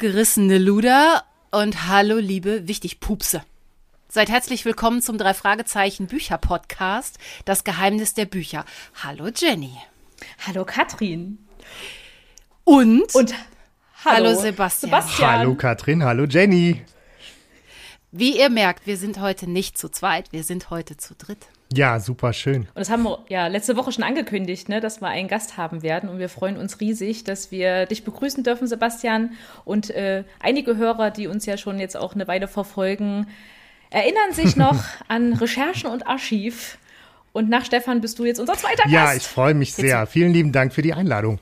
Gerissene Luder und hallo liebe Wichtigpupse. Seid herzlich willkommen zum drei Fragezeichen Bücher Podcast, das Geheimnis der Bücher. Hallo Jenny. Hallo Katrin. Und, Und hallo, hallo Sebastian. Sebastian. Hallo Katrin, hallo Jenny. Wie ihr merkt, wir sind heute nicht zu zweit, wir sind heute zu dritt. Ja, super schön. Und das haben wir ja letzte Woche schon angekündigt, ne, dass wir einen Gast haben werden. Und wir freuen uns riesig, dass wir dich begrüßen dürfen, Sebastian. Und äh, einige Hörer, die uns ja schon jetzt auch eine Weile verfolgen, erinnern sich noch an Recherchen und Archiv. Und nach Stefan bist du jetzt unser zweiter Ja, Gast. ich freue mich sehr. Vielen lieben Dank für die Einladung.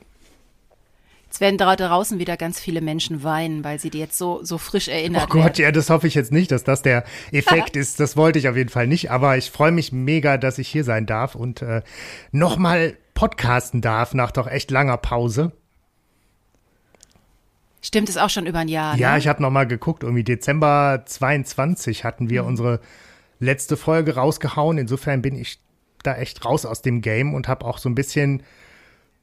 Jetzt werden dra draußen wieder ganz viele Menschen weinen, weil sie die jetzt so, so frisch erinnert Oh Gott, werden. ja, das hoffe ich jetzt nicht, dass das der Effekt ist. Das wollte ich auf jeden Fall nicht. Aber ich freue mich mega, dass ich hier sein darf und äh, nochmal podcasten darf nach doch echt langer Pause. Stimmt, ist auch schon über ein Jahr. Ja, ne? ich habe nochmal geguckt. Irgendwie Dezember 22 hatten wir unsere letzte Folge rausgehauen. Insofern bin ich da echt raus aus dem Game und habe auch so ein bisschen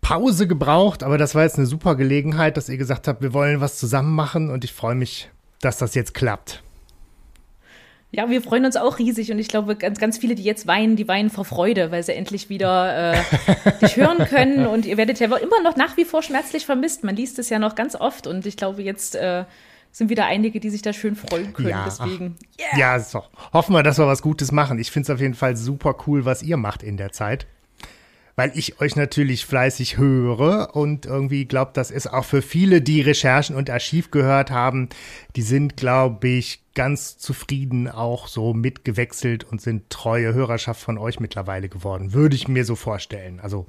Pause gebraucht. Aber das war jetzt eine super Gelegenheit, dass ihr gesagt habt, wir wollen was zusammen machen und ich freue mich, dass das jetzt klappt. Ja, wir freuen uns auch riesig und ich glaube, ganz, ganz viele, die jetzt weinen, die weinen vor Freude, weil sie endlich wieder äh, dich hören können und ihr werdet ja immer noch nach wie vor schmerzlich vermisst. Man liest es ja noch ganz oft und ich glaube, jetzt äh, sind wieder einige, die sich da schön freuen können. Ja, Deswegen. Ja, so. Hoffen wir, dass wir was Gutes machen. Ich finde es auf jeden Fall super cool, was ihr macht in der Zeit. Weil ich euch natürlich fleißig höre und irgendwie glaube, das ist auch für viele, die Recherchen und Archiv gehört haben, die sind, glaube ich, ganz zufrieden auch so mitgewechselt und sind treue Hörerschaft von euch mittlerweile geworden. Würde ich mir so vorstellen. Also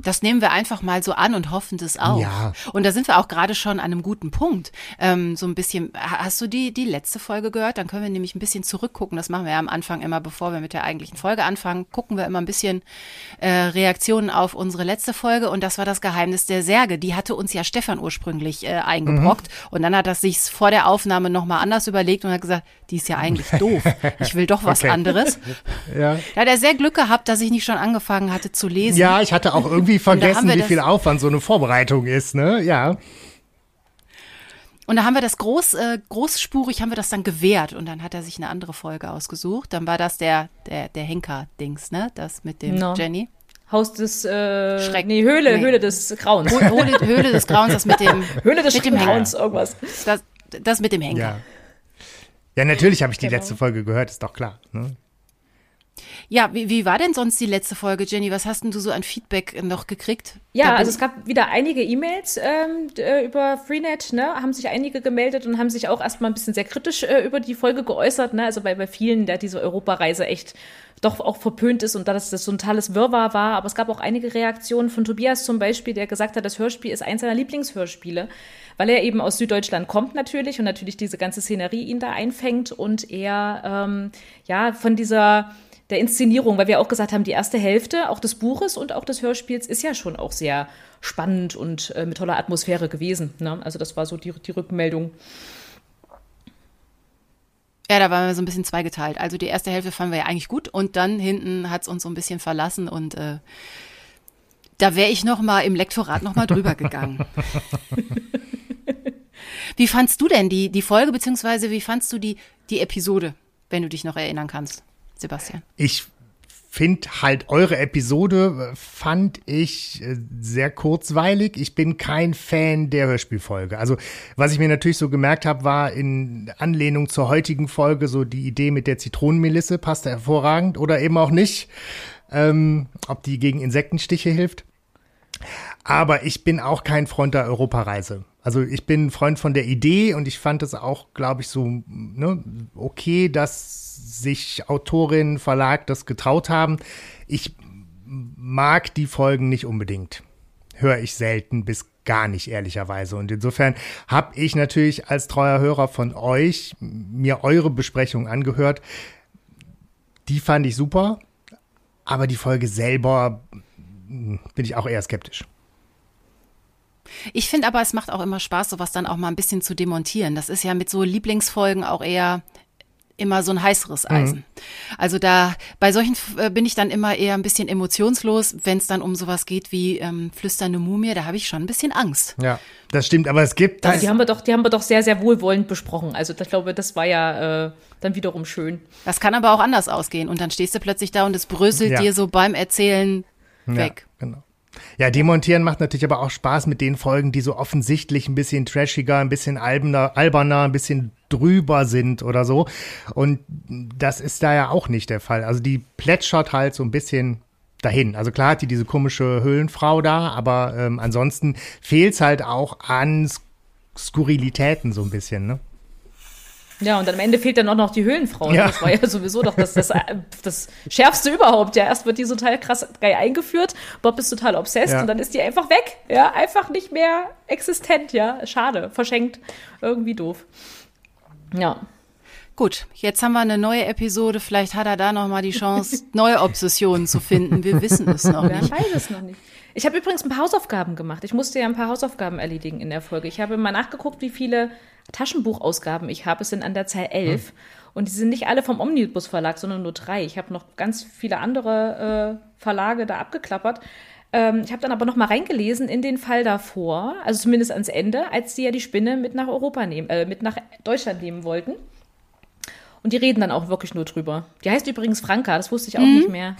Das nehmen wir einfach mal so an und hoffen das auch. Ja. Und da sind wir auch gerade schon an einem guten Punkt. Ähm, so ein bisschen, ha- hast du die, die letzte Folge gehört? Dann können wir nämlich ein bisschen zurückgucken. Das machen wir ja am Anfang immer, bevor wir mit der eigentlichen Folge anfangen. Gucken wir immer ein bisschen äh, Reaktionen auf unsere letzte Folge. Und das war das Geheimnis der Särge. Die hatte uns ja Stefan ursprünglich äh, eingebrockt. Und dann hat er sich vor der Aufnahme nochmal anders überlegt und hat gesagt, die ist ja eigentlich doof. Ich will doch was Okay. anderes. ja. Da hat er sehr Glück gehabt, dass ich nicht schon angefangen hatte zu lesen. Ja, ich hatte auch irgendwie haben vergessen, wie viel Aufwand so eine Vorbereitung ist, ne? Ja. Und da haben wir das groß, äh, großspurig, haben wir das dann gewährt und dann hat er sich eine andere Folge ausgesucht. Dann war das der, der, der Henker-Dings, ne? Das mit dem No. Jenny. Haus des äh, Schreck- Nee, Höhle, Nee. Höhle des Grauens. Höhle, Höhle des Grauens, das mit dem, Höhle des mit dem Grauens, irgendwas. das, das mit dem Henker. Ja. Ja, natürlich habe ich die Genau. letzte Folge gehört, ist doch klar. Ne? Ja, wie, wie war denn sonst die letzte Folge, Jenny? Was hast denn du so an Feedback noch gekriegt? Da Ja, also es gab wieder einige E-Mails ähm, äh, über Freenet, ne, haben sich einige gemeldet und haben sich auch erstmal ein bisschen sehr kritisch äh, über die Folge geäußert, ne, also bei, bei vielen, da diese Europareise echt doch auch verpönt ist und dass das so ein totales Wirrwarr war, aber es gab auch einige Reaktionen von Tobias zum Beispiel, der gesagt hat, das Hörspiel ist eins seiner Lieblingshörspiele, weil er eben aus Süddeutschland kommt natürlich und natürlich diese ganze Szenerie ihn da einfängt und er, ähm, ja, von dieser der Inszenierung, weil wir auch gesagt haben, die erste Hälfte auch des Buches und auch des Hörspiels ist ja schon auch sehr spannend und äh, mit toller Atmosphäre gewesen. Ne? Also das war so die, die Rückmeldung. Ja, da waren wir so ein bisschen zweigeteilt. Also die erste Hälfte fanden wir ja eigentlich gut und dann hinten hat es uns so ein bisschen verlassen und äh, da wäre ich noch mal im Lektorat noch mal drüber gegangen. wie fandst du denn die, die Folge, beziehungsweise wie fandst du die, die Episode, wenn du dich noch erinnern kannst, Sebastian? Ich finde halt eure Episode äh, fand ich äh, sehr kurzweilig. Ich bin kein Fan der Hörspielfolge. Also was ich mir natürlich so gemerkt habe, war in Anlehnung zur heutigen Folge so die Idee mit der Zitronenmelisse passte hervorragend oder eben auch nicht. Ähm, ob die gegen Insektenstiche hilft. Aber ich bin auch kein Freund der Europareise. Also ich bin Freund von der Idee und ich fand es auch, glaube ich, so ne, okay, dass sich Autorin, Verlag das getraut haben. Ich mag die Folgen nicht unbedingt. Höre ich selten bis gar nicht, ehrlicherweise. Und insofern habe ich natürlich als treuer Hörer von euch mir eure Besprechung angehört. Die fand ich super, aber die Folge selber hm, bin ich auch eher skeptisch. Ich finde aber, es macht auch immer Spaß, sowas dann auch mal ein bisschen zu demontieren. Das ist ja mit so Lieblingsfolgen auch eher immer so ein heißeres Eisen. Mhm. Also da bei solchen äh, bin ich dann immer eher ein bisschen emotionslos, wenn es dann um sowas geht wie ähm, flüsternde Mumie, da habe ich schon ein bisschen Angst. Ja, das stimmt, aber es gibt das. Die haben wir doch, die haben wir doch sehr, sehr wohlwollend besprochen. Also ich glaube, das war ja äh, dann wiederum schön. Das kann aber auch anders ausgehen und dann stehst du plötzlich da und es bröselt ja. dir so beim Erzählen weg. Ja, genau. Ja, demontieren macht natürlich aber auch Spaß mit den Folgen, die so offensichtlich ein bisschen trashiger, ein bisschen alberner, alberner, ein bisschen drüber sind oder so. Und das ist da ja auch nicht der Fall. Also die plätschert halt so ein bisschen dahin. Also klar hat die diese komische Höhlenfrau da, aber ähm, ansonsten fehlt es halt auch an Skurrilitäten so ein bisschen, ne? Ja, und dann am Ende fehlt dann auch noch die Höhlenfrau. Ja. Das war ja sowieso doch das, das, das Schärfste überhaupt. Ja, erst wird die so total krass geil eingeführt, Bob ist total obsessed ja. und dann ist die einfach weg. Ja, einfach nicht mehr existent. Ja, schade, verschenkt. Irgendwie doof. Ja. Gut, jetzt haben wir eine neue Episode. Vielleicht hat er da noch mal die Chance, neue Obsessionen zu finden. Wir wissen es noch nicht. Ich weiß es noch nicht. Ich habe übrigens ein paar Hausaufgaben gemacht. Ich musste ja ein paar Hausaufgaben erledigen in der Folge. Ich habe mal nachgeguckt, wie viele Taschenbuchausgaben ich habe. Es sind an der Zahl elf. Hm. Und die sind nicht alle vom Omnibus Verlag, sondern nur drei. Ich habe noch ganz viele andere äh, Verlage da abgeklappert. Ähm, ich habe dann aber noch mal reingelesen in den Fall davor, also zumindest ans Ende, als sie ja die Spinne mit nach Europa nehmen, äh, mit nach Deutschland nehmen wollten. Und die reden dann auch wirklich nur drüber. Die heißt übrigens Franka, das wusste ich auch mhm. nicht mehr.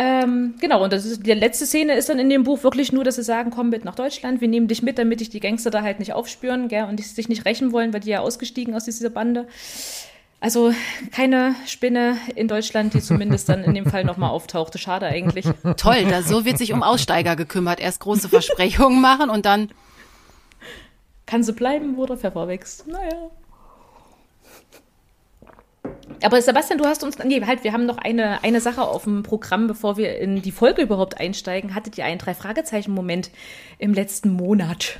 Ähm, genau, und das ist, die letzte Szene ist dann in dem Buch wirklich nur, dass sie sagen, komm mit nach Deutschland, wir nehmen dich mit, damit dich die Gangster da halt nicht aufspüren, gell, und sich nicht rächen wollen, weil die ja ausgestiegen aus dieser Bande. Also keine Spinne in Deutschland, die zumindest dann in dem Fall nochmal auftauchte. Schade eigentlich. Toll, da so wird sich um Aussteiger gekümmert. Erst große Versprechungen machen und dann. Kann sie bleiben, wo der Pfeffer wächst. Naja. Aber Sebastian, du hast uns, nee, halt, wir haben noch eine, eine Sache auf dem Programm, bevor wir in die Folge überhaupt einsteigen. Hattet ihr einen Drei-Fragezeichen-Moment im letzten Monat?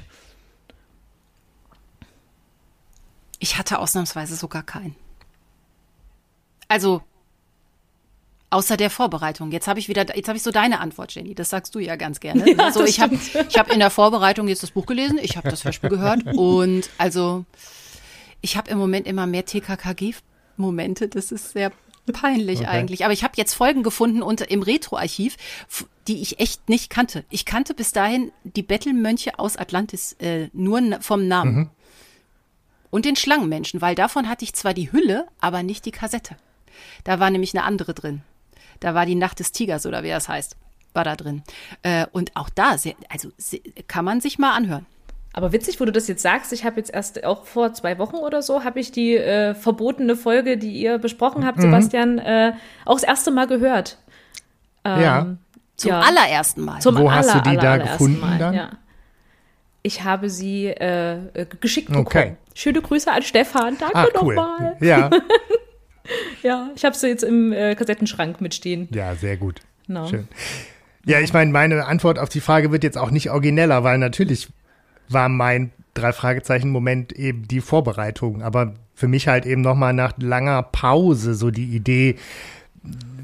Ich hatte ausnahmsweise sogar keinen. Also außer der Vorbereitung. Jetzt habe ich wieder, jetzt habe ich so deine Antwort, Jenny. Das sagst du ja ganz gerne. Ja, also ich habe, ich habe in der Vorbereitung jetzt das Buch gelesen, ich habe das Hörspiel gehört und also ich habe im Moment immer mehr TKKG-Momente. Das ist sehr peinlich okay. eigentlich. Aber ich habe jetzt Folgen gefunden unter im Retro-Archiv, die ich echt nicht kannte. Ich kannte bis dahin die Bettelmönche aus Atlantis äh, nur vom Namen. Mhm. Und den Schlangenmenschen, weil davon hatte ich zwar die Hülle, aber nicht die Kassette. Da war nämlich eine andere drin. Da war die Nacht des Tigers oder wie das heißt, war da drin. Äh, und auch da, sehr, also kann man sich mal anhören. Aber witzig, wo du das jetzt sagst, ich habe jetzt erst auch vor zwei Wochen oder so, habe ich die äh, verbotene Folge, die ihr besprochen habt, mhm. Sebastian, äh, auch das erste Mal gehört. Ähm, ja. Zum ja. allerersten Mal. Zum Wo aller, hast du die aller, da gefunden Mal, dann? Ja. Ich habe sie äh, geschickt bekommen. Okay. Schöne Grüße an Stefan. Danke ah, cool. nochmal. Ja. Ja, ich habe sie jetzt im äh, Kassettenschrank mitstehen. Ja, sehr gut. No. Schön. Ja, ich meine, meine Antwort auf die Frage wird jetzt auch nicht origineller, weil natürlich war mein drei Fragezeichen Moment eben die Vorbereitung, aber für mich halt eben noch mal nach langer Pause so die Idee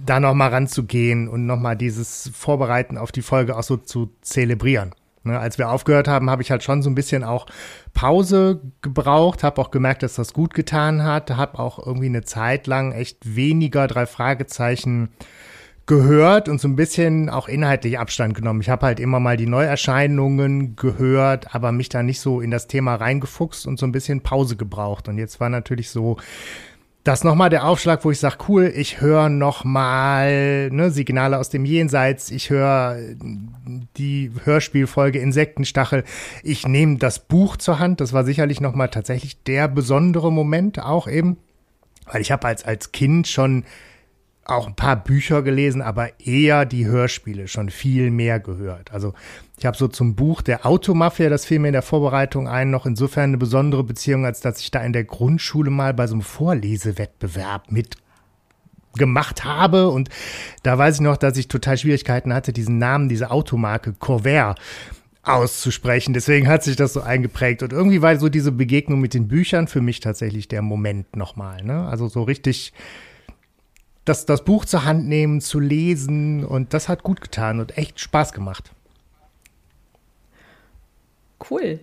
da noch mal ranzugehen und noch mal dieses Vorbereiten auf die Folge auch so zu zelebrieren. Ne, als wir aufgehört haben, habe ich halt schon so ein bisschen auch Pause gebraucht, habe auch gemerkt, dass das gut getan hat, habe auch irgendwie eine Zeit lang echt weniger drei Fragezeichen gehört und so ein bisschen auch inhaltlich Abstand genommen. Ich habe halt immer mal die Neuerscheinungen gehört, aber mich da nicht so in das Thema reingefuchst und so ein bisschen Pause gebraucht. Und jetzt war natürlich so das nochmal der Aufschlag, wo ich sage, cool, ich höre nochmal ne, Signale aus dem Jenseits, ich höre die Hörspielfolge Insektenstachel, ich nehme das Buch zur Hand, das war sicherlich nochmal tatsächlich der besondere Moment auch eben, weil ich habe als, als Kind schon auch ein paar Bücher gelesen, aber eher die Hörspiele schon viel mehr gehört. Also ich habe so zum Buch der Automafia, das fiel mir in der Vorbereitung ein, noch insofern eine besondere Beziehung, als dass ich da in der Grundschule mal bei so einem Vorlesewettbewerb mit gemacht habe und da weiß ich noch, dass ich total Schwierigkeiten hatte, diesen Namen, diese Automarke Corvair auszusprechen. Deswegen hat sich das so eingeprägt und irgendwie war so diese Begegnung mit den Büchern für mich tatsächlich der Moment nochmal. Ne? Also so richtig das, das Buch zur Hand nehmen, zu lesen und das hat gut getan und echt Spaß gemacht. Cool.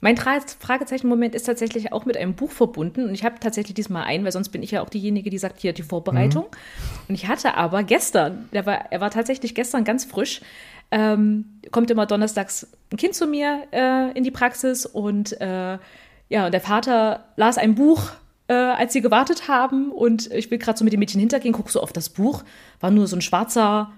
Mein Fragezeichen-Moment ist tatsächlich auch mit einem Buch verbunden und ich habe tatsächlich diesmal einen, weil sonst bin ich ja auch diejenige, die sagt, hier die Vorbereitung. Mhm. Und ich hatte aber gestern, der war, er war tatsächlich gestern ganz frisch, ähm, kommt immer donnerstags ein Kind zu mir äh, in die Praxis und äh, ja, und der Vater las ein Buch, äh, als sie gewartet haben und ich will gerade so mit dem Mädchen hintergehen, guck so auf das Buch, war nur so ein schwarzer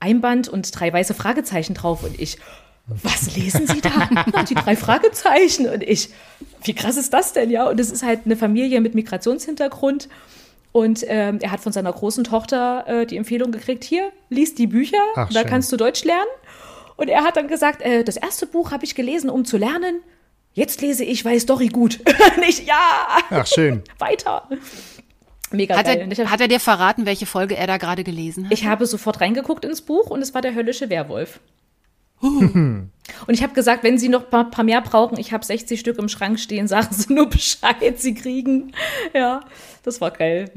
Einband und drei weiße Fragezeichen drauf und ich, was lesen Sie da? die drei Fragezeichen. Und ich, wie krass ist das denn, ja? Und es ist halt eine Familie mit Migrationshintergrund. Und ähm, er hat von seiner großen Tochter äh, die Empfehlung gekriegt, hier, lies die Bücher, Ach, da schön. kannst du Deutsch lernen. Und er hat dann gesagt, äh, das erste Buch habe ich gelesen, um zu lernen. Jetzt lese ich Weiß Story gut. Nicht, ja. Ach, schön. Weiter. Mega hat geil. Er, hat er dir verraten, welche Folge er da gerade gelesen hat? Ich habe sofort reingeguckt ins Buch und es war der höllische Werwolf. Und ich habe gesagt, wenn Sie noch ein paar, paar, mehr brauchen, ich habe 60 Stück im Schrank stehen, sagen Sie nur Bescheid, Sie kriegen. Ja, das war geil.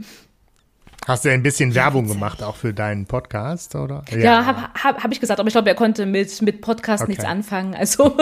Hast du ein bisschen Werbung gemacht, auch für deinen Podcast, oder? Ja, ja habe hab, hab ich gesagt, aber ich glaube, er konnte mit, mit Podcast okay. nichts anfangen. Also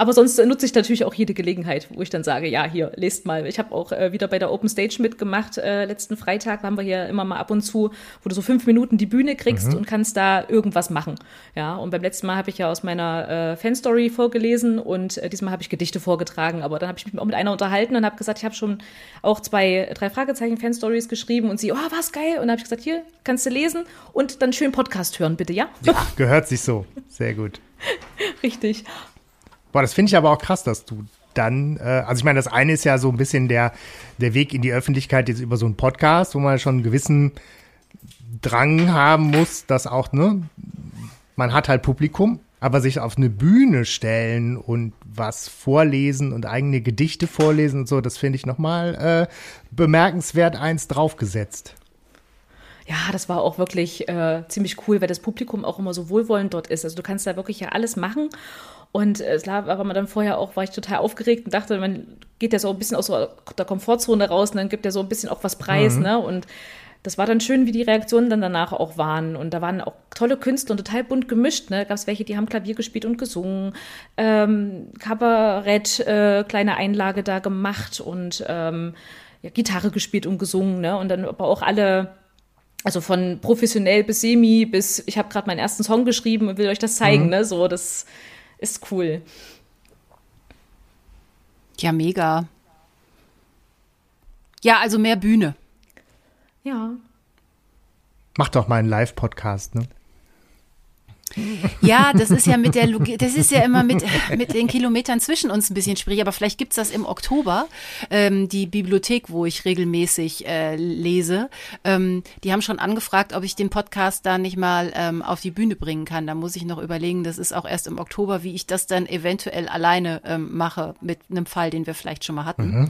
Aber sonst nutze ich natürlich auch jede Gelegenheit, wo ich dann sage, ja, hier, lest mal. Ich habe auch äh, wieder bei der Open Stage mitgemacht. Äh, letzten Freitag haben wir hier immer mal ab und zu, wo du so fünf Minuten die Bühne kriegst mhm. und kannst da irgendwas machen. Ja, und beim letzten Mal habe ich ja aus meiner äh, Fanstory vorgelesen und äh, diesmal habe ich Gedichte vorgetragen. Aber dann habe ich mich auch mit einer unterhalten und habe gesagt, ich habe schon auch zwei, drei Fragezeichen Fanstories geschrieben und sie, oh, was geil. Und dann habe ich gesagt, hier, kannst du lesen und dann schön Podcast hören, bitte, ja? Ja, gehört sich so. Sehr gut. Richtig. Boah, das finde ich aber auch krass, dass du dann, äh, also ich meine, das eine ist ja so ein bisschen der, der Weg in die Öffentlichkeit jetzt über so einen Podcast, wo man schon einen gewissen Drang haben muss, dass auch, ne, man hat halt Publikum, aber sich auf eine Bühne stellen und was vorlesen und eigene Gedichte vorlesen und so, das finde ich nochmal äh, bemerkenswert eins draufgesetzt. Ja, das war auch wirklich äh, ziemlich cool, weil das Publikum auch immer so wohlwollend dort ist. Also du kannst da wirklich ja alles machen und es war aber dann vorher auch, war ich total aufgeregt und dachte, man geht ja so ein bisschen aus der Komfortzone raus und dann gibt er so ein bisschen auch was preis, mhm. ne? Und das war dann schön, wie die Reaktionen dann danach auch waren. Und da waren auch tolle Künstler und total bunt gemischt. Ne? Gab es welche, die haben Klavier gespielt und gesungen, ähm, Kabarett, äh, kleine Einlage da gemacht und ähm, ja, Gitarre gespielt und gesungen. Ne? Und dann aber auch alle, also von professionell bis semi bis ich habe gerade meinen ersten Song geschrieben und will euch das zeigen. Mhm. Ne? So, das ist cool. Ja, mega. Ja, also mehr Bühne. Ja. Mach doch mal einen Live-Podcast, ne? Ja, das ist ja mit der Log das ist ja immer mit, mit den Kilometern zwischen uns ein bisschen schwierig, aber vielleicht gibt's das im Oktober. Ähm, die Bibliothek, wo ich regelmäßig äh, lese, ähm, die haben schon angefragt, ob ich den Podcast da nicht mal ähm, auf die Bühne bringen kann. Da muss ich noch überlegen, das ist auch erst im Oktober, wie ich das dann eventuell alleine ähm, mache mit einem Fall, den wir vielleicht schon mal hatten. Mhm.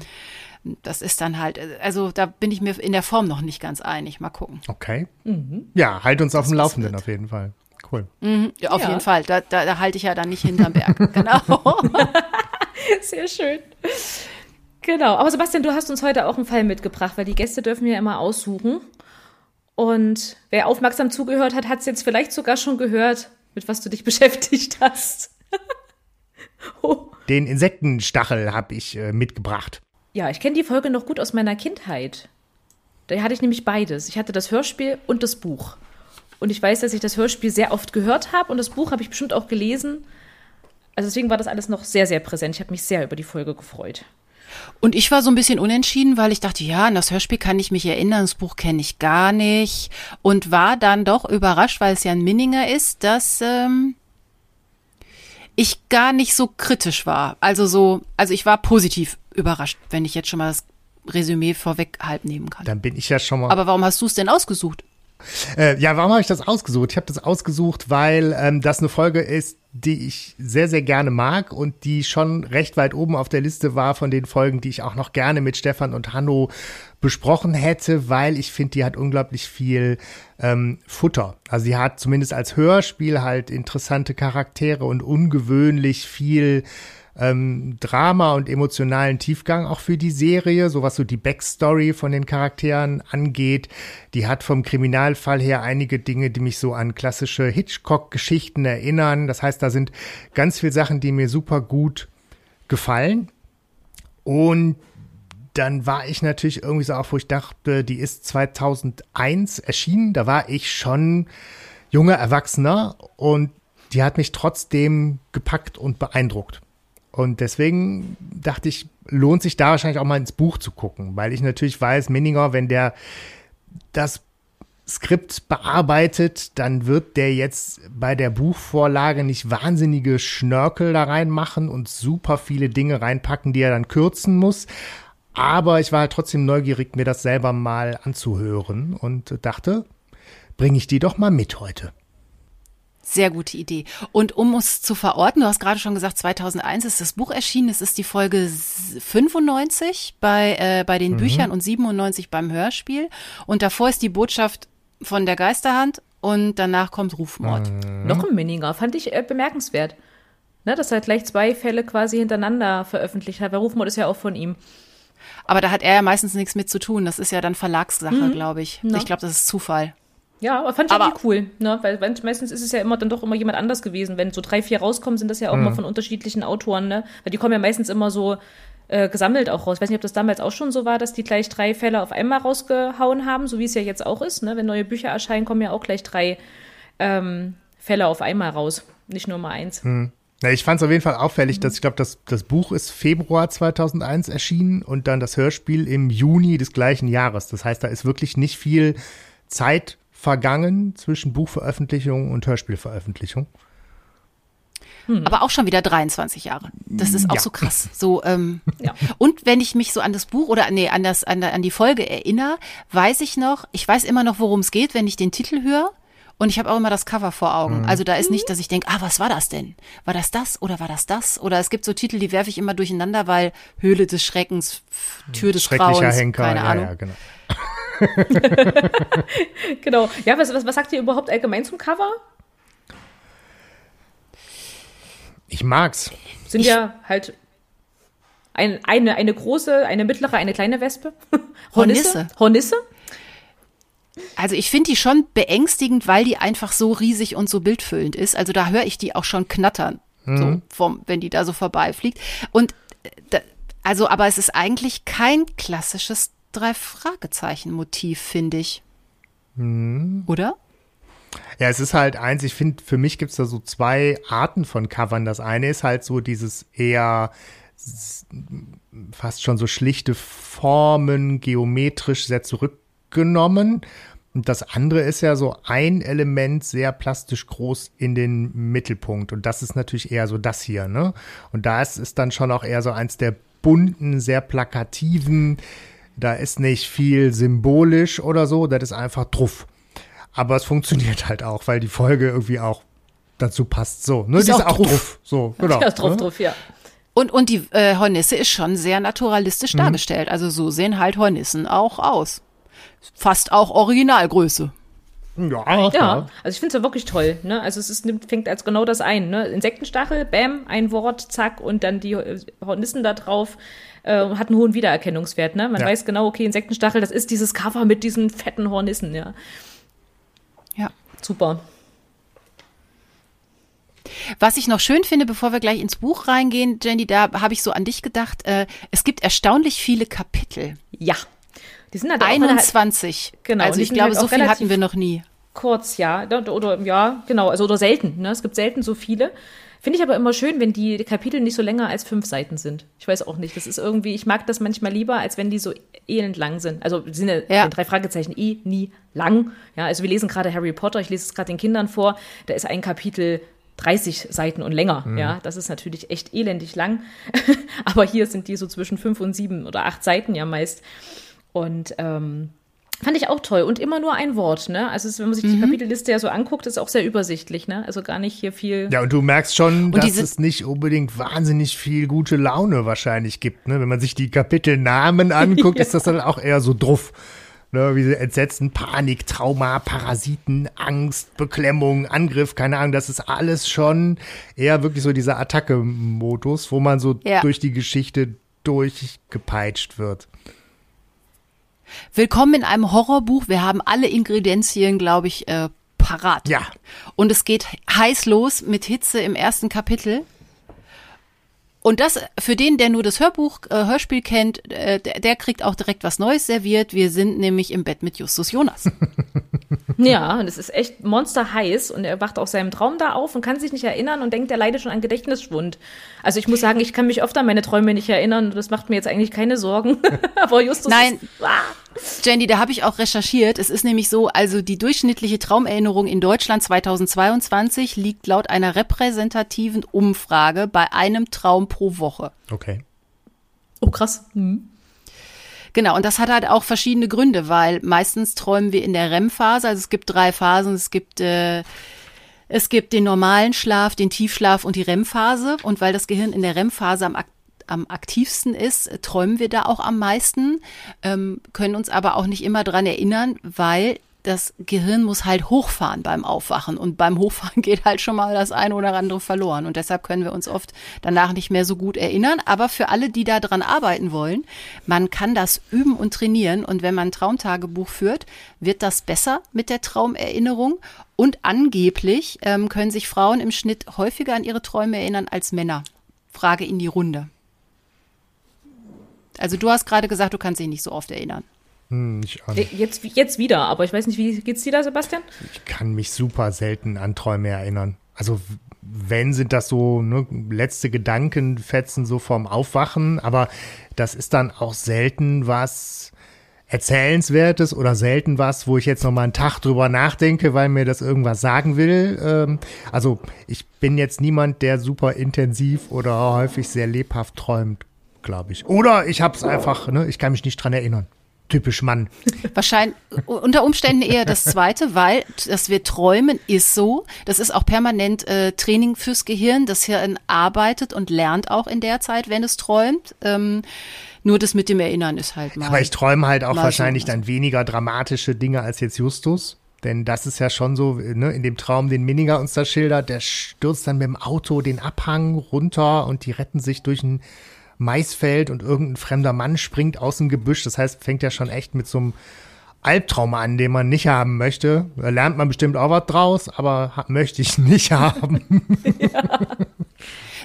Das ist dann halt, also da bin ich mir in der Form noch nicht ganz einig. Mal gucken. Okay. Mhm. Ja, halt uns auf dem Laufenden auf jeden Fall. Cool. Mhm, ja, auf ja. jeden Fall. Da, da, da halte ich ja dann nicht hinterm Berg. genau. Sehr schön. Genau. Aber Sebastian, du hast uns heute auch einen Fall mitgebracht, weil die Gäste dürfen ja immer aussuchen. Und wer aufmerksam zugehört hat, hat es jetzt vielleicht sogar schon gehört, mit was du dich beschäftigt hast. oh. Den Insektenstachel habe ich äh, mitgebracht. Ja, ich kenne die Folge noch gut aus meiner Kindheit. Da hatte ich nämlich beides. Ich hatte das Hörspiel und das Buch. Und ich weiß, dass ich das Hörspiel sehr oft gehört habe und das Buch habe ich bestimmt auch gelesen. Also deswegen war das alles noch sehr, sehr präsent. Ich habe mich sehr über die Folge gefreut. Und ich war so ein bisschen unentschieden, weil ich dachte, ja, an das Hörspiel kann ich mich erinnern, das Buch kenne ich gar nicht. Und war dann doch überrascht, weil es ja ein Minninger ist, dass ähm, ich gar nicht so kritisch war. Also so, also ich war positiv überrascht, wenn ich jetzt schon mal das Resümee vorweg halb nehmen kann. Dann bin ich ja schon mal. Aber warum hast du es denn ausgesucht? Äh, ja, warum habe ich das ausgesucht? Ich habe das ausgesucht, weil ähm, das eine Folge ist, die ich sehr, sehr gerne mag und die schon recht weit oben auf der Liste war von den Folgen, die ich auch noch gerne mit Stefan und Hanno besprochen hätte, weil ich finde, die hat unglaublich viel ähm, Futter. Also sie hat zumindest als Hörspiel halt interessante Charaktere und ungewöhnlich viel ähm, Drama und emotionalen Tiefgang auch für die Serie, so was so die Backstory von den Charakteren angeht. Die hat vom Kriminalfall her einige Dinge, die mich so an klassische Hitchcock-Geschichten erinnern. Das heißt, da sind ganz viele Sachen, die mir super gut gefallen. Und dann war ich natürlich irgendwie so auch, wo ich dachte, die ist 2001 erschienen. Da war ich schon junger Erwachsener und die hat mich trotzdem gepackt und beeindruckt. Und deswegen dachte ich, lohnt sich da wahrscheinlich auch mal ins Buch zu gucken, weil ich natürlich weiß, Minninger, wenn der das Skript bearbeitet, dann wird der jetzt bei der Buchvorlage nicht wahnsinnige Schnörkel da reinmachen und super viele Dinge reinpacken, die er dann kürzen muss. Aber ich war halt trotzdem neugierig, mir das selber mal anzuhören und dachte, bringe ich die doch mal mit heute. Sehr gute Idee. Und um es zu verorten, du hast gerade schon gesagt, 2001 ist das Buch erschienen. Es ist die Folge 95 bei, äh, bei den mhm. Büchern und 97 beim Hörspiel. Und davor ist die Botschaft von der Geisterhand und danach kommt Rufmord. Mhm. Noch ein Miniger, fand ich äh, bemerkenswert. Ne, dass er gleich zwei Fälle quasi hintereinander veröffentlicht hat, weil Rufmord ist ja auch von ihm. Aber da hat er ja meistens nichts mit zu tun. Das ist ja dann Verlagssache, mhm. glaube ich. No. Ich glaube, das ist Zufall. Ja, aber fand ich aber, cool, ne? Weil meistens ist es ja immer dann doch immer jemand anders gewesen. Wenn so drei, vier rauskommen, sind das ja auch mhm. immer von unterschiedlichen Autoren, ne? Weil die kommen ja meistens immer so äh, gesammelt auch raus. Ich weiß nicht, ob das damals auch schon so war, dass die gleich drei Fälle auf einmal rausgehauen haben, so wie es ja jetzt auch ist. Ne? Wenn neue Bücher erscheinen, kommen ja auch gleich drei ähm, Fälle auf einmal raus, nicht nur mal eins. Mhm. Ja, ich fand es auf jeden Fall auffällig, dass ich glaube, das, das Buch ist Februar 2001 erschienen und dann das Hörspiel im Juni des gleichen Jahres. Das heißt, da ist wirklich nicht viel Zeit vergangen zwischen Buchveröffentlichung und Hörspielveröffentlichung. Hm. Aber auch schon wieder 23 Jahre. Das ist auch ja. so krass. So, ähm, ja. Und wenn ich mich so an das Buch oder nee, an, das, an, an die Folge erinnere, weiß ich noch, ich weiß immer noch, worum es geht, wenn ich den Titel höre. Und ich habe auch immer das Cover vor Augen. Mhm. Also da ist nicht, dass ich denke, ah, was war das denn? War das das oder war das das? Oder es gibt so Titel, die werfe ich immer durcheinander, weil Höhle des Schreckens, Tür des Grauens, Henker, keine ja, Ahnung. Ja, genau. genau. Ja, was, was, was sagt ihr überhaupt allgemein zum Cover? Ich mag's. Sind ich, ja halt ein, eine, eine große, eine mittlere, eine kleine Wespe. Hornisse. Hornisse. Also ich finde die schon beängstigend, weil die einfach so riesig und so bildfüllend ist. Also da höre ich die auch schon knattern, mhm. so vom, wenn die da so vorbeifliegt. Und äh, also, aber es ist eigentlich kein klassisches drei Fragezeichen Motiv, finde ich. Mhm. Oder? Ja, es ist halt eins, ich finde, für mich gibt es da so zwei Arten von Covern. Das eine ist halt so dieses eher fast schon so schlichte Formen, geometrisch sehr zurückgenommen. Und das andere ist ja so ein Element sehr plastisch groß in den Mittelpunkt. Und das ist natürlich eher so das hier, ne? Und da ist es dann schon auch eher so eins der bunten, sehr plakativen, da ist nicht viel symbolisch oder so, das ist einfach druff. Aber es funktioniert halt auch, weil die Folge irgendwie auch dazu passt. So, ne? Ist die ist auch druff. So, genau. Ja, ist druff, ne? druff, ja. Und, und die äh, Hornisse ist schon sehr naturalistisch mhm. dargestellt. Also so sehen halt Hornissen auch aus. Fast auch Originalgröße. Ja, ja, also ich finde es ja wirklich toll. Ne? Also es ist, fängt als genau das ein. Ne? Insektenstachel, bam, ein Wort, zack, und dann die Hornissen da drauf äh, hat einen hohen Wiedererkennungswert. Ne? Man ja. weiß genau, okay, Insektenstachel, das ist dieses Cover mit diesen fetten Hornissen. Ja, ja. super. Was ich noch schön finde, bevor wir gleich ins Buch reingehen, Jenny, da habe ich so an dich gedacht, äh, es gibt erstaunlich viele Kapitel. Ja. Die sind halt 21. Halt, genau. Also ich glaube, halt so viel hatten wir noch nie. Kurz, ja. Oder, oder, ja, genau. Also oder selten. Ne? Es gibt selten so viele. Finde ich aber immer schön, wenn die Kapitel nicht so länger als fünf Seiten sind. Ich weiß auch nicht. Das ist irgendwie, ich mag das manchmal lieber, als wenn die so elend lang sind. Also sind ja, ja. drei Fragezeichen eh nie lang. Ja, also wir lesen gerade Harry Potter, ich lese es gerade den Kindern vor. Da ist ein Kapitel 30 Seiten und länger. Mhm. Ja, das ist natürlich echt elendig lang. aber hier sind die so zwischen fünf und sieben oder acht Seiten ja meist. Und ähm, Fand ich auch toll. Und immer nur ein Wort, ne? Also, wenn man sich die mhm. Kapitelliste ja so anguckt, ist auch sehr übersichtlich, ne? Also gar nicht hier viel. Ja, und du merkst schon, und dass es nicht unbedingt wahnsinnig viel gute Laune wahrscheinlich gibt, ne? Wenn man sich die Kapitelnamen anguckt, ja. ist das dann auch eher so druff. Ne, wie Entsetzen, Panik, Trauma, Parasiten, Angst, Beklemmung, Angriff, keine Ahnung, das ist alles schon eher wirklich so dieser Attacke-Modus, wo man so Ja. durch die Geschichte durchgepeitscht wird. Willkommen in einem Horrorbuch. Wir haben alle Ingredienzien, glaube ich, äh, parat. Ja. Und es geht heiß los mit Hitze im ersten Kapitel. Und das für den, der nur das Hörbuch, äh, Hörspiel kennt, äh, der, der kriegt auch direkt was Neues serviert. Wir sind nämlich im Bett mit Justus Jonas. Ja, und es ist echt monsterheiß und er wacht aus seinem Traum da auf und kann sich nicht erinnern und denkt, er leidet schon an Gedächtnisschwund. Also ich muss sagen, ich kann mich oft an meine Träume nicht erinnern und das macht mir jetzt eigentlich keine Sorgen. Aber Justus Nein. Ist, ah, Jenny, da habe ich auch recherchiert. Es ist nämlich so, also die durchschnittliche Traumerinnerung in Deutschland 2022 liegt laut einer repräsentativen Umfrage bei einem Traum pro Woche. Okay. oh krass. Hm. Genau, und das hat halt auch verschiedene Gründe, weil meistens träumen wir in der REM-Phase. Also es gibt drei Phasen. Es gibt äh, es gibt den normalen Schlaf, den Tiefschlaf und die REM-Phase. Und weil das Gehirn in der REM-Phase am, am aktivsten ist, träumen wir da auch am meisten, ähm, können uns aber auch nicht immer dran erinnern, weil das Gehirn muss halt hochfahren beim Aufwachen und beim Hochfahren geht halt schon mal das eine oder andere verloren und deshalb können wir uns oft danach nicht mehr so gut erinnern. Aber für alle, die da dran arbeiten wollen, man kann das üben und trainieren und wenn man ein Traumtagebuch führt, wird das besser mit der Traumerinnerung und angeblich ähm, können sich Frauen im Schnitt häufiger an ihre Träume erinnern als Männer. Frage in die Runde. Also du hast gerade gesagt, du kannst dich nicht so oft erinnern. Hm, ich, auch nicht. Jetzt, jetzt wieder, aber ich weiß nicht, wie geht's dir da, Sebastian? ich kann mich super selten an Träume erinnern. Also wenn sind das so ne, letzte Gedankenfetzen so vorm Aufwachen, aber das ist dann auch selten was erzählenswertes oder selten was, wo ich jetzt noch mal einen Tag drüber nachdenke, weil mir das irgendwas sagen will. Ähm, also ich bin jetzt niemand, der super intensiv oder häufig sehr lebhaft träumt, glaube ich. Oder ich habe es einfach, ne, ich kann mich nicht dran erinnern. Typisch Mann. Wahrscheinlich unter Umständen eher das zweite, weil dass wir träumen ist so. Das ist auch permanent äh, Training fürs Gehirn. Das Hirn arbeitet und lernt auch in der Zeit, wenn es träumt. Ähm, nur das mit dem Erinnern ist halt mal. Aber ich träume halt auch wahrscheinlich dann weniger dramatische Dinge als jetzt Justus. Denn das ist ja schon so, ne, in dem Traum, den Minninger uns da schildert, der stürzt dann mit dem Auto den Abhang runter und die retten sich durch ein Maisfeld und irgendein fremder Mann springt aus dem Gebüsch. Das heißt, fängt ja schon echt mit so einem Albtraum an, den man nicht haben möchte. Da lernt man bestimmt auch was draus, aber möchte ich nicht haben.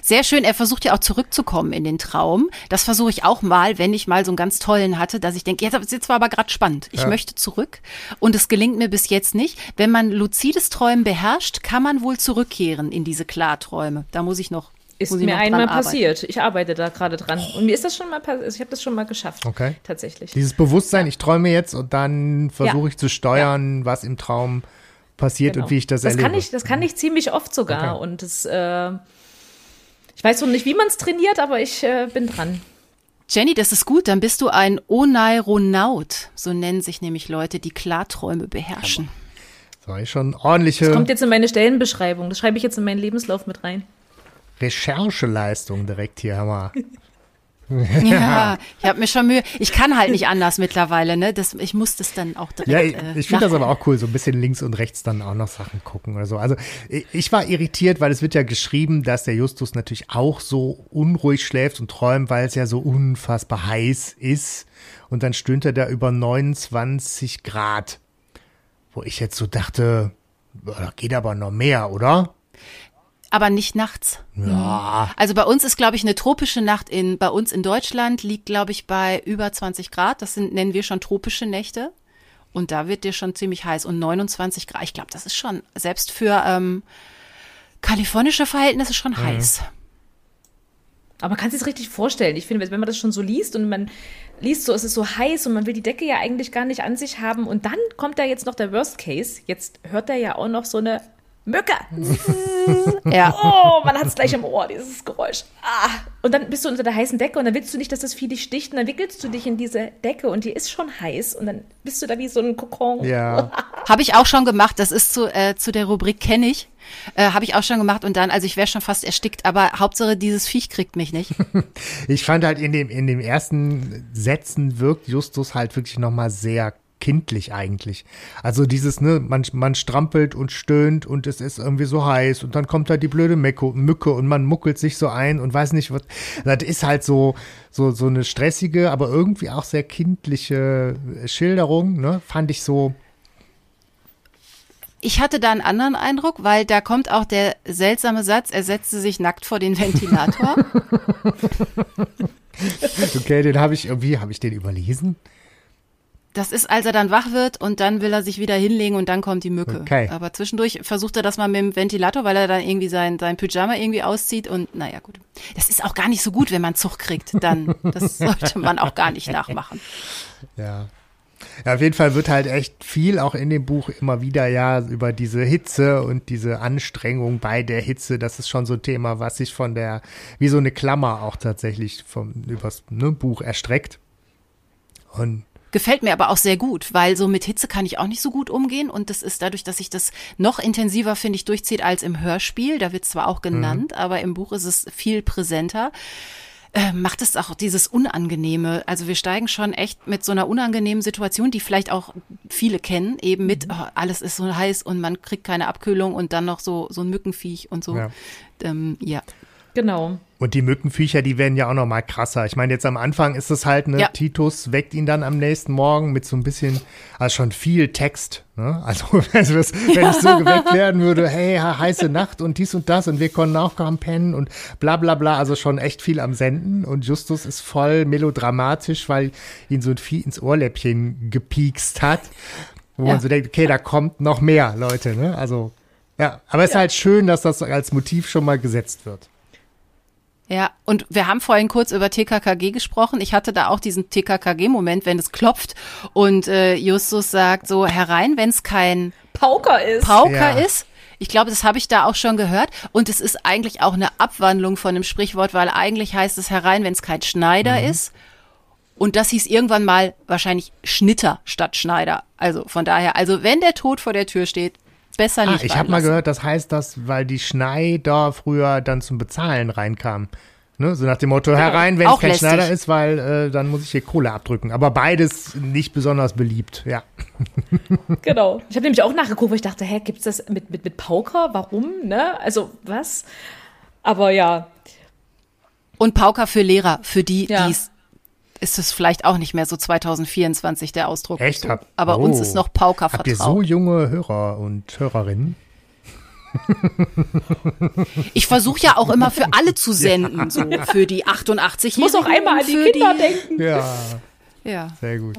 Sehr schön, er versucht ja auch zurückzukommen in den Traum. Das versuche ich auch mal, wenn ich mal so einen ganz tollen hatte, dass ich denke, jetzt, jetzt war aber gerade spannend. Ich Ja. möchte zurück. Und es gelingt mir bis jetzt nicht. Wenn man luzides Träumen beherrscht, kann man wohl zurückkehren in diese Klarträume. Da muss ich noch. Ist muss ich mir einmal passiert. Ich arbeite da gerade dran. Und mir ist das schon mal passiert. Ich habe das schon mal geschafft. Okay. Tatsächlich. Dieses Bewusstsein, ich träume jetzt und dann versuche ich zu steuern, was im Traum passiert Genau. und wie ich das, das erlebe. Kann ich, das kann ich ziemlich oft sogar. Okay. Und das, äh, ich weiß noch nicht, wie man es trainiert, aber ich äh, bin dran. Jenny, das ist gut. Dann bist du ein Oneironaut. So nennen sich nämlich Leute, die Klarträume beherrschen. So, ich schon ordentliche Kommt jetzt in meine Stellenbeschreibung. Das schreibe ich jetzt in meinen Lebenslauf mit rein. Rechercheleistung direkt hier, Hammer. Ja, ich habe mir schon Mühe. Ich kann halt nicht anders mittlerweile, ne? Das, ich muss das dann auch direkt. Ja, ich, äh, ich finde das aber auch cool, so ein bisschen links und rechts dann auch noch Sachen gucken oder so. Also ich, war irritiert, weil es wird ja geschrieben, dass der Justus natürlich auch so unruhig schläft und träumt, weil es ja so unfassbar heiß ist. Und dann stöhnt er da über 29 Grad. Wo ich jetzt so dachte, geht aber noch mehr, oder? Aber nicht nachts. Ja. Also bei uns ist, glaube ich, eine tropische Nacht in, bei uns in Deutschland liegt, glaube ich, bei über 20 Grad. Das sind, nennen wir schon tropische Nächte. Und da wird dir schon ziemlich heiß. Und 29 Grad, ich glaube, das ist schon, selbst für ähm, kalifornische Verhältnisse schon heiß. Aber man kann sich richtig vorstellen. Ich finde, wenn man das schon so liest und man liest so, es ist so heiß und man will die Decke ja eigentlich gar nicht an sich haben und dann kommt da jetzt noch der Worst Case. Jetzt hört er ja auch noch so eine Mücke. Ja. Oh, man hat es gleich im Ohr, dieses Geräusch. Ah. Und dann bist du unter der heißen Decke und dann willst du nicht, dass das Vieh dich sticht und dann wickelst du dich in diese Decke und die ist schon heiß und dann bist du da wie so ein Kokon. Ja. Habe ich auch schon gemacht. Das ist zu, äh, zu der Rubrik kenne ich. Äh, Habe ich auch schon gemacht. Und dann, also ich wäre schon fast erstickt, aber Hauptsache dieses Viech kriegt mich nicht. Ich fand halt in dem, in dem ersten Sätzen wirkt Justus halt wirklich nochmal sehr kindlich eigentlich. Also dieses, ne, man, man strampelt und stöhnt und es ist irgendwie so heiß und dann kommt da die blöde Mecke, Mücke und man muckelt sich so ein und weiß nicht, was. Das ist halt so, so, so eine stressige, aber irgendwie auch sehr kindliche Schilderung, ne, fand ich so. Ich hatte da einen anderen Eindruck, weil da kommt auch der seltsame Satz, er setzte sich nackt vor den Ventilator. okay, den habe ich irgendwie, habe ich den überlesen? Das ist, als er dann wach wird und dann will er sich wieder hinlegen und dann kommt die Mücke. Okay. Aber zwischendurch versucht er das mal mit dem Ventilator, weil er dann irgendwie sein, sein Pyjama irgendwie auszieht und naja, gut. Das ist auch gar nicht so gut, wenn man Zug kriegt. Dann, das sollte man auch gar nicht nachmachen. Ja. Ja, auf jeden Fall wird halt echt viel auch in dem Buch immer wieder ja über diese Hitze und diese Anstrengung bei der Hitze. Das ist schon so ein Thema, was sich von der, wie so eine Klammer auch tatsächlich vom, übers ne, Buch erstreckt. Und Gefällt mir aber auch sehr gut, weil so mit Hitze kann ich auch nicht so gut umgehen und das ist dadurch, dass sich das noch intensiver, finde ich, durchzieht als im Hörspiel. Da wird zwar auch genannt, mhm. aber im Buch ist es viel präsenter. Äh, macht es auch dieses Unangenehme. Also wir steigen schon echt mit so einer unangenehmen Situation, die vielleicht auch viele kennen, eben mit, mhm. oh, alles ist so heiß und man kriegt keine Abkühlung und dann noch so, so ein Mückenviech und so. Ja. Ähm, ja. Genau. Und die Mückenviecher, die werden ja auch noch mal krasser. Ich meine, jetzt am Anfang ist es halt, ne, ja. Titus weckt ihn dann am nächsten Morgen mit so ein bisschen, also schon viel Text. Ne? Also, wenn, es, wenn ich so geweckt werden würde, hey, heiße Nacht und dies und das und wir konnten auch kaum pennen und bla bla bla, also schon echt viel am Senden. Und Justus ist voll melodramatisch, weil ihn so ein Vieh ins Ohrläppchen gepiekst hat. Wo ja. man so denkt, okay, da kommt noch mehr, Leute. Ne? Also, ja, aber es ist halt schön, dass das als Motiv schon mal gesetzt wird. Ja, und wir haben vorhin kurz über TKKG gesprochen. Ich hatte da auch diesen TKKG-Moment, wenn es klopft und äh, Justus sagt so herein, wenn es kein Pauker ist. Pauker ja. ist. Ich glaube, das habe ich da auch schon gehört. Und es ist eigentlich auch eine Abwandlung von dem Sprichwort, weil eigentlich heißt es herein, wenn es kein Schneider mhm. ist. Und das hieß irgendwann mal wahrscheinlich Schnitter statt Schneider. Also von daher, also wenn der Tod vor der Tür steht, besser ah, nicht. Ah, ich habe mal gehört, das heißt das, weil die Schneider früher dann zum Bezahlen reinkamen. Ne? So nach dem Motto, genau. herein, wenn es kein lästig. Schneider ist, weil äh, dann muss ich hier Kohle abdrücken. Aber beides nicht besonders beliebt, ja. genau. Ich habe nämlich auch nachgeguckt, weil ich dachte, hä, gibt's das mit, mit, mit Pauker? Warum? Ne? Also, was? Aber ja. Und Pauker für Lehrer, für die, ja. die es ist es vielleicht auch nicht mehr so 2024 der Ausdruck. Echt? So. Aber oh. uns ist noch Pauker Habt vertraut. Habt ihr so junge Hörer und Hörerinnen? Ich versuche ja auch immer für alle zu senden, ja. so für die 88 Ich muss auch einmal an die Kinder die, denken. Ja. Ja. Sehr gut.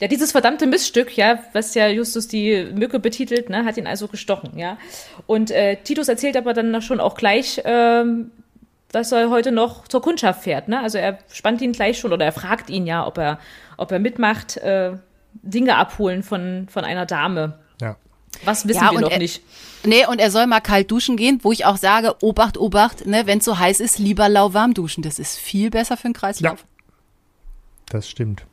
Ja, dieses verdammte Missstück, ja, was ja Justus die Mücke betitelt, ne, hat ihn also gestochen, ja. Und äh, Titus erzählt aber dann schon auch gleich, ähm, dass er heute noch zur Kundschaft fährt. Ne? Also er spannt ihn gleich schon oder er fragt ihn ja, ob er, ob er mitmacht, äh, Dinge abholen von, von einer Dame. Ja. Was wissen ja, wir noch er, nicht. Nee, und er soll mal kalt duschen gehen, wo ich auch sage, Obacht, Obacht, ne, wenn es so heiß ist, lieber lauwarm duschen. Das ist viel besser für den Kreislauf. Ja. Das stimmt.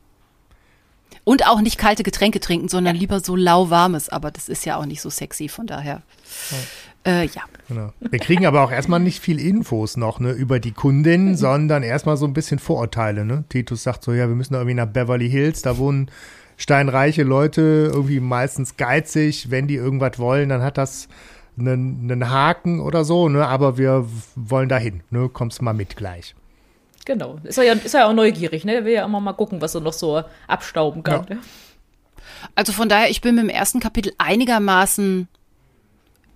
Und auch nicht kalte Getränke trinken, sondern ja. lieber so lauwarmes. Aber das ist ja auch nicht so sexy, von daher. Ja. Äh, ja. Genau. Wir kriegen aber auch erstmal nicht viel Infos noch ne, über die Kundin, mhm. sondern erstmal so ein bisschen Vorurteile. Ne? Titus sagt so, ja, wir müssen irgendwie nach Beverly Hills, da wohnen steinreiche Leute, irgendwie meistens geizig. Wenn die irgendwas wollen, dann hat das einen, einen Haken oder so, ne? aber wir wollen dahin. Ne? Kommst mal mit gleich. Genau. Ist er ja, ist er ja auch neugierig, ne? Er will ja immer mal gucken, was er noch so abstauben kann. Ja. Ne? Also von daher, ich bin mit dem ersten Kapitel einigermaßen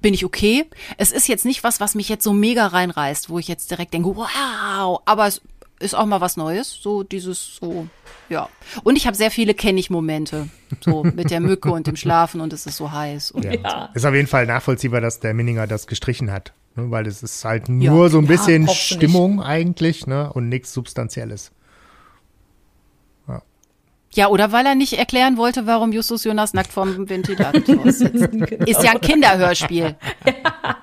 bin ich okay. Es ist jetzt nicht was, was mich jetzt so mega reinreißt, wo ich jetzt direkt denke, wow, aber es ist auch mal was Neues, so dieses so, ja. Und ich habe sehr viele kenne ich Momente, so mit der Mücke und dem Schlafen und es ist so heiß. Ja. ja. Ist auf jeden Fall nachvollziehbar, dass der Minninger das gestrichen hat, ne, weil es ist halt nur ja, so ein bisschen Stimmung eigentlich ne, und nichts Substanzielles. Ja, oder weil er nicht erklären wollte, warum Justus Jonas nackt vorm Ventilator sitzt. genau. Ist ja ein Kinderhörspiel. Ja.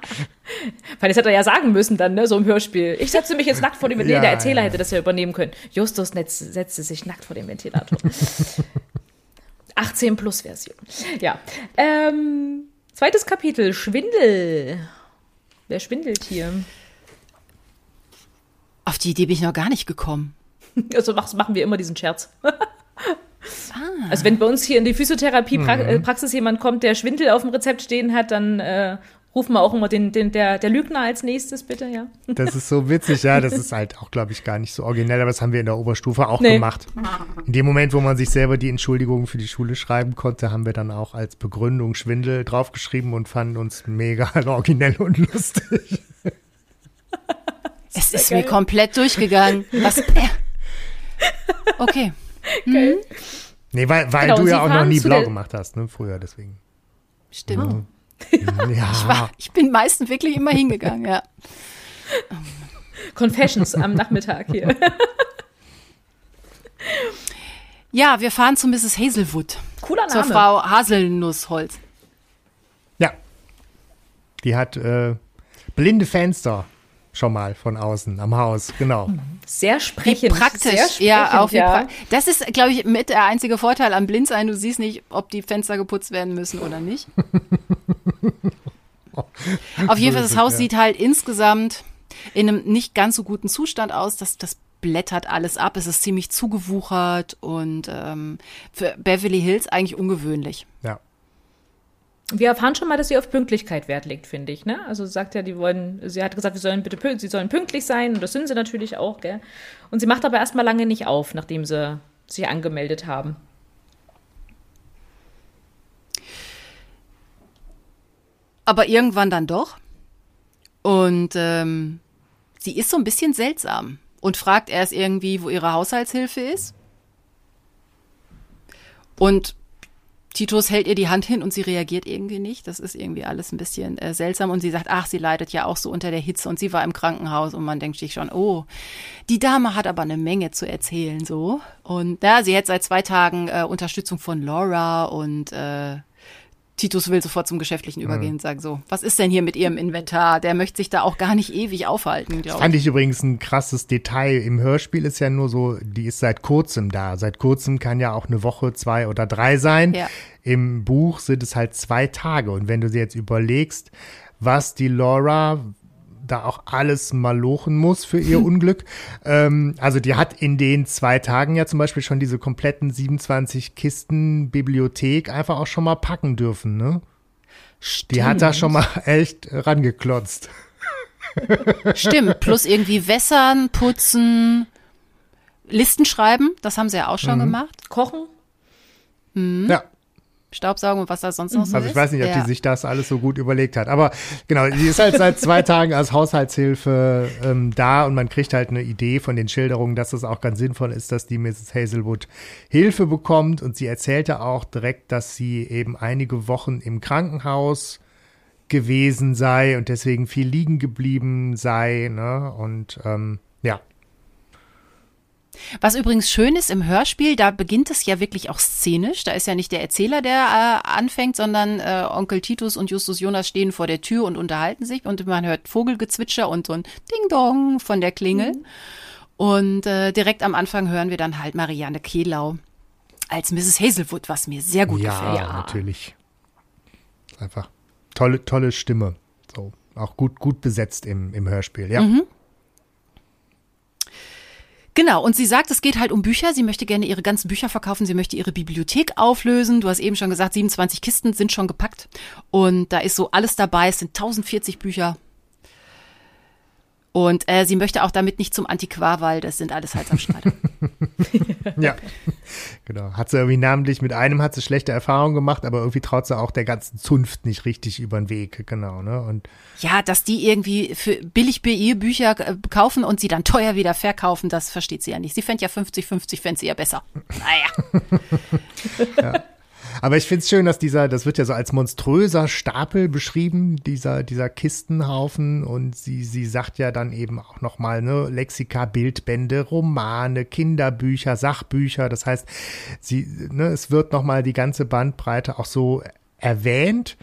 Weil das hätte er ja sagen müssen dann, ne, so im Hörspiel. Ich setze mich jetzt nackt vor dem Ventilator. Ja, der Erzähler ja. hätte das ja übernehmen können. Justus setzte sich nackt vor dem Ventilator. 18 plus Version. Ja. Ähm, zweites Kapitel, Schwindel. Wer schwindelt hier? Auf die Idee bin ich noch gar nicht gekommen. Also machen wir immer diesen Scherz. Ah. Also wenn bei uns hier in die Physiotherapie-Praxis mhm. jemand kommt, der Schwindel auf dem Rezept stehen hat, dann äh, rufen wir auch immer den, den, der, der Lügner als nächstes, bitte, ja. Das ist so witzig, ja. Das ist halt auch, glaube ich, gar nicht so originell, aber das haben wir in der Oberstufe auch nee. gemacht. In dem Moment, wo man sich selber die Entschuldigungen für die Schule schreiben konnte, haben wir dann auch als Begründung Schwindel draufgeschrieben und fanden uns mega originell und lustig. Es ist, mir komplett durchgegangen. Was? Okay. Geil. Mhm. Nee, weil, weil genau, du ja auch noch nie blau gemacht hast, ne, früher, deswegen. Stimmt. Oh. Ja. Ich, war, ich bin meistens wirklich immer hingegangen, ja. Confessions am Nachmittag hier. Ja, wir fahren zu Mrs. Hazelwood. Cooler Name. Zur Frau Haselnussholz. Ja. Die hat äh, blinde Fenster schon mal von außen am Haus, genau. Sehr sprechend. Wie praktisch, Sehr sprechend, ja, auch ja. Pra das ist, glaube ich, mit der einzige Vorteil am Blindsein. Du siehst nicht, ob die Fenster geputzt werden müssen oder nicht. Auf jeden Fall, das Haus sieht halt insgesamt in einem nicht ganz so guten Zustand aus. Das, das blättert alles ab. Es ist ziemlich zugewuchert und ähm, für Beverly Hills eigentlich ungewöhnlich. Ja. Wir erfahren schon mal, dass sie auf Pünktlichkeit Wert legt, finde ich. Ne? Also sagt ja, die wollen, sie hat gesagt, wir sollen bitte, sie sollen pünktlich sein und das sind sie natürlich auch, gell? Und sie macht aber erstmal lange nicht auf, nachdem sie sich angemeldet haben. Aber irgendwann dann doch. Und ähm, sie ist so ein bisschen seltsam und fragt erst irgendwie, wo ihre Haushaltshilfe ist. Und Titus hält ihr die Hand hin und sie reagiert irgendwie nicht. Das ist irgendwie alles ein bisschen äh, seltsam. Und sie sagt, ach, sie leidet ja auch so unter der Hitze und sie war im Krankenhaus und man denkt sich schon, oh, die Dame hat aber eine Menge zu erzählen so. Und ja, sie hat seit zwei Tagen äh, Unterstützung von Laura und äh, Titus will sofort zum Geschäftlichen übergehen und sagen so, was ist denn hier mit Ihrem Inventar? Der möchte sich da auch gar nicht ewig aufhalten, glaube ich. Fand ich übrigens ein krasses Detail. Im Hörspiel ist ja nur so, die ist seit kurzem da. Seit kurzem kann ja auch eine Woche, zwei oder drei sein. Ja. Im Buch sind es halt zwei Tage. Und wenn du dir jetzt überlegst, was die Laura da auch alles malochen muss für ihr Unglück. Ähm, also die hat in den zwei Tagen ja zum Beispiel schon diese kompletten 27 Kisten Bibliothek einfach auch schon mal packen dürfen, ne? Stimmt. Die hat da schon mal echt rangeklotzt. Stimmt, plus irgendwie wässern, putzen, Listen schreiben, das haben sie ja auch schon mhm. gemacht. Kochen. Mhm. Ja. Staubsaugen und was da sonst noch so ist. Also ich weiß nicht, ob ja. die sich das alles so gut überlegt hat. Aber genau, die ist halt seit zwei Tagen als Haushaltshilfe ähm, da und man kriegt halt eine Idee von den Schilderungen, dass es auch ganz sinnvoll ist, dass die Mrs. Hazelwood Hilfe bekommt. Und sie erzählte auch direkt, dass sie eben einige Wochen im Krankenhaus gewesen sei und deswegen viel liegen geblieben sei. Ne? Und ähm, ja, was übrigens schön ist im Hörspiel, da beginnt es ja wirklich auch szenisch. Da ist ja nicht der Erzähler, der äh, anfängt, sondern äh, Onkel Titus und Justus Jonas stehen vor der Tür und unterhalten sich und man hört Vogelgezwitscher und so ein Ding-Dong von der Klingel. Mhm. Und äh, direkt am Anfang hören wir dann halt Marianne Kehlau als Mrs. Hazelwood, was mir sehr gut ja, gefällt. Ja, natürlich. Einfach tolle, tolle Stimme. So, auch gut, gut besetzt im, im Hörspiel, ja. Mhm. Genau, und sie sagt, es geht halt um Bücher. Sie möchte gerne ihre ganzen Bücher verkaufen. Sie möchte ihre Bibliothek auflösen. Du hast eben schon gesagt, 27 Kisten sind schon gepackt. Und da ist so alles dabei. Es sind 1040 Bücher. Und äh, sie möchte auch damit nicht zum Antiquar, weil das sind alles Halsamstreiter. ja, genau. Hat sie irgendwie namentlich, mit einem hat sie schlechte Erfahrungen gemacht, aber irgendwie traut sie auch der ganzen Zunft nicht richtig über den Weg, genau, ne? Und ja, dass die irgendwie für billig BE-Bücher äh, kaufen und sie dann teuer wieder verkaufen, das versteht sie ja nicht. Sie fände ja 50-50, fände sie ja besser. Naja. ja. Aber ich finde es schön, dass dieser, das wird ja so als monströser Stapel beschrieben, dieser, dieser Kistenhaufen. Und sie, sie sagt ja dann eben auch nochmal, ne, Lexika, Bildbände, Romane, Kinderbücher, Sachbücher. Das heißt, sie, ne, es wird nochmal die ganze Bandbreite auch so erwähnt.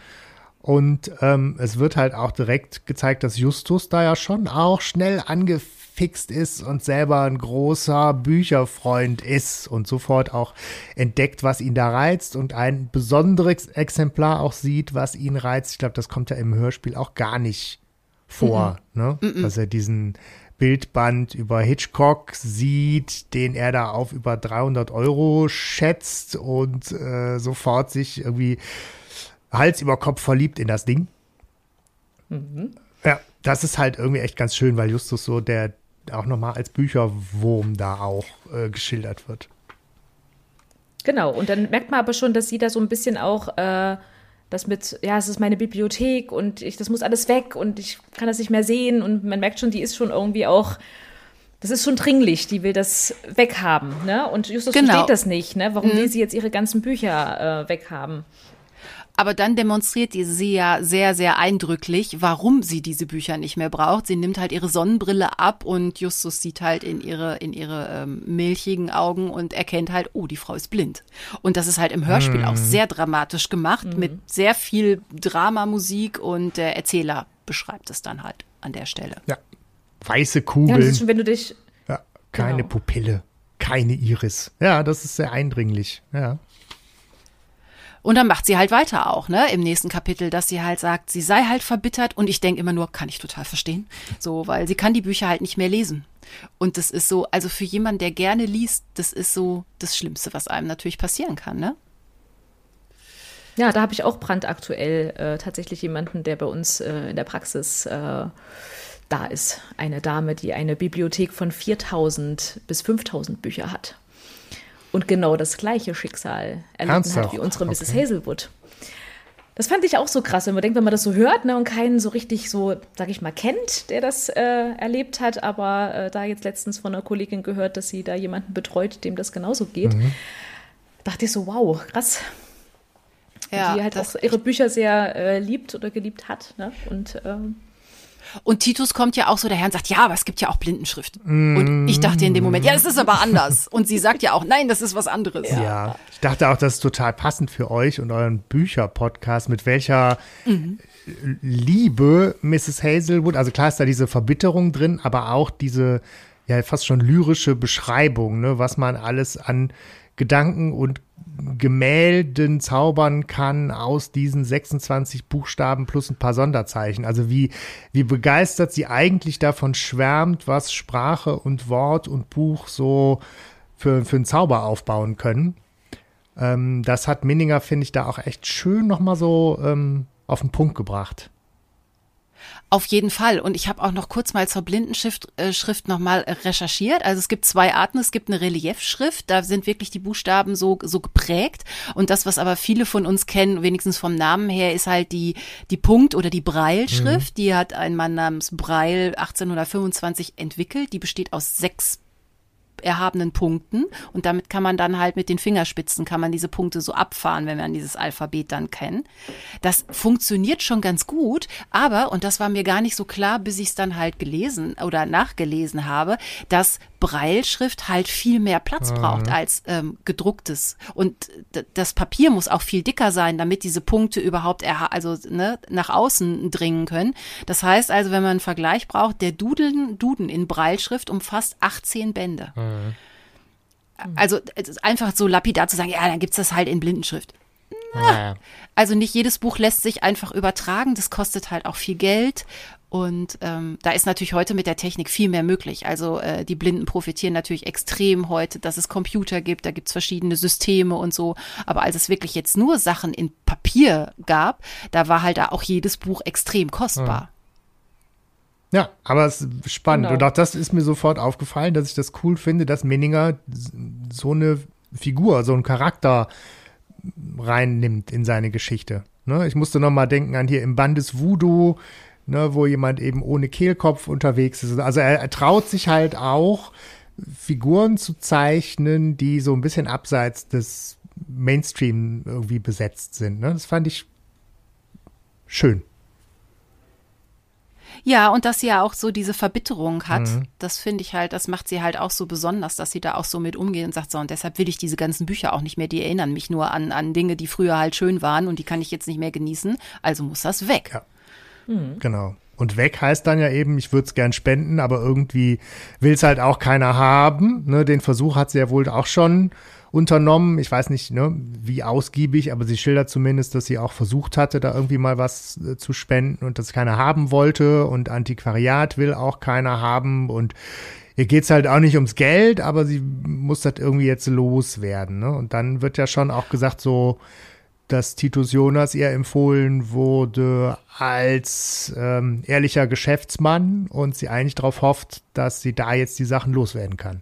Und ähm, es wird halt auch direkt gezeigt, dass Justus da ja schon auch schnell angefixt ist und selber ein großer Bücherfreund ist und sofort auch entdeckt, was ihn da reizt und ein besonderes Exemplar auch sieht, was ihn reizt. Ich glaube, das kommt ja im Hörspiel auch gar nicht vor, mhm. ne? Mhm. dass er diesen Bildband über Hitchcock sieht, den er da auf über 300 Euro schätzt und äh, sofort sich irgendwie Hals über Kopf verliebt in das Ding. Mhm. Ja, das ist halt irgendwie echt ganz schön, weil Justus so der auch nochmal als Bücherwurm da auch äh, geschildert wird. Genau, und dann merkt man aber schon, dass sie da so ein bisschen auch äh, das mit, ja, es ist meine Bibliothek und ich, das muss alles weg und ich kann das nicht mehr sehen und man merkt schon, die ist schon irgendwie auch, das ist schon dringlich, die will das weghaben, ne? Und Justus genau. versteht das nicht, ne? Warum mhm. will sie jetzt ihre ganzen Bücher äh, weghaben? Aber dann demonstriert sie ja sehr, sehr eindrücklich, warum sie diese Bücher nicht mehr braucht. Sie nimmt halt ihre Sonnenbrille ab und Justus sieht halt in ihre, in ihre ähm, milchigen Augen und erkennt halt, oh, die Frau ist blind. Und das ist halt im Hörspiel mhm. auch sehr dramatisch gemacht, mhm. mit sehr viel Dramamusik und der Erzähler beschreibt es dann halt an der Stelle. Ja. Weiße Kugeln. Ja, schon, wenn du dich. Ja, keine genau. Pupille, keine Iris. Ja, das ist sehr eindringlich. Ja. Und dann macht sie halt weiter auch, ne, im nächsten Kapitel, dass sie halt sagt, sie sei halt verbittert und ich denke immer nur, kann ich total verstehen. So, weil sie kann die Bücher halt nicht mehr lesen. Und das ist so, also für jemanden, der gerne liest, das ist so das Schlimmste, was einem natürlich passieren kann, ne? Ja, da habe ich auch brandaktuell äh, tatsächlich jemanden, der bei uns äh, in der Praxis äh, da ist. Eine Dame, die eine Bibliothek von 4000 bis 5000 Bücher hat und genau das gleiche Schicksal erlitten Ernsthaft? hat wie unsere Mrs. Okay. Hazelwood. Das fand ich auch so krass, wenn man denkt, wenn man das so hört ne, und keinen so richtig so, sag ich mal, kennt, der das äh, erlebt hat, aber äh, da jetzt letztens von einer Kollegin gehört, dass sie da jemanden betreut, dem das genauso geht, mhm. dachte ich so, wow, krass. Ja, die halt auch ihre Bücher sehr äh, liebt oder geliebt hat. Ne? Und ähm, und Titus kommt ja auch so daher und sagt, ja, aber es gibt ja auch Blindenschrift. Mm. Und ich dachte in dem Moment, ja, das ist aber anders. Und sie sagt ja auch, nein, das ist was anderes. Ja, ja. ich dachte auch, das ist total passend für euch und euren Bücher-Podcast, mit welcher mhm. Liebe Mrs. Hazelwood, also klar ist da diese Verbitterung drin, aber auch diese ja fast schon lyrische Beschreibung, ne, was man alles an Gedanken und Gemälden zaubern kann aus diesen 26 Buchstaben plus ein paar Sonderzeichen. Also wie, wie begeistert sie eigentlich davon schwärmt, was Sprache und Wort und Buch so für, für einen Zauber aufbauen können. Ähm, das hat Minninger, finde ich, da auch echt schön nochmal so ähm, auf den Punkt gebracht. Auf jeden Fall. Und ich habe auch noch kurz mal zur Blindenschrift äh, Schrift noch mal recherchiert. Also es gibt zwei Arten. Es gibt eine Reliefschrift. Da sind wirklich die Buchstaben so so geprägt. Und das, was aber viele von uns kennen, wenigstens vom Namen her, ist halt die die Punkt- oder die Breilschrift. Mhm. Die hat ein Mann namens Breil 1825 entwickelt. Die besteht aus sechs erhabenen Punkten und damit kann man dann halt mit den Fingerspitzen kann man diese Punkte so abfahren, wenn man dieses Alphabet dann kennt. Das funktioniert schon ganz gut, aber und das war mir gar nicht so klar, bis ich es dann halt gelesen oder nachgelesen habe, dass Breilschrift halt viel mehr Platz mhm. braucht als ähm, gedrucktes. Und das Papier muss auch viel dicker sein, damit diese Punkte überhaupt also ne, nach außen dringen können. Das heißt also, wenn man einen Vergleich braucht, der Duden, Duden in Breilschrift umfasst 18 Bände. Mhm. Also einfach so lapidar zu sagen, ja, dann gibt's das halt in Blindenschrift. Na, also nicht jedes Buch lässt sich einfach übertragen. Das kostet halt auch viel Geld. Und ähm, da ist natürlich heute mit der Technik viel mehr möglich. Also äh, die Blinden profitieren natürlich extrem heute, dass es Computer gibt, da gibt es verschiedene Systeme und so. Aber als es wirklich jetzt nur Sachen in Papier gab, da war halt auch jedes Buch extrem kostbar. Ja, ja aber es ist spannend. Genau. Und auch das ist mir sofort aufgefallen, dass ich das cool finde, dass Menninger so eine Figur, so einen Charakter reinnimmt in seine Geschichte. Ne? Ich musste noch mal denken an hier im Bandes Voodoo, ne, wo jemand eben ohne Kehlkopf unterwegs ist. Also er, er traut sich halt auch, Figuren zu zeichnen, die so ein bisschen abseits des Mainstream irgendwie besetzt sind. Ne? Das fand ich schön. Ja, und dass sie ja auch so diese Verbitterung hat, mhm. das finde ich halt, das macht sie halt auch so besonders, dass sie da auch so mit umgeht und sagt so, und deshalb will ich diese ganzen Bücher auch nicht mehr, die erinnern mich nur an, an Dinge, die früher halt schön waren und die kann ich jetzt nicht mehr genießen, also muss das weg. Ja. Mhm. Genau. Und weg heißt dann ja eben, ich würde es gern spenden, aber irgendwie will es halt auch keiner haben. Ne, den Versuch hat sie ja wohl auch schon unternommen. Ich weiß nicht, ne, wie ausgiebig, aber sie schildert zumindest, dass sie auch versucht hatte, da irgendwie mal was äh, zu spenden und das keiner haben wollte. Und Antiquariat will auch keiner haben. Und ihr geht's halt auch nicht ums Geld, aber sie muss das irgendwie jetzt loswerden. Ne? Und dann wird ja schon auch gesagt, so, dass Titus Jonas ihr empfohlen wurde als ähm, ehrlicher Geschäftsmann und sie eigentlich darauf hofft, dass sie da jetzt die Sachen loswerden kann.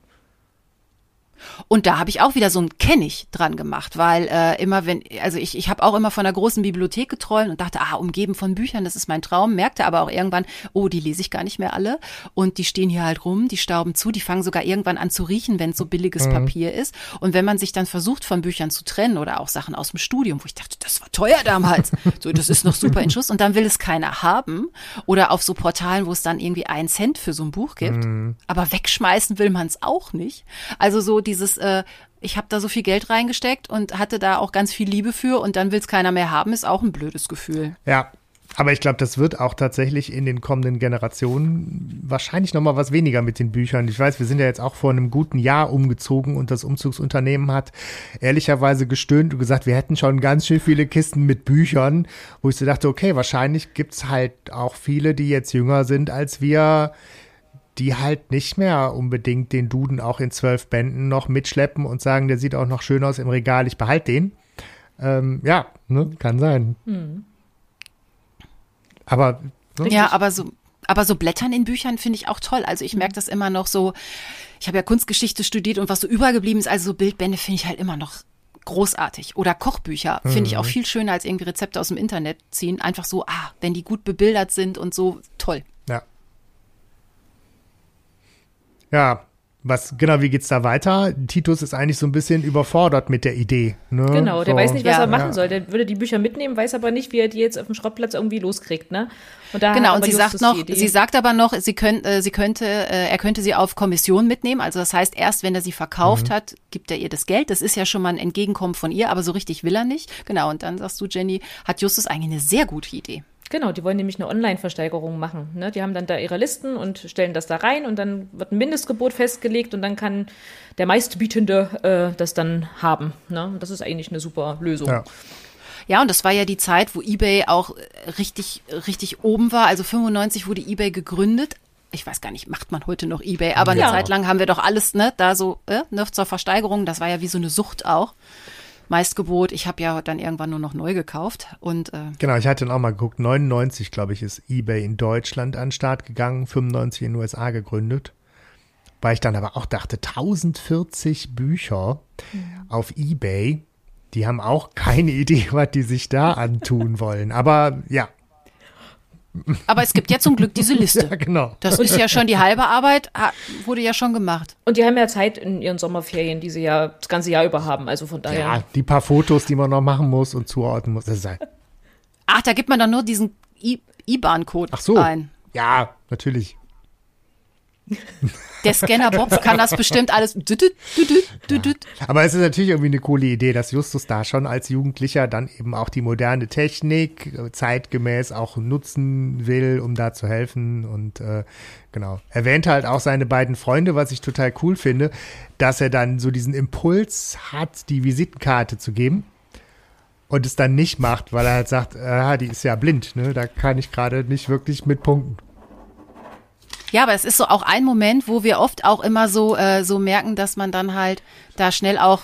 Und da habe ich auch wieder so ein Kennig dran gemacht, weil äh, immer wenn, also ich, ich habe auch immer von einer großen Bibliothek geträumt und dachte, ah, umgeben von Büchern, das ist mein Traum, merkte aber auch irgendwann, oh, die lese ich gar nicht mehr alle und die stehen hier halt rum, die stauben zu, die fangen sogar irgendwann an zu riechen, wenn es so billiges mhm. Papier ist. Und wenn man sich dann versucht, von Büchern zu trennen oder auch Sachen aus dem Studium, wo ich dachte, das war teuer damals, so, das ist noch super in Schuss und dann will es keiner haben oder auf so Portalen, wo es dann irgendwie einen Cent für so ein Buch gibt, mhm. aber wegschmeißen will man es auch nicht. Also so die dieses, äh, ich habe da so viel Geld reingesteckt und hatte da auch ganz viel Liebe für und dann will es keiner mehr haben, ist auch ein blödes Gefühl. Ja, aber ich glaube, das wird auch tatsächlich in den kommenden Generationen wahrscheinlich noch mal was weniger mit den Büchern. Ich weiß, wir sind ja jetzt auch vor einem guten Jahr umgezogen und das Umzugsunternehmen hat ehrlicherweise gestöhnt und gesagt, wir hätten schon ganz schön viele Kisten mit Büchern, wo ich so dachte, okay, wahrscheinlich gibt es halt auch viele, die jetzt jünger sind als wir, die halt nicht mehr unbedingt den Duden auch in zwölf Bänden noch mitschleppen und sagen, der sieht auch noch schön aus im Regal, ich behalte den. Ähm, ja, ne, kann sein. Mhm. Aber. Ne? Ja, aber so, aber so Blättern in Büchern finde ich auch toll. Also ich merke das immer noch so. Ich habe ja Kunstgeschichte studiert und was so übergeblieben ist, also so Bildbände finde ich halt immer noch großartig. Oder Kochbücher finde ich auch mhm. viel schöner als irgendwie Rezepte aus dem Internet ziehen. Einfach so, ah, wenn die gut bebildert sind und so, toll. Ja, was, genau, wie geht's da weiter? Titus ist eigentlich so ein bisschen überfordert mit der Idee. Ne? Genau, der so. weiß nicht, was ja, er machen ja. soll. Der würde die Bücher mitnehmen, weiß aber nicht, wie er die jetzt auf dem Schrottplatz irgendwie loskriegt, ne? Und da genau, und sie sagt noch, sie sagt aber noch, sie, könnt, äh, sie könnte, äh, er könnte sie auf Kommission mitnehmen. Also das heißt, erst wenn er sie verkauft mhm. hat, gibt er ihr das Geld. Das ist ja schon mal ein Entgegenkommen von ihr, aber so richtig will er nicht. Genau, und dann sagst du, Jenny, hat Justus eigentlich eine sehr gute Idee. Genau, die wollen nämlich eine Online-Versteigerung machen. Ne? Die haben dann da ihre Listen und stellen das da rein und dann wird ein Mindestgebot festgelegt und dann kann der meistbietende äh, das dann haben. Ne? Und das ist eigentlich eine super Lösung. Ja. Ja, und das war ja die Zeit, wo eBay auch richtig, richtig oben war. Also 95 wurde eBay gegründet. Ich weiß gar nicht, macht man heute noch eBay, aber ja. eine Zeit lang haben wir doch alles, ne, da so, äh, ne, zur Versteigerung. Das war ja wie so eine Sucht auch. Meistgebot. Ich habe ja dann irgendwann nur noch neu gekauft. Und, äh, genau, ich hatte dann auch mal geguckt. 99, glaube ich, ist eBay in Deutschland an den Start gegangen, 95 in den USA gegründet. Weil ich dann aber auch dachte, 1040 Bücher mhm. auf eBay, die haben auch keine Idee, was die sich da antun wollen. Aber ja, aber es gibt ja zum Glück diese Liste. Ja, genau. Das ist ja schon die halbe Arbeit, wurde ja schon gemacht. Und die haben ja Zeit in ihren Sommerferien, die sie ja das ganze Jahr über haben. Also von daher. Ja, die paar Fotos, die man noch machen muss und zuordnen muss. Das ist halt Ach, da gibt man dann nur diesen IBAN-Code so. ein. Ja, natürlich. Der Scanner Bob kann das bestimmt alles. Ja. Aber es ist natürlich irgendwie eine coole Idee, dass Justus da schon als Jugendlicher dann eben auch die moderne Technik zeitgemäß auch nutzen will, um da zu helfen. Und äh, genau. Erwähnt halt auch seine beiden Freunde, was ich total cool finde, dass er dann so diesen Impuls hat, die Visitenkarte zu geben. Und es dann nicht macht, weil er halt sagt, ah, die ist ja blind, ne? Da kann ich gerade nicht wirklich mit punkten. Ja, aber es ist so auch ein Moment, wo wir oft auch immer so, äh, so merken, dass man dann halt da schnell auch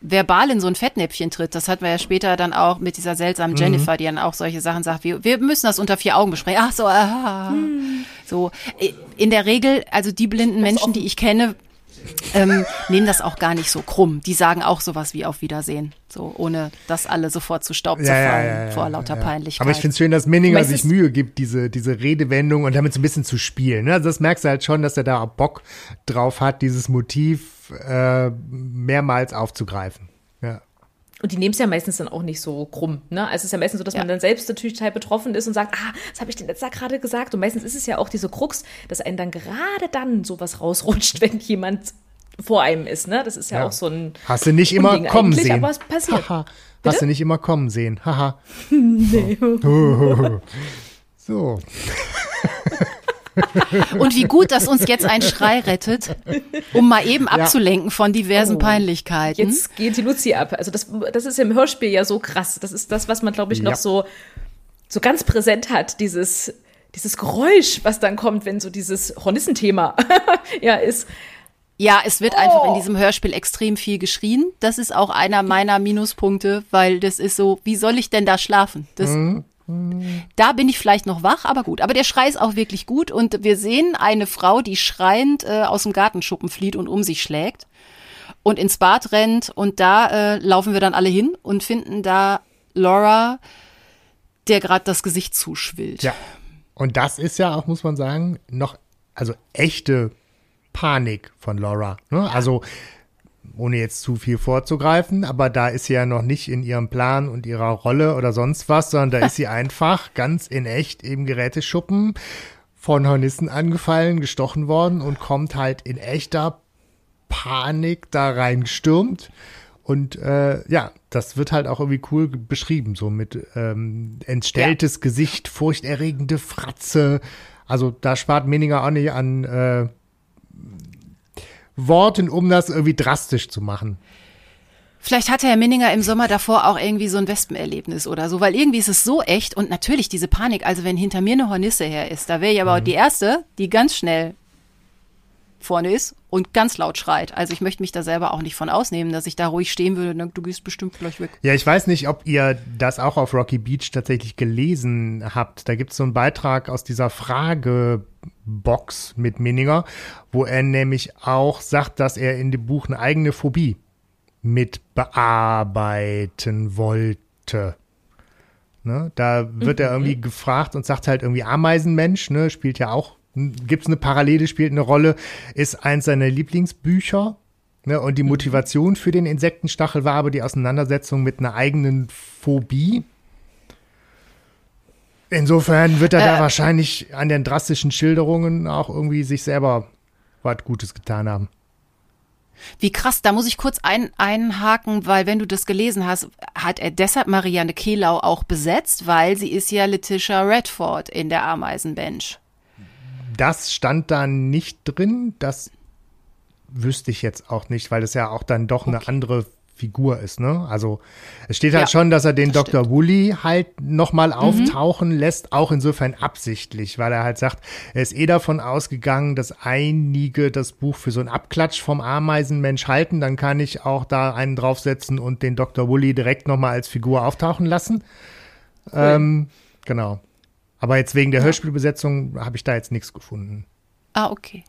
verbal in so ein Fettnäpfchen tritt. Das hatten wir ja später dann auch mit dieser seltsamen mhm. Jennifer, die dann auch solche Sachen sagt, wie, wir müssen das unter vier Augen besprechen. Ach so, ah. Mhm. So, in der Regel, also die blinden Menschen, die ich kenne, ähm, nehmen das auch gar nicht so krumm. Die sagen auch sowas wie auf Wiedersehen, so ohne dass alle sofort zu Staub ja, ja, ja, vor lauter Peinlichkeit. Aber ich finde es schön, dass Minninger sich Mühe gibt, diese, diese Redewendung und damit so ein bisschen zu spielen. Ne? Also das merkst du halt schon, dass er da Bock drauf hat, dieses Motiv äh, mehrmals aufzugreifen. Ja. Und die nehmen es ja meistens dann auch nicht so krumm. Ne? Also es ist ja meistens so, dass ja. man dann selbst natürlich total betroffen ist und sagt, ah, das habe ich denn jetzt da gerade gesagt. Und meistens ist es ja auch diese Krux, dass einem dann gerade dann sowas rausrutscht, wenn jemand vor einem ist. Ne? Das ist ja, ja. auch so ein. Hast du nicht immer kommen sehen. Aber es passiert. Haha. Hast du nicht immer kommen sehen. Haha. nee. so. Und wie gut, dass uns jetzt ein Schrei rettet, um mal eben abzulenken von diversen Oh. Peinlichkeiten. Jetzt geht die Luzi ab. Also das, das ist im Hörspiel ja so krass. Das ist das, was man, glaube ich, noch Ja. so, so ganz präsent hat, dieses, dieses Geräusch, was dann kommt, wenn so dieses Hornissenthema ja ist. Ja, es wird einfach Oh. in diesem Hörspiel extrem viel geschrien. Das ist auch einer meiner Minuspunkte, weil das ist so, wie soll ich denn da schlafen? Das, Da bin ich vielleicht noch wach, aber gut. Aber der Schrei ist auch wirklich gut und wir sehen eine Frau, die schreiend äh, aus dem Gartenschuppen flieht und um sich schlägt und ins Bad rennt und da äh, laufen wir dann alle hin und finden da Laura, der gerade das Gesicht zuschwillt. Ja. Und das ist ja auch, muss man sagen, noch, also echte Panik von Laura. Ne? Also, ohne jetzt zu viel vorzugreifen, aber da ist sie ja noch nicht in ihrem Plan und ihrer Rolle oder sonst was, sondern da ist sie einfach ganz in echt im Geräteschuppen von Hornissen angefallen, gestochen worden und kommt halt in echter Panik da reingestürmt. Und äh, ja, das wird halt auch irgendwie cool beschrieben, so mit ähm, entstelltes Gesicht, furchterregende Fratze. Also da spart Meninger auch nicht an äh, Worten, um das irgendwie drastisch zu machen. Vielleicht hatte Herr Minninger im Sommer davor auch irgendwie so ein Wespenerlebnis oder so, weil irgendwie ist es so echt und natürlich diese Panik, also wenn hinter mir eine Hornisse her ist, da wäre ich aber auch die Erste, die ganz schnell vorne ist und ganz laut schreit. Also ich möchte mich da selber auch nicht von ausnehmen, dass ich da ruhig stehen würde und denke, du gehst bestimmt gleich weg. Ja, ich weiß nicht, ob ihr das auch auf Rocky Beach tatsächlich gelesen habt. Da gibt es so einen Beitrag aus dieser Fragebox mit Minninger, wo er nämlich auch sagt, dass er in dem Buch eine eigene Phobie mit bearbeiten wollte. Ne? Da wird er irgendwie gefragt und sagt halt irgendwie Ameisenmensch, ne? spielt ja auch, gibt es eine Parallele, spielt eine Rolle, ist eins seiner Lieblingsbücher. Ne? Und die Motivation für den Insektenstachel war aber die Auseinandersetzung mit einer eigenen Phobie. Insofern wird er da wahrscheinlich an den drastischen Schilderungen auch irgendwie sich selber was Gutes getan haben. Wie krass, da muss ich kurz ein, einhaken, weil wenn du das gelesen hast, hat er deshalb Marianne Kehlau auch besetzt, weil sie ist ja Letitia Redford in der Ameisenbench. Das stand da nicht drin. Das wüsste ich jetzt auch nicht, weil es ja auch dann doch eine andere Figur ist, ne? Also es steht halt Ja, schon, dass er den das Dr. Woolley halt nochmal auftauchen lässt, auch insofern absichtlich, weil er halt sagt, er ist eh davon ausgegangen, dass einige das Buch für so einen Abklatsch vom Ameisenmensch halten, dann kann ich auch da einen draufsetzen und den Dr. Woolley direkt nochmal als Figur auftauchen lassen. Ähm, genau. Aber jetzt wegen der Hörspielbesetzung habe ich da jetzt nichts gefunden. Ah, okay.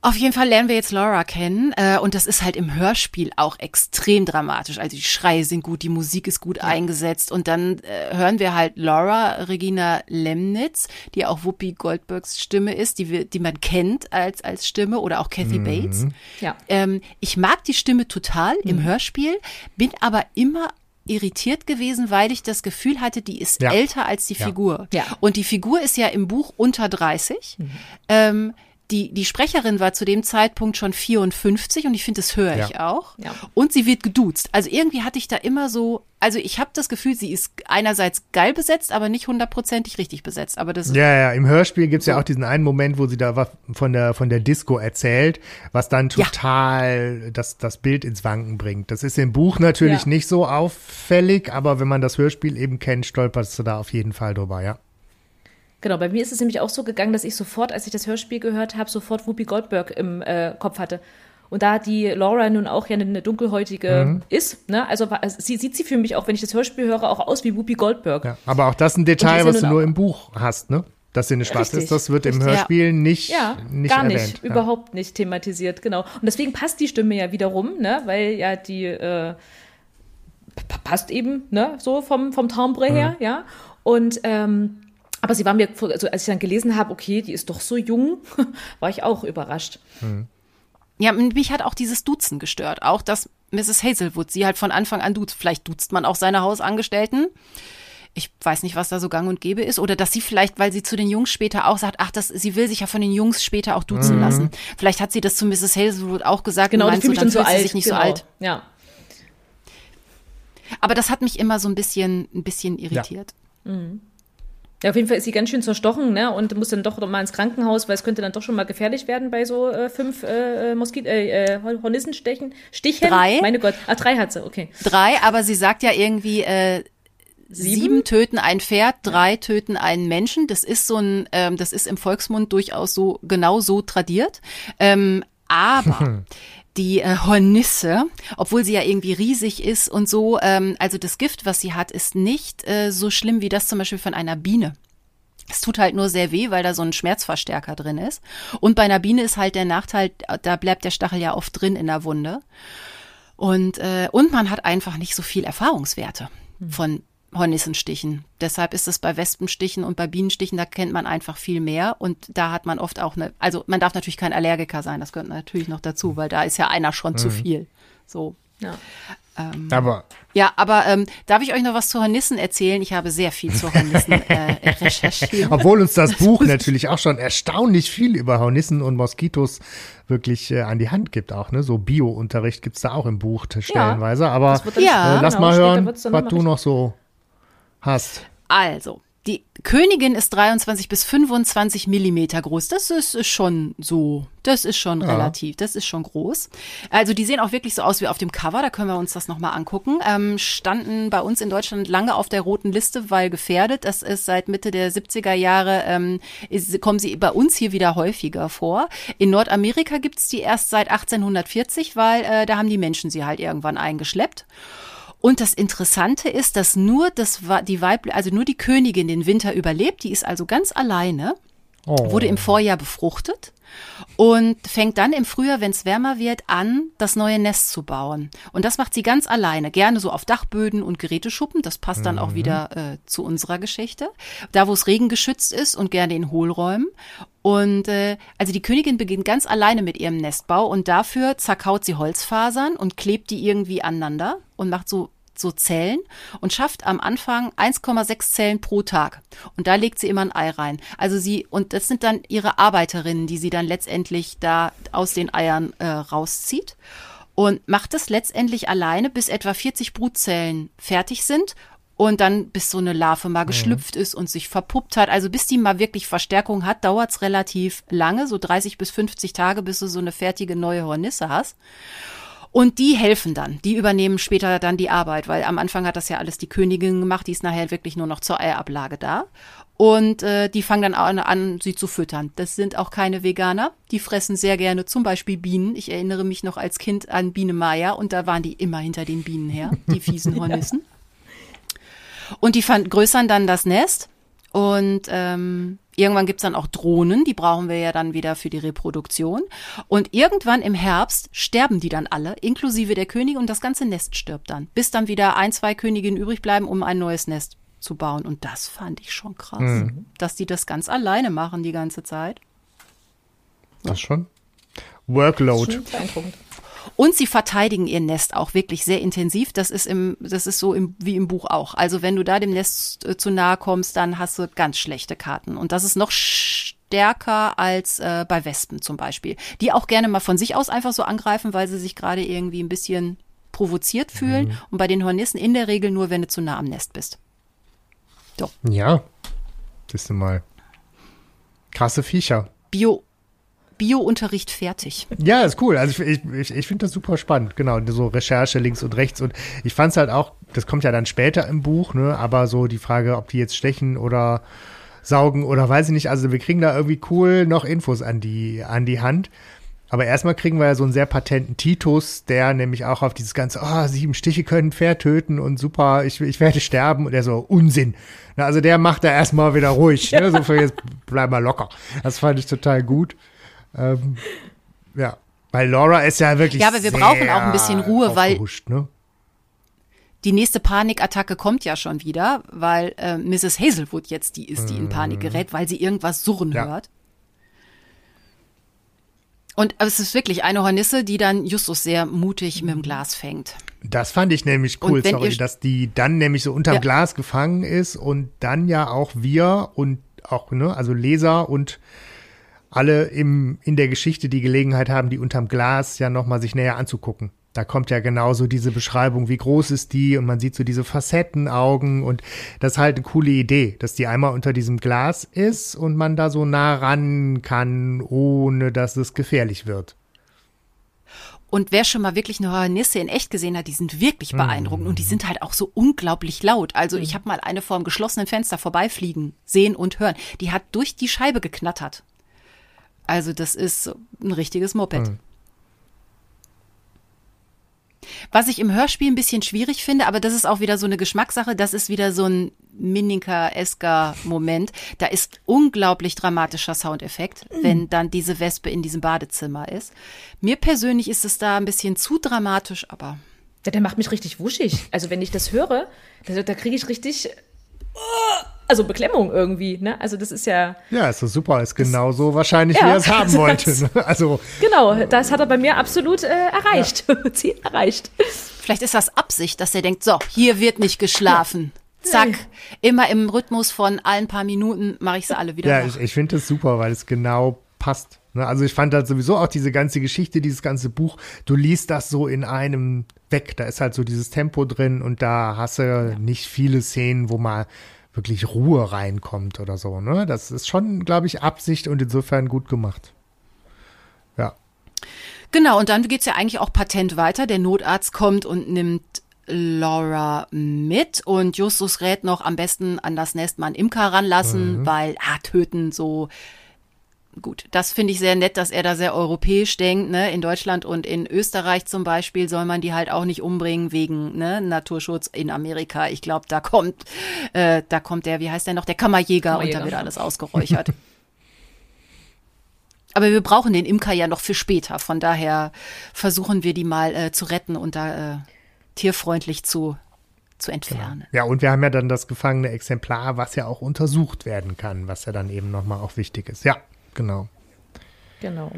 Auf jeden Fall lernen wir jetzt Laura kennen äh, und das ist halt im Hörspiel auch extrem dramatisch. Also die Schreie sind gut, die Musik ist gut eingesetzt und dann äh, hören wir halt Laura Regina Lemnitz, die auch Whoopi Goldbergs Stimme ist, die wir, die man kennt als als Stimme oder auch Kathy Bates. Ja. Ähm, ich mag die Stimme total im Hörspiel, bin aber immer irritiert gewesen, weil ich das Gefühl hatte, die ist Ja. älter als die Ja. Figur. Ja. Und die Figur ist ja im Buch unter 30. Ähm, die, die Sprecherin war zu dem Zeitpunkt schon 54 und ich finde, das höre ich auch. Ja. Und sie wird geduzt. Also irgendwie hatte ich da immer so, also ich habe das Gefühl, sie ist einerseits geil besetzt, aber nicht hundertprozentig richtig besetzt. Aber das Ja, ja, im Hörspiel gibt's ja auch diesen einen Moment, wo sie da was von der, von der Disco erzählt, was dann Ja. total das, das Bild ins Wanken bringt. Das ist im Buch natürlich Ja. nicht so auffällig, aber wenn man das Hörspiel eben kennt, stolperst du da auf jeden Fall drüber, ja. Genau, bei mir ist es nämlich auch so gegangen, dass ich sofort, als ich das Hörspiel gehört habe, sofort Whoopi Goldberg im äh, Kopf hatte. Und da die Laura nun auch ja eine, dunkelhäutige Mhm. ist, ne, also war- sie sieht sie für mich auch, wenn ich das Hörspiel höre, auch aus wie Whoopi Goldberg. ja. Aber auch das ein Und die Detail, ist ja was du nur im Buch hast, ne? Dass sie eine Schwarze Richtig, ist, das wird im richtig. Hörspiel nicht, Ja, nicht gar erwähnt. nicht, ja. überhaupt nicht thematisiert, genau. Und deswegen passt die Stimme ja wiederum, ne, weil ja die äh, passt eben, ne, so vom vom Timbre her, Mhm. ja. Und ähm, aber sie war mir, also als ich dann gelesen habe, okay, die ist doch so jung, war ich auch überrascht. Ja, mich hat auch dieses Duzen gestört. Auch, dass Mrs. Hazelwood sie halt von Anfang an duzt. Vielleicht duzt man auch seine Hausangestellten. Ich weiß nicht, was da so gang und gäbe ist. Oder dass sie vielleicht, weil sie zu den Jungs später auch sagt, ach, das, sie will sich ja von den Jungs später auch duzen lassen. Vielleicht hat sie das zu Mrs. Hazelwood auch gesagt. Genau, und die meint fühlt mich dann so fühlt sie alt. sich nicht genau. so alt. Ja. Aber das hat mich immer so ein bisschen, ein bisschen irritiert. Ja, auf jeden Fall ist sie ganz schön zerstochen, ne? Und muss dann doch mal ins Krankenhaus, weil es könnte dann doch schon mal gefährlich werden bei so äh, fünf äh, Moskit äh, äh, Hornissenstechen. Stichen? Drei. Meine Gott. Ah, drei hat sie, okay. Drei, aber sie sagt ja irgendwie, äh, sieben? sieben töten ein Pferd, drei töten einen Menschen. Das ist so ein, ähm, das ist im Volksmund durchaus so genau so tradiert. Ähm, aber die äh, Hornisse, obwohl sie ja irgendwie riesig ist und so, ähm, also das Gift, was sie hat, ist nicht äh, so schlimm wie das zum Beispiel von einer Biene. Es tut halt nur sehr weh, weil da so ein Schmerzverstärker drin ist. Und bei einer Biene ist halt der Nachteil, da bleibt der Stachel ja oft drin in der Wunde. Und, äh, und man hat einfach nicht so viel Erfahrungswerte hm. von Hornissenstichen. Deshalb ist es bei Wespenstichen und bei Bienenstichen, da kennt man einfach viel mehr und da hat man oft auch eine, also man darf natürlich kein Allergiker sein, das gehört natürlich noch dazu, weil da ist ja einer schon mhm. zu viel. So. Ja. Ähm, aber. Ja, aber ähm, darf ich euch noch was zu Hornissen erzählen? Ich habe sehr viel zu Hornissen äh, recherchiert. Obwohl uns das Buch natürlich auch schon erstaunlich viel über Hornissen und Moskitos wirklich äh, an die Hand gibt auch. Ne? So Bio-Unterricht gibt es da auch im Buch stellenweise. Ja, aber ja, äh, lass genau, mal hören, was du noch so hast. Also, die Königin ist 23 bis 25 Millimeter groß. Das ist, schon so, das ist schon ja. relativ, das ist schon groß. Also die sehen auch wirklich so aus wie auf dem Cover, da können wir uns das nochmal angucken. Ähm, standen bei uns in Deutschland lange auf der roten Liste, weil gefährdet. Das ist seit Mitte der 70er Jahre, ähm, ist, kommen sie bei uns hier wieder häufiger vor. In Nordamerika gibt's die erst seit 1840, weil äh, da haben die Menschen sie halt irgendwann eingeschleppt. Und das Interessante ist, dass nur das die Weibliche, also nur die Königin den Winter überlebt. Die ist also ganz alleine, oh. wurde im Vorjahr befruchtet und fängt dann im Frühjahr, wenn es wärmer wird, an, das neue Nest zu bauen. Und das macht sie ganz alleine, gerne so auf Dachböden und Geräteschuppen. Das passt dann mhm. auch wieder äh, zu unserer Geschichte. Da, wo es regengeschützt ist und gerne in Hohlräumen. Und äh, also die Königin beginnt ganz alleine mit ihrem Nestbau und dafür zerkaut sie Holzfasern und klebt die irgendwie aneinander und macht so so Zellen und schafft am Anfang 1,6 Zellen pro Tag. Und da legt sie immer ein Ei rein. Also sie, und das sind dann ihre Arbeiterinnen, die sie dann letztendlich da aus den Eiern äh, rauszieht. Und macht es letztendlich alleine, bis etwa 40 Brutzellen fertig sind und dann bis so eine Larve mal mhm. geschlüpft ist und sich verpuppt hat. Also bis die mal wirklich Verstärkung hat, dauert es relativ lange, so 30 bis 50 Tage, bis du so eine fertige neue Hornisse hast. Und die helfen dann, die übernehmen später dann die Arbeit, weil am Anfang hat das ja alles die Königin gemacht, die ist nachher wirklich nur noch zur Eiablage da. Und äh, die fangen dann an, an, sie zu füttern. Das sind auch keine Veganer. Die fressen sehr gerne zum Beispiel Bienen. Ich erinnere mich noch als Kind an Biene Maya und da waren die immer hinter den Bienen her, die fiesen Hornissen. ja. Und die vergrößern dann das Nest und ähm, Irgendwann gibt's dann auch Drohnen, die brauchen wir ja dann wieder für die Reproduktion. Und irgendwann im Herbst sterben die dann alle, inklusive der Königin, und das ganze Nest stirbt dann, bis dann wieder ein, zwei Königinnen übrig bleiben, um ein neues Nest zu bauen. Und das fand ich schon krass, mhm. dass die das ganz alleine machen die ganze Zeit. Das schon. Workload. Das ist schon und sie verteidigen ihr Nest auch wirklich sehr intensiv. Das ist im, das ist so im, wie im Buch auch. Also wenn du da dem Nest äh, zu nahe kommst, dann hast du ganz schlechte Karten. Und das ist noch stärker als äh, bei Wespen zum Beispiel, die auch gerne mal von sich aus einfach so angreifen, weil sie sich gerade irgendwie ein bisschen provoziert fühlen. Mhm. Und bei den Hornissen in der Regel nur, wenn du zu nah am Nest bist. Doch. Ja, das ist mal krasse Viecher. Bio, Bio-Unterricht fertig. Ja, ist cool. Also ich, ich, ich finde das super spannend. Genau, so Recherche links und rechts. Und ich fand es halt auch, das kommt ja dann später im Buch, ne? aber so die Frage, ob die jetzt stechen oder saugen oder weiß ich nicht. Also wir kriegen da irgendwie cool noch Infos an die, an die Hand. Aber erstmal kriegen wir ja so einen sehr patenten Titus, der nämlich auch auf dieses ganze, oh, sieben Stiche können Pferd töten und super, ich, ich werde sterben. Und der so, Unsinn. Na, also der macht da erstmal wieder ruhig. Ja. Ne? So für jetzt bleib mal locker. Das fand ich total gut. Ähm, ja, weil Laura ist ja wirklich. Ja, aber wir brauchen auch ein bisschen Ruhe, weil ne? die nächste Panikattacke kommt ja schon wieder, weil äh, Mrs. Hazelwood jetzt die ist, die in Panik mhm. gerät, weil sie irgendwas surren ja. hört. Und es ist wirklich eine Hornisse, die dann Justus sehr mutig mit dem Glas fängt. Das fand ich nämlich cool, sorry, dass die dann nämlich so unterm ja. Glas gefangen ist und dann ja auch wir und auch, ne, also Leser und alle im, in der Geschichte die Gelegenheit haben, die unterm Glas ja nochmal sich näher anzugucken. Da kommt ja genauso diese Beschreibung, wie groß ist die und man sieht so diese Facettenaugen und das ist halt eine coole Idee, dass die einmal unter diesem Glas ist und man da so nah ran kann, ohne dass es gefährlich wird. Und wer schon mal wirklich eine Hornisse in echt gesehen hat, die sind wirklich beeindruckend und die sind halt auch so unglaublich laut. Also ich habe mal eine vor einem geschlossenen Fenster vorbeifliegen, sehen und hören. Die hat durch die Scheibe geknattert. Also das ist ein richtiges Moped. Mhm. Was ich im Hörspiel ein bisschen schwierig finde, aber das ist auch wieder so eine Geschmackssache, das ist wieder so ein Minninka-esker Moment. Da ist unglaublich dramatischer Soundeffekt, wenn dann diese Wespe in diesem Badezimmer ist. Mir persönlich ist es da ein bisschen zu dramatisch, aber Ja, der macht mich richtig wuschig. Also wenn ich das höre, da, da kriege ich richtig, uh, also Beklemmung irgendwie. Ne? Also das ist ja, Ja, ist doch super, ist genau so wahrscheinlich, wie Ja, er es haben das- wollte. ne? Also, genau, das hat er bei mir absolut äh, erreicht. Ziel erreicht. vielleicht ist das Absicht, dass er denkt, so, hier wird nicht geschlafen. Zack, immer im Rhythmus von allen paar Minuten mache ich sie alle wieder ja, wach. ich, ich finde das super, weil es genau passt. Ne? Also ich fand halt sowieso auch diese ganze Geschichte, dieses ganze Buch, du liest das so in einem weg. Da ist halt so dieses Tempo drin und da hast du nicht viele Szenen, wo mal wirklich Ruhe reinkommt oder so. Ne? Das ist schon, glaube ich, Absicht und insofern gut gemacht. Ja. Genau, und dann geht's ja eigentlich auch patent weiter. Der Notarzt kommt und nimmt Laura mit und Justus rät noch am besten an das Nest mal einen Imker ranlassen, weil, ah, töten so. Gut, das finde ich sehr nett, dass er da sehr europäisch denkt. Ne? In Deutschland und in Österreich zum Beispiel soll man die halt auch nicht umbringen wegen ne, Naturschutz. In Amerika, ich glaube, da kommt, äh, da kommt der, wie heißt der noch, der Kammerjäger, und Kammerjäger. da wird alles ausgeräuchert. Aber wir brauchen den Imker ja noch für später. Von daher versuchen wir die mal äh, zu retten und da äh, tierfreundlich zu, zu entfernen. Ja, und wir haben ja dann das gefangene Exemplar, was ja auch untersucht werden kann, was ja dann eben nochmal auch wichtig ist. Ja, genau. Genau.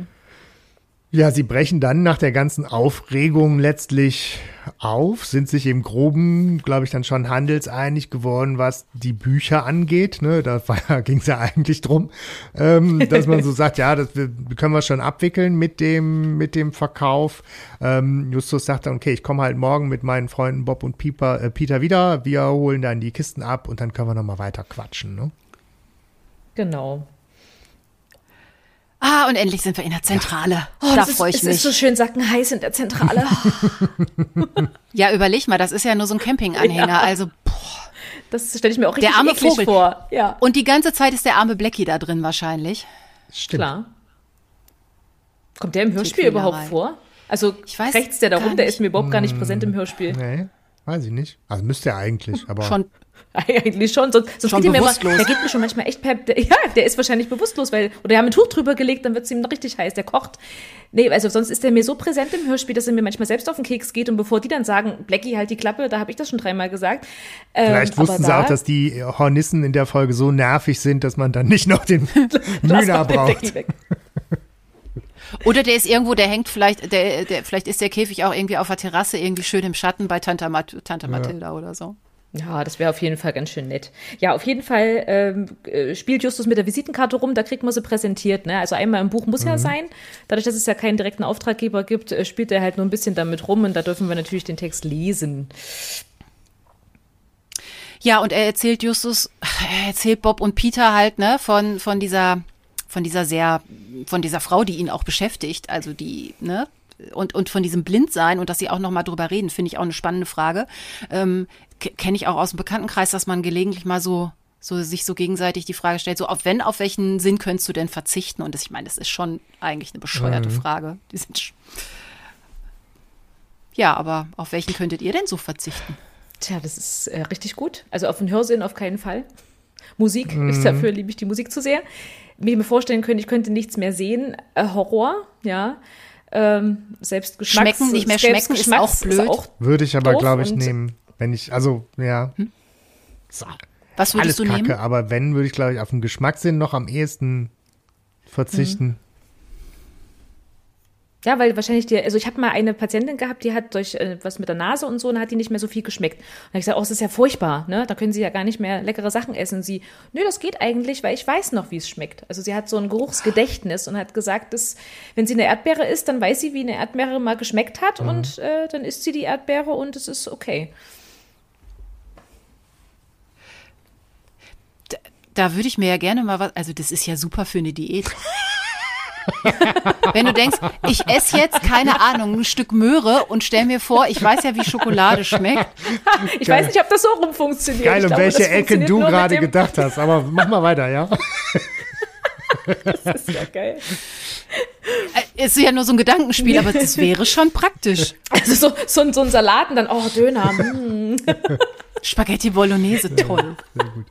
Ja, sie brechen dann nach der ganzen Aufregung letztlich auf, sind sich im Groben, glaube ich, dann schon handelseinig geworden, was die Bücher angeht. Ne? Da ging es ja eigentlich drum, ähm, dass man so sagt, ja, das können wir schon abwickeln mit dem, mit dem Verkauf. Ähm, Justus sagt dann, okay, ich komme halt morgen mit meinen Freunden Bob und Pieper, äh, Peter wieder. Wir holen dann die Kisten ab und dann können wir nochmal weiter quatschen. Ne? Genau. Ah, und endlich sind wir in der Zentrale. Oh, da das ist, freue ich es mich. ist so schön sackenheiß in der Zentrale. ja, überleg mal, das ist ja nur so ein Campinganhänger. Ja. Also, Das stelle ich mir auch richtig Der arme eklig Vogel. vor. Ja, und die ganze Zeit ist der arme Blackie da drin wahrscheinlich. Stimmt. klar. Kommt der im Hörspiel überhaupt vor? Also Ich weiß rechts der da rum, der ist mir überhaupt gar nicht präsent im Hörspiel. Nee, weiß ich nicht. Also müsste er eigentlich, aber. Schon Eigentlich schon, sonst, sonst Schon geht ihm immer, bewusstlos. der geht mir schon manchmal echt per, der, ja, der ist wahrscheinlich bewusstlos, weil, oder die haben ein Tuch drüber gelegt, dann wird es ihm noch richtig heiß, der kocht. Nee, also sonst ist der mir so präsent im Hörspiel, dass er mir manchmal selbst auf den Keks geht und bevor die dann sagen, Blackie, halt die Klappe, da habe ich das schon dreimal gesagt. Ähm, Vielleicht aber wussten sie da- auch, dass die Hornissen in der Folge so nervig sind, dass man dann nicht noch den Mühner den braucht. Weg. Oder der ist irgendwo, der hängt vielleicht, der, der, vielleicht ist der Käfig auch irgendwie auf der Terrasse, irgendwie schön im Schatten bei Tante, Mat Tante Mathilda oder so. Ja, das wäre auf jeden Fall ganz schön nett. Ja, auf jeden Fall ähm, äh, spielt Justus mit der Visitenkarte rum, da kriegt man sie präsentiert. Ne? Also einmal im Buch muss ja sein. Dadurch, dass es ja keinen direkten Auftraggeber gibt, äh, spielt er halt nur ein bisschen damit rum und da dürfen wir natürlich den Text lesen. Ja, und er erzählt Justus, er erzählt Bob und Peter halt, ne, von, von dieser, von dieser sehr, von dieser Frau, die ihn auch beschäftigt, also die, ne, und, und von diesem Blindsein und dass sie auch nochmal drüber reden, finde ich auch eine spannende Frage. Ähm, Kenne ich auch aus dem Bekanntenkreis, dass man gelegentlich mal so, so sich so gegenseitig die Frage stellt, so auf wenn, auf welchen Sinn könntest du denn verzichten? Und das, ich meine, das ist schon eigentlich eine bescheuerte Frage. Die sind ja, aber auf welchen könntet ihr denn so verzichten? Tja, das ist äh, richtig gut. Also auf den Hörsinn auf keinen Fall. Musik, ist dafür liebe ich die Musik zu sehr. Mir vorstellen könnte, ich könnte nichts mehr sehen. Äh, Horror, ja. Ähm, selbst Geschmacks, Schmecken, nicht mehr schmecken, ist auch blöd. Würde ich aber, glaube ich, nehmen. Wenn ich, also, ja. So, Was Alles würdest du Kacke, nehmen? aber wenn, würde ich, glaube ich, auf den Geschmackssinn noch am ehesten verzichten. Ja, weil wahrscheinlich die, also ich habe mal eine Patientin gehabt, die hat durch äh, was mit der Nase und so, und hat die nicht mehr so viel geschmeckt. Und hab ich gesagt, oh, das ist ja furchtbar, ne? Da können sie ja gar nicht mehr leckere Sachen essen. Und sie, nö, das geht eigentlich, weil ich weiß noch, wie es schmeckt. Also sie hat so ein Geruchsgedächtnis und hat gesagt, dass wenn sie eine Erdbeere isst, dann weiß sie, wie eine Erdbeere mal geschmeckt hat und äh, dann isst sie die Erdbeere und es ist okay. Da würde ich mir ja gerne mal was, also das ist ja super für eine Diät. Wenn du denkst, ich esse jetzt, keine Ahnung, ein Stück Möhre und stell mir vor, ich weiß ja, wie Schokolade schmeckt. Ich weiß nicht, ob das so rum funktioniert. Geil, Ich um welche Ecke du gerade gedacht hast. Aber mach mal weiter, ja? Das ist ja geil. Äh, Ist ja nur so ein Gedankenspiel, aber das wäre schon praktisch. Also so, so, ein- so ein Salat und dann, oh, Döner. mm. Spaghetti Bolognese, toll. Sehr gut.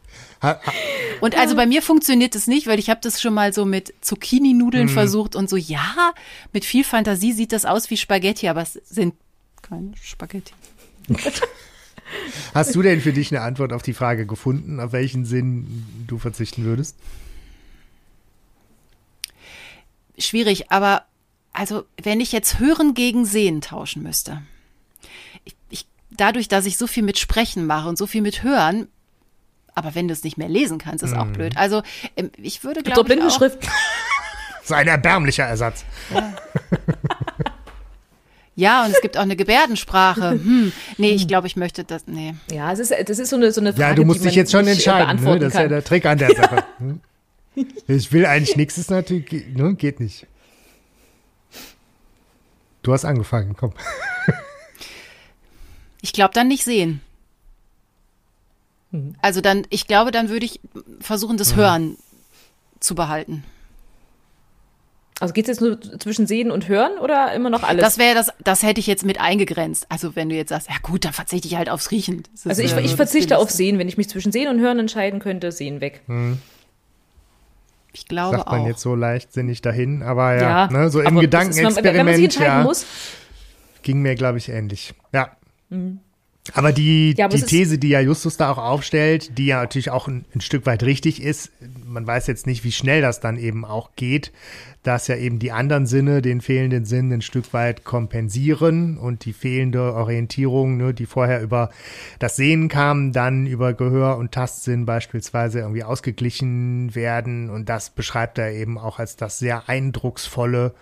Und also bei mir funktioniert das nicht, weil ich habe das schon mal so mit Zucchini-Nudeln Mhm. versucht und so, ja, mit viel Fantasie sieht das aus wie Spaghetti, aber es sind keine Spaghetti. hast du denn für dich eine Antwort auf die Frage gefunden, auf welchen Sinn du verzichten würdest? Schwierig, aber also wenn ich jetzt Hören gegen Sehen tauschen müsste, ich, ich, dadurch, dass ich so viel mit Sprechen mache und so viel mit Hören, aber wenn du es nicht mehr lesen kannst, ist auch blöd. Also ähm, ich würde So glaube ich auch, Blindenschrift. So ein erbärmlicher Ersatz. ja und es gibt auch eine Gebärdensprache. Hm, nee, ich glaube, ich möchte das, nee. Ja, es ist, das ist so eine, so eine Frage, Ja, du musst die dich jetzt schon äh, entscheiden. Ne? Das ist ja der Trick an der Sache. Hm? Ich will eigentlich nichts, ist natürlich, ne? geht nicht. Du hast angefangen, komm. Ich glaube dann nicht sehen. Mhm. Also dann, ich glaube, dann würde ich versuchen, das Hören zu behalten. Also geht es jetzt nur zwischen Sehen und Hören oder immer noch alles? Das wäre das, das hätte ich jetzt mit eingegrenzt. Also wenn du jetzt sagst, ja gut, dann verzichte ich halt aufs Riechen. Also ich, ich verzichte auf. Sehen. Wenn ich mich zwischen Sehen und Hören entscheiden könnte, Sehen weg. Ich glaube Sagt man auch. jetzt so leichtsinnig dahin, aber ja, Ja, ne? so im aber das ist- Wenn man sich Gedankenexperiment entscheiden ja, muss, ging mir, glaube ich, ähnlich. Ja. Aber die. Ja, aber die These, die ja Justus da auch aufstellt, die ja natürlich auch ein, ein Stück weit richtig ist, man weiß jetzt nicht, wie schnell das dann eben auch geht, dass ja eben die anderen Sinne den fehlenden Sinn ein Stück weit kompensieren und die fehlende Orientierung, ne, die vorher über das Sehen kam, dann über Gehör und Tastsinn beispielsweise irgendwie ausgeglichen werden und das beschreibt er eben auch als das sehr eindrucksvolle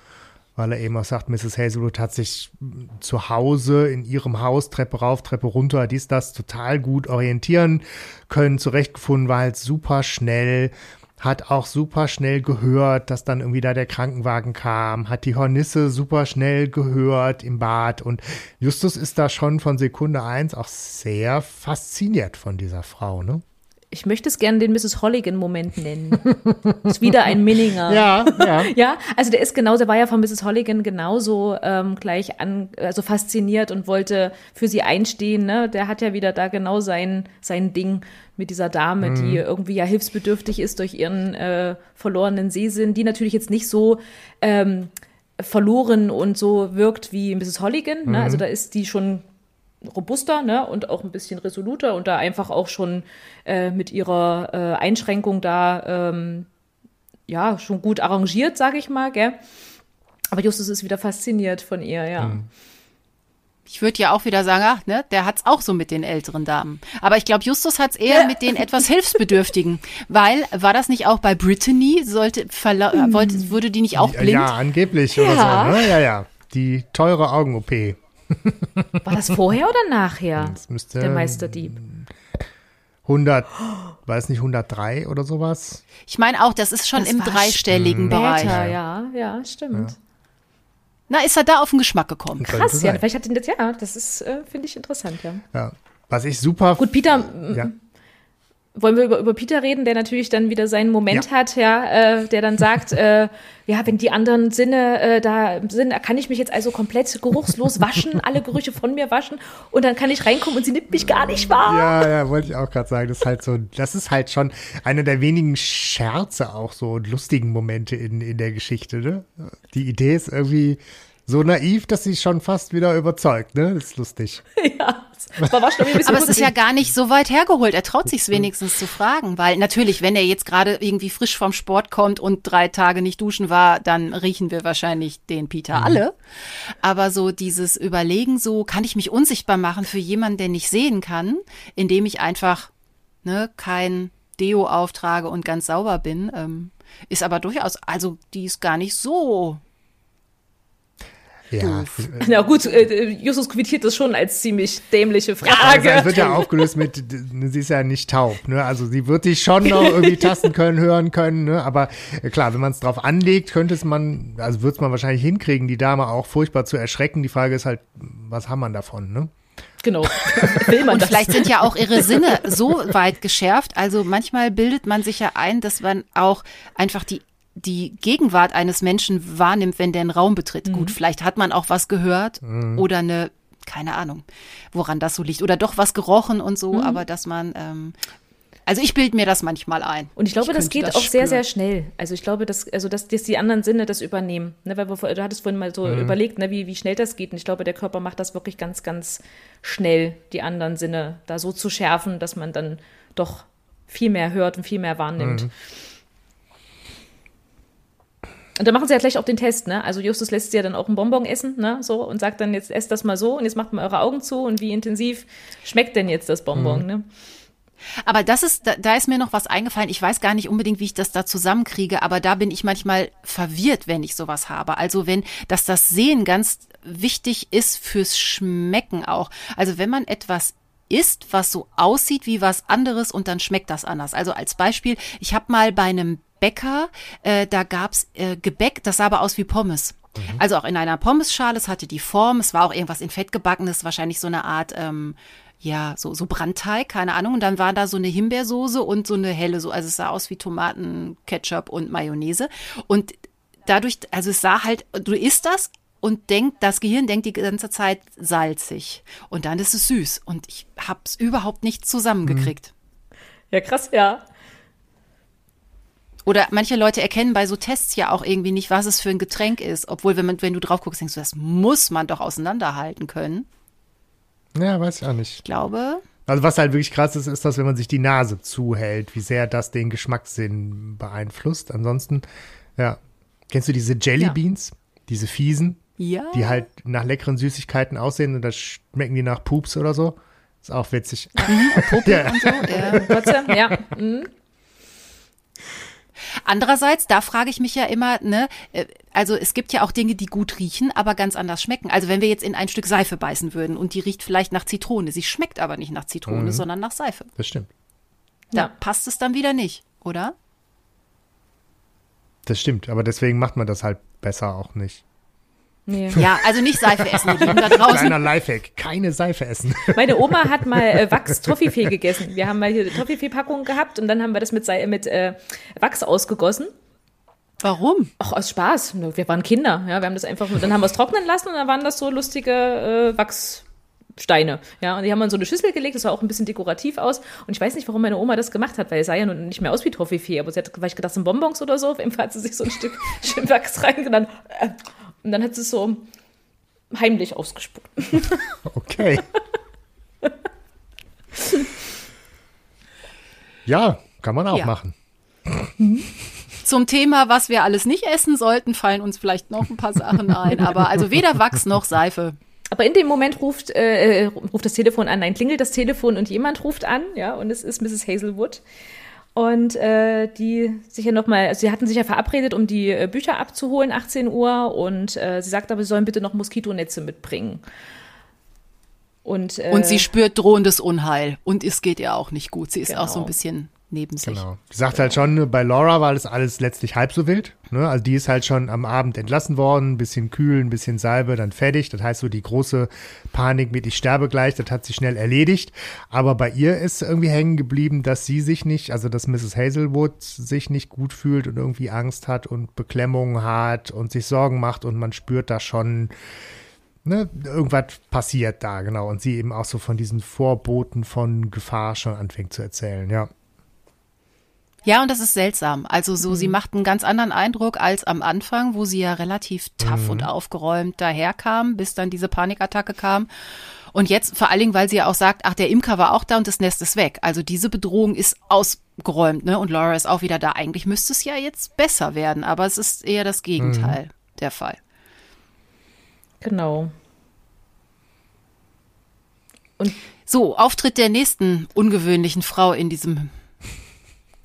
weil er eben auch sagt, Mrs. Hazelwood hat sich zu Hause in ihrem Haus Treppe rauf, Treppe runter, dies, das total gut orientieren können, zurechtgefunden, war halt super schnell, hat auch super schnell gehört, dass dann irgendwie da der Krankenwagen kam, hat die Hornisse super schnell gehört im Bad und Justus ist da schon von Sekunde eins auch sehr fasziniert von dieser Frau, ne? Ich möchte es gerne den Mrs. Holligan-Moment nennen. ist wieder ein Minninger. Ja, ja. Ja, also der ist genauso, der war ja von Mrs. Holligan genauso ähm, gleich an, also fasziniert und wollte für sie einstehen. Ne? Der hat ja wieder da genau sein, sein Ding mit dieser Dame, die irgendwie ja hilfsbedürftig ist durch ihren äh, verlorenen Sehsinn, die natürlich jetzt nicht so ähm, verloren und so wirkt wie Mrs. Holligan. Ne? Also da ist die schon robuster ne? und auch ein bisschen resoluter und da einfach auch schon äh, mit ihrer äh, Einschränkung da ähm, ja schon gut arrangiert, sage ich mal, gell? Aber Justus ist wieder fasziniert von ihr, ja. Ich würde ja auch wieder sagen, ach, ne, der hat's auch so mit den älteren Damen. Aber ich glaube, Justus hat's eher mit den etwas Hilfsbedürftigen. Weil, war das nicht auch bei Brittany? Sollte, Hm. wollte, wurde die nicht auch blind? Ja, angeblich oder Ja. so, ne? Ja, ja. Die teure Augen-OP. War das vorher oder nachher? Das müsste Der Meisterdieb. 100, weiß nicht, 103 oder sowas. Ich meine auch, das ist schon Das im dreistelligen Bereich. Später, ja, ja, stimmt. Na, ist er da auf den Geschmack gekommen? Krass, ja, vielleicht hat ihn das, ja, das ist, äh, finde ich interessant, ja. Ja. Was ich super. Gut, Peter, Ja. Wollen wir über, über Peter reden, der natürlich dann wieder seinen Moment Ja. hat, ja, äh, der dann sagt, äh, ja, wenn die anderen Sinne äh, da sind, kann ich mich jetzt also komplett geruchslos waschen, alle Gerüche von mir waschen und dann kann ich reinkommen und sie nimmt mich gar nicht wahr. Ja, ja, wollte ich auch gerade sagen. Das ist halt so, das ist halt schon einer der wenigen Scherze auch so und lustigen Momente in, in der Geschichte, ne? Die Idee ist irgendwie so naiv, dass sie schon fast wieder überzeugt, ne? Das ist lustig. ja, bisschen Aber es ist ja gar nicht so weit hergeholt. Er traut sich wenigstens zu fragen, weil natürlich, wenn er jetzt gerade irgendwie frisch vom Sport kommt und drei Tage nicht duschen war, dann riechen wir wahrscheinlich den Peter alle. Aber so dieses Überlegen, so kann ich mich unsichtbar machen für jemanden, der nicht sehen kann, indem ich einfach ne, kein Deo auftrage und ganz sauber bin, ähm, ist aber durchaus, also die ist gar nicht so Ja. Doof. Na gut, äh, Justus quittiert das schon als ziemlich dämliche Also Frage. es wird ja aufgelöst mit, sie ist ja nicht taub, ne? Also sie wird dich schon noch irgendwie tasten können, hören können, ne? Aber äh, klar, wenn man es drauf anlegt, könnte es man, also wird es man wahrscheinlich hinkriegen, die Dame auch furchtbar zu erschrecken. Die Frage ist halt, was haben man davon, ne? genau. Will man Und das? vielleicht sind ja auch ihre Sinne so weit geschärft. Also manchmal bildet man sich ja ein, dass man auch einfach die die Gegenwart eines Menschen wahrnimmt, wenn der einen Raum betritt. Gut, vielleicht hat man auch was gehört oder eine, keine Ahnung, woran das so liegt. Oder doch was gerochen und so, aber dass man, ähm, also ich bilde mir das manchmal ein. Und ich glaube, das könnte geht das auch sehr, spüren. sehr schnell. Also ich glaube, dass, also dass, dass die anderen Sinne das übernehmen. Ne, weil wir, du hattest vorhin mal so überlegt, ne, wie, wie schnell das geht. Und ich glaube, der Körper macht das wirklich ganz, ganz schnell, die anderen Sinne da so zu schärfen, dass man dann doch viel mehr hört und viel mehr wahrnimmt. Und dann machen sie ja gleich auch den Test, ne? Also Justus lässt sie ja dann auch einen Bonbon essen, ne? So und sagt dann jetzt esst das mal so und jetzt macht mal eure Augen zu und wie intensiv schmeckt denn jetzt das Bonbon, ne? Aber das ist, da, da ist mir noch was eingefallen. Ich weiß gar nicht unbedingt, wie ich das da zusammenkriege, aber da bin ich manchmal verwirrt, wenn ich sowas habe. Also wenn, dass das Sehen ganz wichtig ist fürs Schmecken auch. Also wenn man etwas isst, was so aussieht wie was anderes und dann schmeckt das anders. Also als Beispiel, ich habe mal bei einem Bäcker, äh, da gab's äh, Gebäck, das sah aber aus wie Pommes. Also auch in einer Pommesschale, es hatte die Form, es war auch irgendwas in Fett gebackenes, wahrscheinlich so eine Art, ähm, ja, so, so Brandteig, keine Ahnung. Und dann war da so eine Himbeersoße und so eine helle, so, also es sah aus wie Tomaten, Ketchup und Mayonnaise. Und dadurch, also es sah halt, du isst das und denkt, das Gehirn denkt die ganze Zeit salzig. Und dann ist es süß. Und ich hab's überhaupt nicht zusammengekriegt. Ja, krass, ja. Oder manche Leute erkennen bei so Tests ja auch irgendwie nicht, was es für ein Getränk ist. Obwohl, wenn, man, wenn du drauf guckst, denkst du, das muss man doch auseinanderhalten können. Ja, weiß ich auch nicht. Ich glaube, Also was halt wirklich krass ist, ist, dass wenn man sich die Nase zuhält, wie sehr das den Geschmackssinn beeinflusst. Ansonsten, ja. Kennst du diese Jelly Ja. Beans? Diese fiesen, ja. die halt nach leckeren Süßigkeiten aussehen und da schmecken die nach Pups oder so. Ist auch witzig. ja. und so. Ja. Trotzdem, ja. Mhm. Andererseits, da frage ich mich ja immer, ne, äh, also es gibt ja auch Dinge, die gut riechen, aber ganz anders schmecken. Also wenn wir jetzt in ein Stück Seife beißen würden und die riecht vielleicht nach Zitrone, sie schmeckt aber nicht nach Zitrone, sondern nach Seife. Das stimmt. Da Ja. passt es dann wieder nicht, oder? Das stimmt. Aber deswegen macht man das halt besser auch nicht. Nee. Ja, also nicht Seife essen, ihr Lieben da draußen. Kleiner Lifehack. Keine Seife essen. Meine Oma hat mal äh, Wachs-Toffifee gegessen. Wir haben mal hier eine Toffifee-Packung gehabt und dann haben wir das mit, Sei- mit äh, Wachs ausgegossen. Warum? Ach, aus Spaß. Wir waren Kinder. Ja, wir haben das einfach, dann haben wir es trocknen lassen und dann waren das so lustige äh, Wachssteine. Ja, und die haben wir in so eine Schüssel gelegt. Das sah auch ein bisschen dekorativ aus. Und ich weiß nicht, warum meine Oma das gemacht hat, weil es sah ja nun nicht mehr aus wie Toffifee. Aber sie hat vielleicht gedacht, es sind Bonbons oder so. Auf jeden Fall hat sie sich so ein Stück schön Wachs reingetan. Und dann hat sie es so heimlich ausgespuckt. Okay. ja, kann man auch Ja. machen. Zum Thema, was wir alles nicht essen sollten, fallen uns vielleicht noch ein paar Sachen ein. Aber also weder Wachs noch Seife. Aber in dem Moment ruft, äh, äh, ruft das Telefon an, nein, klingelt das Telefon und jemand ruft an, ja, und es ist Mrs. Hazelwood. Und äh, die sich ja nochmal, also sie hatten sich ja verabredet, um die äh, Bücher abzuholen, 18 Uhr, und äh, sie sagt aber, sie sollen bitte noch Moskitonetze mitbringen. Und, äh, Und sie spürt drohendes Unheil. Und es geht ihr auch nicht gut. Sie ist auch so ein Genau. bisschen neben sich. Genau. Die sagt halt schon, bei Laura war das alles letztlich halb so wild. Ne? Also die ist halt schon am Abend entlassen worden, ein bisschen kühl, ein bisschen Salbe, dann fertig. Das heißt so die große Panik mit ich sterbe gleich, das hat sie schnell erledigt. Aber bei ihr ist irgendwie hängen geblieben, dass sie sich nicht, also dass Mrs. Hazelwood sich nicht gut fühlt und irgendwie Angst hat und Beklemmungen hat und sich Sorgen macht und man spürt da schon, ne, irgendwas passiert da, genau. Und sie eben auch so von diesen Vorboten von Gefahr schon anfängt zu erzählen, ja. Ja, und das ist seltsam. Also so, mhm. sie macht einen ganz anderen Eindruck als am Anfang, wo sie ja relativ tough mhm. und aufgeräumt daherkam, bis dann diese Panikattacke kam. Und jetzt vor allen Dingen, weil sie ja auch sagt, ach, der Imker war auch da und das Nest ist weg. Also diese Bedrohung ist ausgeräumt, ne? Und Laura ist auch wieder da. Eigentlich müsste es ja jetzt besser werden, aber es ist eher das Gegenteil mhm. der Fall. Genau. Und so, Auftritt der nächsten ungewöhnlichen Frau in diesem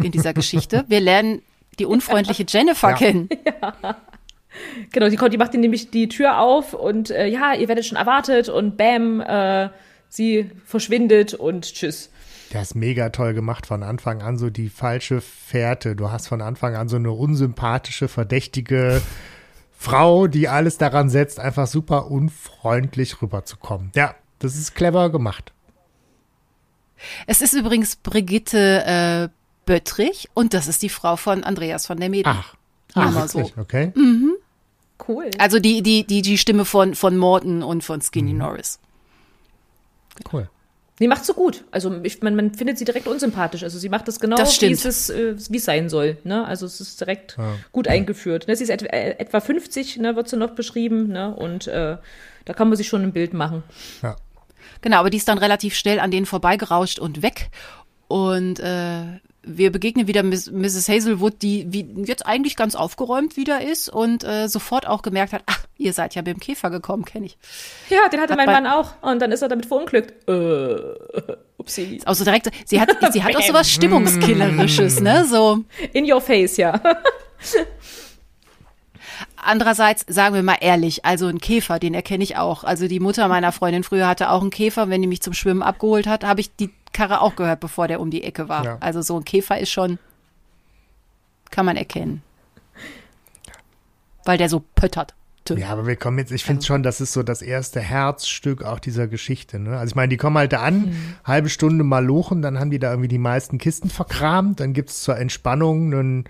in dieser Geschichte. Wir lernen die unfreundliche Jennifer ja. kennen. Ja. Genau, die, die macht nämlich die Tür auf und äh, ja, ihr werdet schon erwartet und bam, äh, sie verschwindet und tschüss. Der ist mega toll gemacht von Anfang an, so die falsche Fährte. Du hast von Anfang an so eine unsympathische, verdächtige Frau, die alles daran setzt, einfach super unfreundlich rüberzukommen. Ja, das ist clever gemacht. Es ist übrigens Brigitte äh, Böttrich und das ist die Frau von Andreas von der Mädel. Ach, Ach so. okay. Mhm. Cool. Also die, die, die, die Stimme von, von Morton und von Skinny mhm. Norris. Cool. Die macht so gut. Also ich, man, man findet sie direkt unsympathisch. Also sie macht das genau, das wie es, äh, wie es sein soll. Ne? Also es ist direkt ja. gut eingeführt. Ne? Sie ist et, äh, etwa 50, ne, wird sie noch beschrieben. Ne? Und äh, da kann man sich schon ein Bild machen. Ja. Genau, aber die ist dann relativ schnell an denen vorbeigerauscht und weg. Und äh, wir begegnen wieder Mrs. Hazelwood, die wie jetzt eigentlich ganz aufgeräumt wieder ist und äh, sofort auch gemerkt hat, ach, ihr seid ja mit dem Käfer gekommen, kenne ich. Ja, den hatte hat mein Mann auch und dann ist er damit verunglückt. Äh, upsie. Also direkt, sie hat, sie hat auch sowas Stimmungskillerisches, ne, so. In your face, ja. Andererseits, sagen wir mal ehrlich, also ein Käfer, den erkenne ich auch. Also die Mutter meiner Freundin früher hatte auch einen Käfer. Wenn die mich zum Schwimmen abgeholt hat, habe ich die Karre auch gehört, bevor der um die Ecke war. Ja. Also so ein Käfer ist schon, kann man erkennen. Weil der so pöttert. Ja, aber wir kommen jetzt, ich finde also. schon, das ist so das erste Herzstück auch dieser Geschichte. Ne? Also ich meine, die kommen halt da an, mhm. halbe Stunde mal lochen, dann haben die da irgendwie die meisten Kisten verkramt, dann gibt es zur Entspannung einen,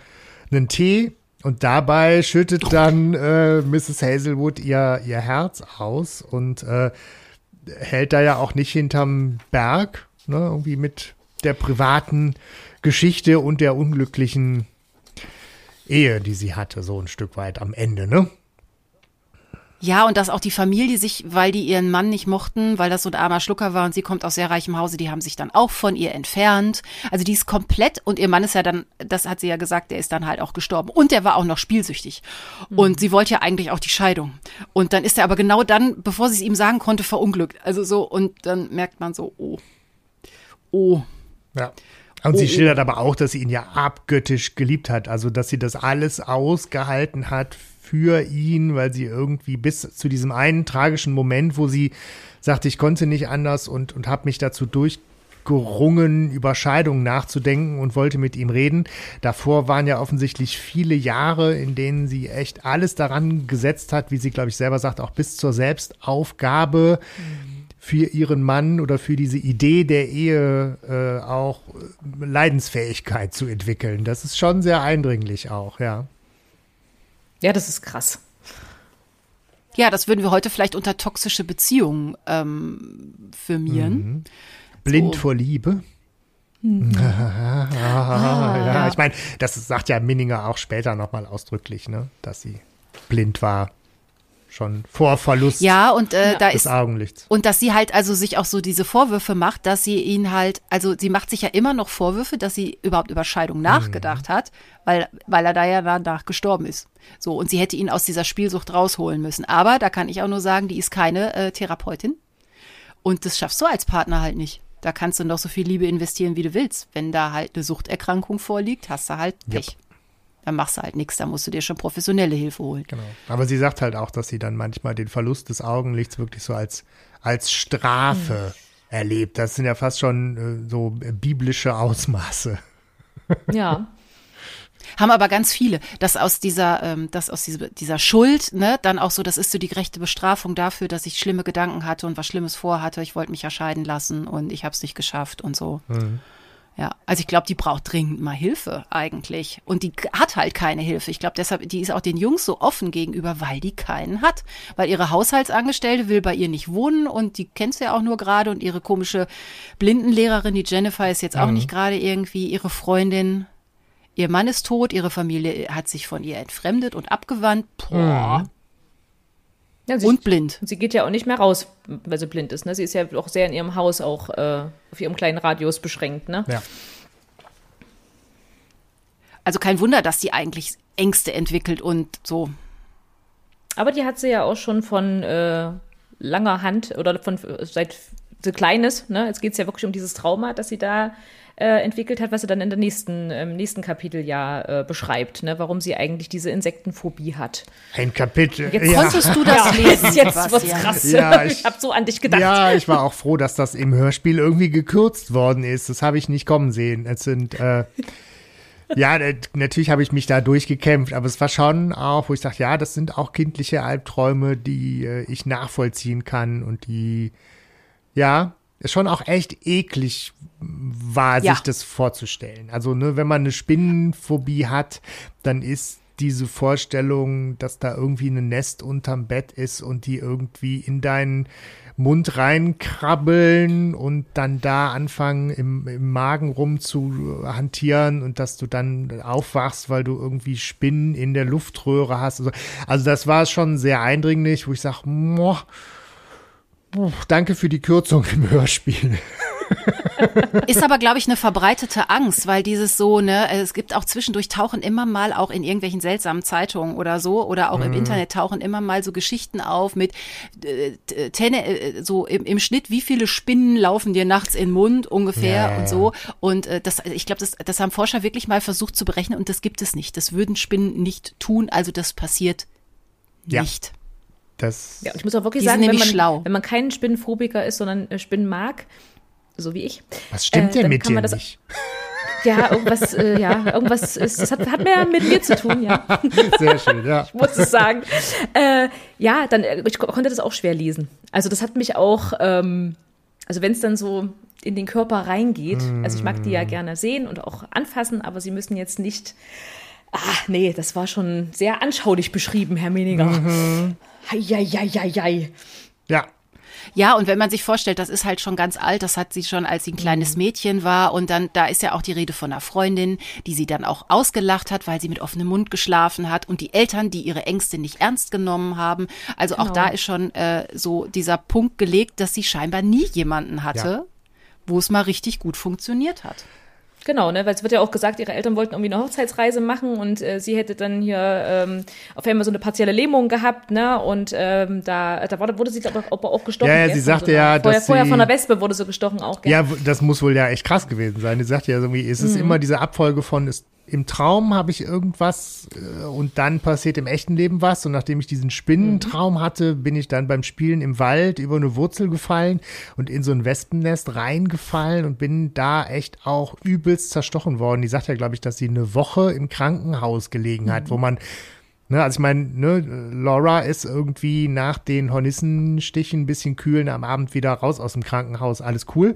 einen Tee und dabei schüttet dann äh, Mrs. Hazelwood ihr, ihr Herz aus und äh, hält da ja auch nicht hinterm Berg, Ne, irgendwie mit der privaten Geschichte und der unglücklichen Ehe, die sie hatte, so ein Stück weit am Ende, ne? Ja, und dass auch die Familie sich, weil die ihren Mann nicht mochten, weil das so ein armer Schlucker war und sie kommt aus sehr reichem Hause, die haben sich dann auch von ihr entfernt. Also die ist komplett und ihr Mann ist ja dann, das hat sie ja gesagt, der ist dann halt auch gestorben und der war auch noch spielsüchtig. Mhm. Und sie wollte ja eigentlich auch die Scheidung. Und dann ist er aber genau dann, bevor sie es ihm sagen konnte, verunglückt. Also so, und dann merkt man so, oh, oh. Ja. Und oh, sie schildert aber auch, dass sie ihn ja abgöttisch geliebt hat. Also, dass sie das alles ausgehalten hat für ihn, weil sie irgendwie bis zu diesem einen tragischen Moment, wo sie sagt, ich konnte nicht anders und, und habe mich dazu durchgerungen, über Scheidung nachzudenken und wollte mit ihm reden. Davor waren ja offensichtlich viele Jahre, in denen sie echt alles daran gesetzt hat, wie sie, glaube ich, selber sagt, auch bis zur Selbstaufgabe. Für ihren Mann oder für diese Idee der Ehe äh, auch Leidensfähigkeit zu entwickeln. Das ist schon sehr eindringlich auch, ja. Ja, das ist krass. Ja, das würden wir heute vielleicht unter toxische Beziehungen ähm, firmieren. Mhm. Blind so. vor Liebe. Mhm. ah, ja, ich meine, das sagt ja Minninger auch später nochmal ausdrücklich, ne, dass sie blind war schon vor Verlust ja, und, äh, da des ist, Augenlichts. Und dass sie halt also sich auch so diese Vorwürfe macht, dass sie ihn halt, also sie macht sich ja immer noch Vorwürfe, dass sie überhaupt über Scheidung mhm. nachgedacht mhm. hat, weil, weil er da ja danach gestorben ist. So, und sie hätte ihn aus dieser Spielsucht rausholen müssen. Aber da kann ich auch nur sagen, die ist keine äh, Therapeutin. Und das schaffst du als Partner halt nicht. Da kannst du noch so viel Liebe investieren, wie du willst. Wenn da halt eine Suchterkrankung vorliegt, hast du halt Pech. Yep dann machst du halt nichts, da musst du dir schon professionelle Hilfe holen. Genau. Aber sie sagt halt auch, dass sie dann manchmal den Verlust des Augenlichts wirklich so als, als Strafe mhm. erlebt. Das sind ja fast schon äh, so biblische Ausmaße. Ja. Haben aber ganz viele, dass aus dieser, ähm, dass aus dieser, dieser Schuld, ne, dann auch so, das ist so die gerechte Bestrafung dafür, dass ich schlimme Gedanken hatte und was Schlimmes vorhatte. Ich wollte mich ja scheiden lassen und ich habe es nicht geschafft und so. Mhm. Ja, also ich glaube, die braucht dringend mal Hilfe eigentlich. Und die hat halt keine Hilfe. Ich glaube, deshalb, die ist auch den Jungs so offen gegenüber, weil die keinen hat. Weil ihre Haushaltsangestellte will bei ihr nicht wohnen und die kennt sie ja auch nur gerade und ihre komische Blindenlehrerin, die Jennifer, ist jetzt auch mhm. nicht gerade irgendwie ihre Freundin. Ihr Mann ist tot, ihre Familie hat sich von ihr entfremdet und abgewandt. Boah. Ja, sie, Und blind. Sie geht ja auch nicht mehr raus, weil sie blind ist. Ne? Sie ist ja auch sehr in ihrem Haus auch äh, auf ihrem kleinen Radius beschränkt. Ne? Ja. Also kein Wunder, dass die eigentlich Ängste entwickelt und so. Aber die hat sie ja auch schon von äh, langer Hand oder von seit sie klein ist. Ne? Jetzt geht es ja wirklich um dieses Trauma, das sie da äh, entwickelt hat, was sie dann in der nächsten, im nächsten Kapitel ja äh, beschreibt, ne? warum sie eigentlich diese Insektenphobie hat. Ein Kapitel. Jetzt ja. Konntest du das lesen? Jetzt wird's Sebastian? krass. Ja, ich ich- habe so an dich gedacht. Ja, ich war auch froh, dass das im Hörspiel irgendwie gekürzt worden ist. Das habe ich nicht kommen sehen. Es sind, äh, ja, natürlich habe ich mich da durchgekämpft, aber es war schon auch, wo ich dachte, ja, das sind auch kindliche Albträume, die äh, ich nachvollziehen kann und die, ja, schon auch echt eklig war, Ja. sich das vorzustellen. Also, ne, wenn man eine Spinnenphobie hat, dann ist diese Vorstellung, dass da irgendwie ein Nest unterm Bett ist und die irgendwie in deinen Mund reinkrabbeln und dann da anfangen im, im Magen rum zu hantieren und dass du dann aufwachst, weil du irgendwie Spinnen in der Luftröhre hast. Also, also das war schon sehr eindringlich, wo ich sage, danke für die Kürzung im Hörspiel. Ist aber, glaube ich, eine verbreitete Angst, weil dieses so, ne, es gibt auch zwischendurch tauchen immer mal auch in irgendwelchen seltsamen Zeitungen oder so oder auch im Internet tauchen immer mal so Geschichten auf mit äh, t- Tenne, äh, so im, im Schnitt, wie viele Spinnen laufen dir nachts in den Mund ungefähr ja, und so. Und äh, das, ich glaube, das, das haben Forscher wirklich mal versucht zu berechnen und das gibt es nicht. Das würden Spinnen nicht tun, also das passiert Ja. nicht. Das, Ja, und ich muss auch wirklich sagen, wenn man, schlau. wenn man kein Spinnenphobiker ist, sondern äh, Spinnen mag, so wie ich, was stimmt äh, denn mit kann dir man das- nicht? ja, irgendwas, äh, ja, irgendwas ist, das hat, hat mehr mit mir zu tun, ja, Sehr schön, ja. muss ich sagen. Äh, ja, dann, äh, ich ko- konnte das auch schwer lesen. Also das hat mich auch, ähm, also wenn es dann so in den Körper reingeht, also ich mag die ja gerne sehen und auch anfassen, aber sie müssen jetzt nicht, ah, nee, das war schon sehr anschaulich beschrieben, Herr Meniger. Mhm. Heieieiei. Ja, Ja, und wenn man sich vorstellt, das ist halt schon ganz alt, das hat sie schon, als sie ein kleines Mädchen war. Und dann, da ist ja auch die Rede von einer Freundin, die sie dann auch ausgelacht hat, weil sie mit offenem Mund geschlafen hat. Und die Eltern, die ihre Ängste nicht ernst genommen haben. Also auch Genau. da ist schon äh, so dieser Punkt gelegt, dass sie scheinbar nie jemanden hatte, Ja. wo es mal richtig gut funktioniert hat. Genau, ne, weil es wird ja auch gesagt, ihre Eltern wollten irgendwie eine Hochzeitsreise machen und äh, sie hätte dann hier ähm, auf einmal so eine partielle Lähmung gehabt, ne? Und ähm, da, da wurde, wurde sie aber auch, auch gestochen. Ja, ja, sie sagte so ja, vorher, dass vorher sie- von einer Wespe wurde sie gestochen auch. Gell? ja, das muss wohl ja echt krass gewesen sein. Die sagt ja irgendwie, es Mhm. ist immer diese Abfolge von, ist, im Traum habe ich irgendwas äh, und dann passiert im echten Leben was. Und nachdem ich diesen Spinnentraum hatte, bin ich dann beim Spielen im Wald über eine Wurzel gefallen und in so ein Wespennest reingefallen und bin da echt auch übelst zerstochen worden. Die sagt ja, glaube ich, dass sie eine Woche im Krankenhaus gelegen hat, wo man Ne, also ich meine, ne, Laura ist irgendwie nach den Hornissenstichen ein bisschen kühlen am Abend wieder raus aus dem Krankenhaus, alles cool.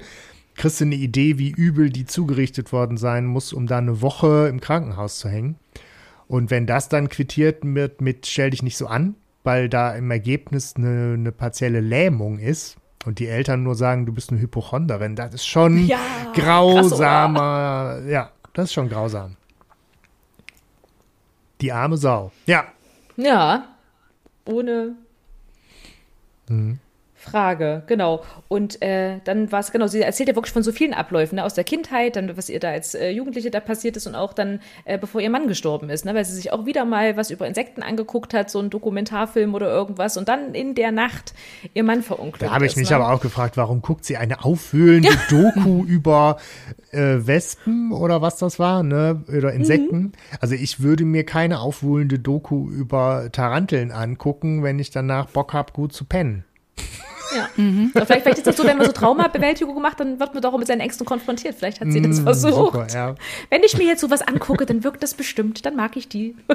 Kriegst du eine Idee, wie übel die zugerichtet worden sein muss, um da eine Woche im Krankenhaus zu hängen. Und wenn das dann quittiert wird mit stell dich nicht so an, weil da im Ergebnis eine, eine partielle Lähmung ist und die Eltern nur sagen, du bist eine Hypochonderin, das ist schon Ja, grausamer, ja, das ist schon grausam. Die arme Sau. Ja, Ja, ohne Mhm. Frage, genau. Und äh, dann war es, genau, sie erzählt ja wirklich von so vielen Abläufen, ne, aus der Kindheit, dann was ihr da als äh, Jugendliche da passiert ist und auch dann, äh, bevor ihr Mann gestorben ist, ne, weil sie sich auch wieder mal was über Insekten angeguckt hat, so ein Dokumentarfilm oder irgendwas und dann in der Nacht ihr Mann verunglückt Da habe ich mich ne? aber auch gefragt, warum guckt sie eine aufwühlende Doku über äh, Wespen oder was das war, ne? Oder Insekten. Mhm. Also ich würde mir keine aufwühlende Doku über Taranteln angucken, wenn ich danach Bock habe, gut zu pennen. Ja. Aber Vielleicht, vielleicht ist das so, wenn man so Traumabewältigung macht, dann wird man doch auch mit seinen Ängsten konfrontiert. Vielleicht hat sie das versucht. Mm, Super, ja. Wenn ich mir jetzt sowas angucke, dann wirkt das bestimmt, dann mag ich die.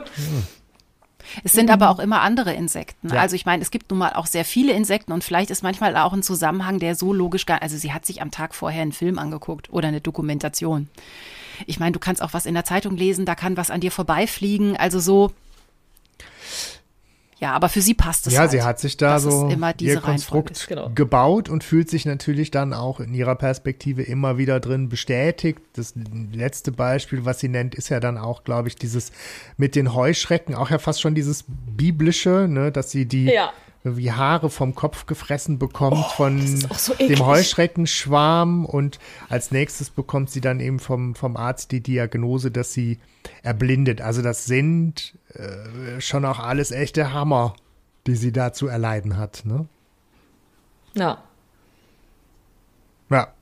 Es sind aber auch immer andere Insekten. Ja. Also ich meine, es gibt nun mal auch sehr viele Insekten und vielleicht ist manchmal auch ein Zusammenhang, der so logisch gar, also sie hat sich am Tag vorher einen Film angeguckt oder eine Dokumentation. Ich meine, du kannst auch was in der Zeitung lesen, da kann was an dir vorbeifliegen, also so. Ja, aber für sie passt es Ja, halt. sie hat sich da so immer diese ihr Konstrukt genau. gebaut und fühlt sich natürlich dann auch in ihrer Perspektive immer wieder drin bestätigt. Das letzte Beispiel, was sie nennt, ist ja dann auch, glaube ich, dieses mit den Heuschrecken, auch ja fast schon dieses biblische, ne, dass sie die Ja. wie Haare vom Kopf gefressen bekommt von ist auch so dem Heuschreckenschwarm und als nächstes bekommt sie dann eben vom, vom Arzt die Diagnose, dass sie erblindet. Also das sind äh, schon auch alles echte Hammer, die sie da zu erleiden hat. Ne? Ja. Ja.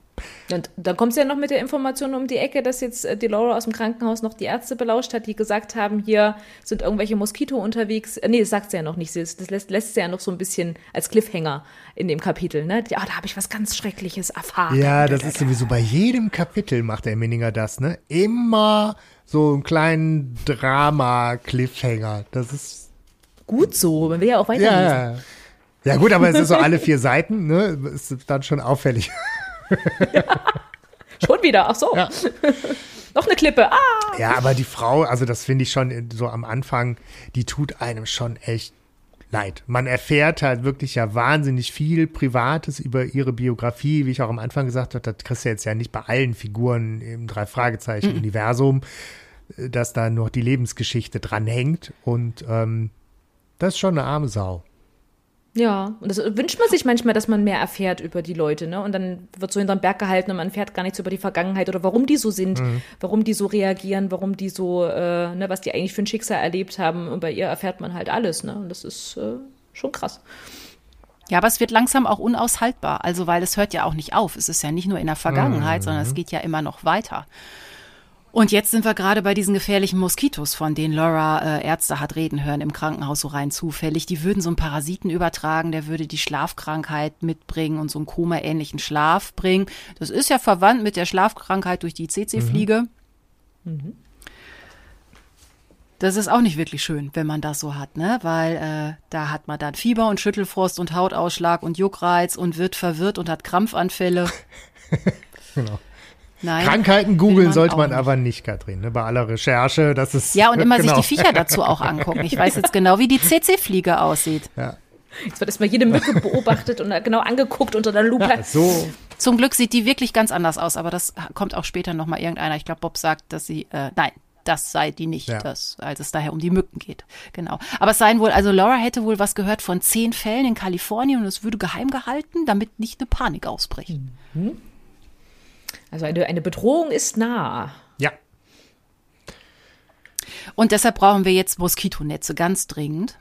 Und dann kommt sie ja noch mit der Information um die Ecke, dass jetzt äh, die Laura aus dem Krankenhaus noch die Ärzte belauscht hat, die gesagt haben, hier sind irgendwelche Moskito unterwegs. Äh, nee, das sagt sie ja noch nicht. Das lässt, lässt sie ja noch so ein bisschen als Cliffhanger in dem Kapitel. Ne? Ja, da habe ich was ganz Schreckliches erfahren. Ja, das ist sowieso bei jedem Kapitel macht der Minninger das, ne? Immer so einen kleinen Drama-Cliffhanger. Das ist Gut so. Man will ja auch weiterlesen. ja, ja. Ja gut, aber es ist so alle vier Seiten, ne? Ist dann schon auffällig. Schon wieder. Ach so. Ja. noch eine Klippe. Ah! Ja, aber die Frau, also das finde ich schon so am Anfang, die tut einem schon echt leid. Man erfährt halt wirklich ja wahnsinnig viel Privates über ihre Biografie, wie ich auch am Anfang gesagt habe, das kriegst du jetzt ja nicht bei allen Figuren im Drei-Fragezeichen-Universum, äh, dass da noch die Lebensgeschichte dranhängt und ähm, das ist schon eine arme Sau. Ja, und das wünscht man sich manchmal, dass man mehr erfährt über die Leute, ne? Und dann wird so hinterm Berg gehalten und man erfährt gar nichts über die Vergangenheit oder warum die so sind, warum die so reagieren, warum die so, äh, ne, was die eigentlich für ein Schicksal erlebt haben. Und bei ihr erfährt man halt alles, ne? Und das ist äh, schon krass. Ja, aber es wird langsam auch unaushaltbar. Also, weil es hört ja auch nicht auf. Es ist ja nicht nur in der Vergangenheit, sondern es geht ja immer noch weiter. Und jetzt sind wir gerade bei diesen gefährlichen Moskitos, von denen Laura äh, Ärzte hat reden hören im Krankenhaus so rein zufällig. Die würden so einen Parasiten übertragen, der würde die Schlafkrankheit mitbringen und so einen Koma-ähnlichen Schlaf bringen. Das ist ja verwandt mit der Schlafkrankheit durch die CC-Fliege. Das ist auch nicht wirklich schön, wenn man das so hat, ne? Weil äh, da hat man dann Fieber und Schüttelfrost und Hautausschlag und Juckreiz und wird verwirrt und hat Krampfanfälle. Genau. Nein. Krankheiten googeln sollte man nicht. aber nicht, Katrin, ne? bei aller Recherche. Das ist Ja, und immer genau. sich die Viecher dazu auch angucken. Ich weiß jetzt genau, wie die CC-Fliege aussieht. Ja. Jetzt wird erstmal jede Mücke beobachtet und genau angeguckt unter der Lupe. Ja, so, Zum Glück sieht die wirklich ganz anders aus, aber das kommt auch später nochmal irgendeiner. Ich glaube, Bob sagt, dass sie, äh, nein, das sei die nicht, Ja. das, als es daher um die Mücken geht. Genau. Aber es seien wohl, also Laura hätte wohl was gehört von zehn Fällen in Kalifornien und es würde geheim gehalten, damit nicht eine Panik ausbricht. Also eine, eine Bedrohung ist nah. ja. Und deshalb brauchen wir jetzt Moskitonetze ganz dringend.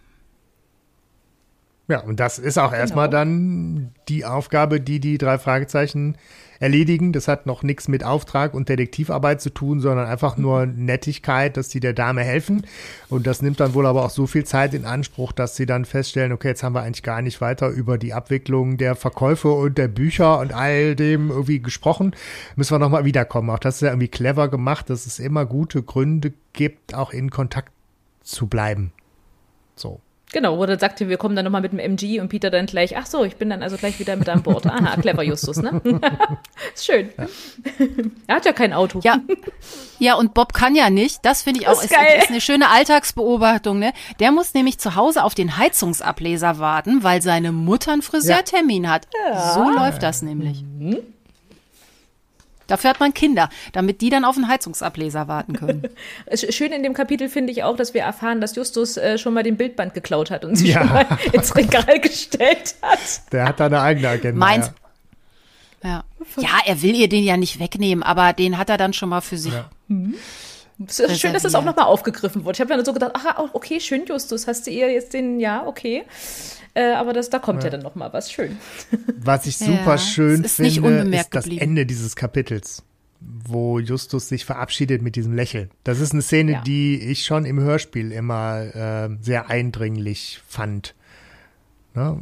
Ja, und das ist auch erstmal Genau. dann die Aufgabe, die die drei Fragezeichen erledigen. Das hat noch nichts mit Auftrag und Detektivarbeit zu tun, sondern einfach nur Nettigkeit, dass die der Dame helfen. Und das nimmt dann wohl aber auch so viel Zeit in Anspruch, dass sie dann feststellen, okay, jetzt haben wir eigentlich gar nicht weiter über die Abwicklung der Verkäufe und der Bücher und all dem irgendwie gesprochen. Müssen wir nochmal wiederkommen. Auch das ist ja irgendwie clever gemacht, dass es immer gute Gründe gibt, auch in Kontakt zu bleiben. So. Genau, wo dann sagte, wir kommen dann nochmal mit dem MG und Peter dann gleich, ach so, ich bin dann also gleich wieder mit an Bord. Aha, clever Justus, ne? ist schön. er hat ja kein Auto. Ja, ja, und Bob kann ja nicht. Das finde ich auch Das ist, ist geil. ist eine schöne Alltagsbeobachtung. Ne? Der muss nämlich zu Hause auf den Heizungsableser warten, weil seine Mutter einen Friseurtermin hat. So läuft das nämlich. Dafür hat man Kinder, damit die dann auf den Heizungsableser warten können. Sch- Schön in dem Kapitel finde ich auch, dass wir erfahren, dass Justus äh, schon mal den Bildband geklaut hat und sich Ja. schon mal ins Regal gestellt hat. Der hat da eine eigene Agenda. Meins. ja. Ja. ja, er will ihr den ja nicht wegnehmen, aber den hat er dann schon mal für sich. Ja. Es ist schön, dass das auch nochmal aufgegriffen wurde. Ich habe ja nur so gedacht, ach, okay, schön, Justus, hast du ihr jetzt den, ja, okay. Äh, aber das, da kommt ja, dann nochmal was schön. Was ich super Ja, schön ist finde, ist das geblieben. Ende dieses Kapitels, wo Justus sich verabschiedet mit diesem Lächeln. Das ist eine Szene, Ja. die ich schon im Hörspiel immer äh, sehr eindringlich fand. Ne?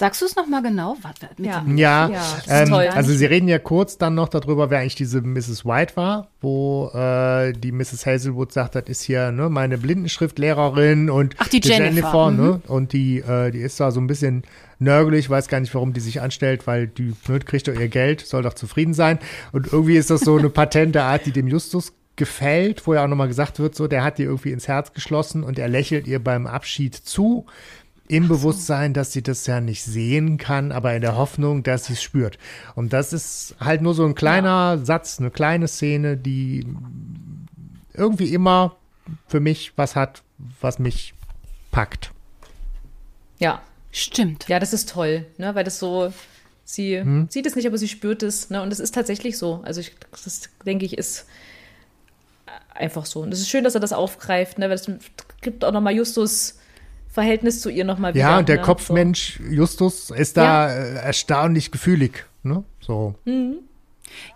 Sagst du es nochmal genau? Was, mit Ja. dem- Ja, Ja, das ist ähm, also sie reden ja kurz dann noch darüber, wer eigentlich diese Mrs. White war, wo äh, die Mrs. Hazelwood sagt, das ist hier ne, meine Blindenschriftlehrerin und Ach, die Jennifer, ne? Und die, äh, die ist da so ein bisschen nörgelig, weiß gar nicht, warum die sich anstellt, weil die ne, kriegt doch ihr Geld, soll doch zufrieden sein. Und irgendwie ist das so eine patente Art, die dem Justus gefällt, wo ja auch nochmal gesagt wird, so, der hat ihr irgendwie ins Herz geschlossen und er lächelt ihr beim Abschied zu. Im so. Bewusstsein, dass sie das ja nicht sehen kann, aber in der Hoffnung, dass sie es spürt. Und das ist halt nur so ein kleiner ja. Satz, eine kleine Szene, die irgendwie immer für mich was hat, was mich packt. Ja, stimmt. Ja, das ist toll, ne? weil das so, sie hm. sieht es nicht, aber sie spürt es. Ne? Und es ist tatsächlich so. Also ich, das denke ich, ist einfach so. Und es ist schön, dass er das aufgreift, ne? weil es gibt auch nochmal Justus Verhältnis zu ihr nochmal wieder. Ja, und der ne? Kopfmensch so. Justus ist da ja. Äh, erstaunlich gefühlig. Ne? So. Mhm.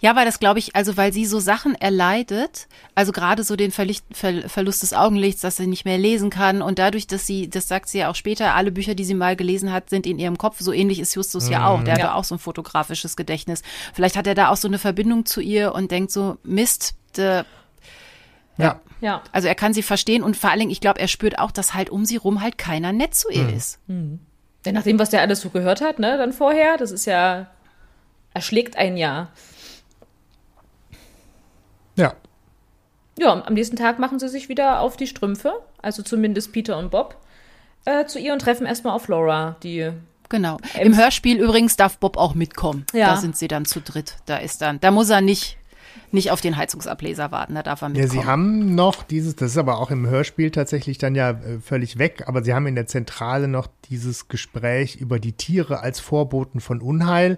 Ja, weil das glaube ich, also weil sie so Sachen erleidet, also gerade so den Verlicht, Ver, Verlust des Augenlichts, dass sie nicht mehr lesen kann und dadurch, dass sie, das sagt sie ja auch später, alle Bücher, die sie mal gelesen hat, sind in ihrem Kopf. So ähnlich ist Justus mhm. ja auch. Der ja. hat auch so ein fotografisches Gedächtnis. Vielleicht hat er da auch so eine Verbindung zu ihr und denkt so, Mist, ja. ja. Also er kann sie verstehen und vor allen Dingen, ich glaube, er spürt auch, dass halt um sie rum halt keiner nett zu ihr mhm. ist. Mhm. Denn nach dem, was der alles so gehört hat, ne, dann vorher, das ist ja, erschlägt ein Jahr. Ja. Ja, am nächsten Tag machen sie sich wieder auf die Strümpfe, also zumindest Peter und Bob, äh, zu ihr und treffen erstmal auf Laura, die Genau. Im Hörspiel übrigens darf Bob auch mitkommen. Ja. Da sind sie dann zu dritt. Da ist dann, da muss er nicht nicht auf den Heizungsableser warten, da darf er mitkommen. Ja, sie haben noch dieses, das ist aber auch im Hörspiel tatsächlich dann ja äh, völlig weg, aber sie haben in der Zentrale noch dieses Gespräch über die Tiere als Vorboten von Unheil.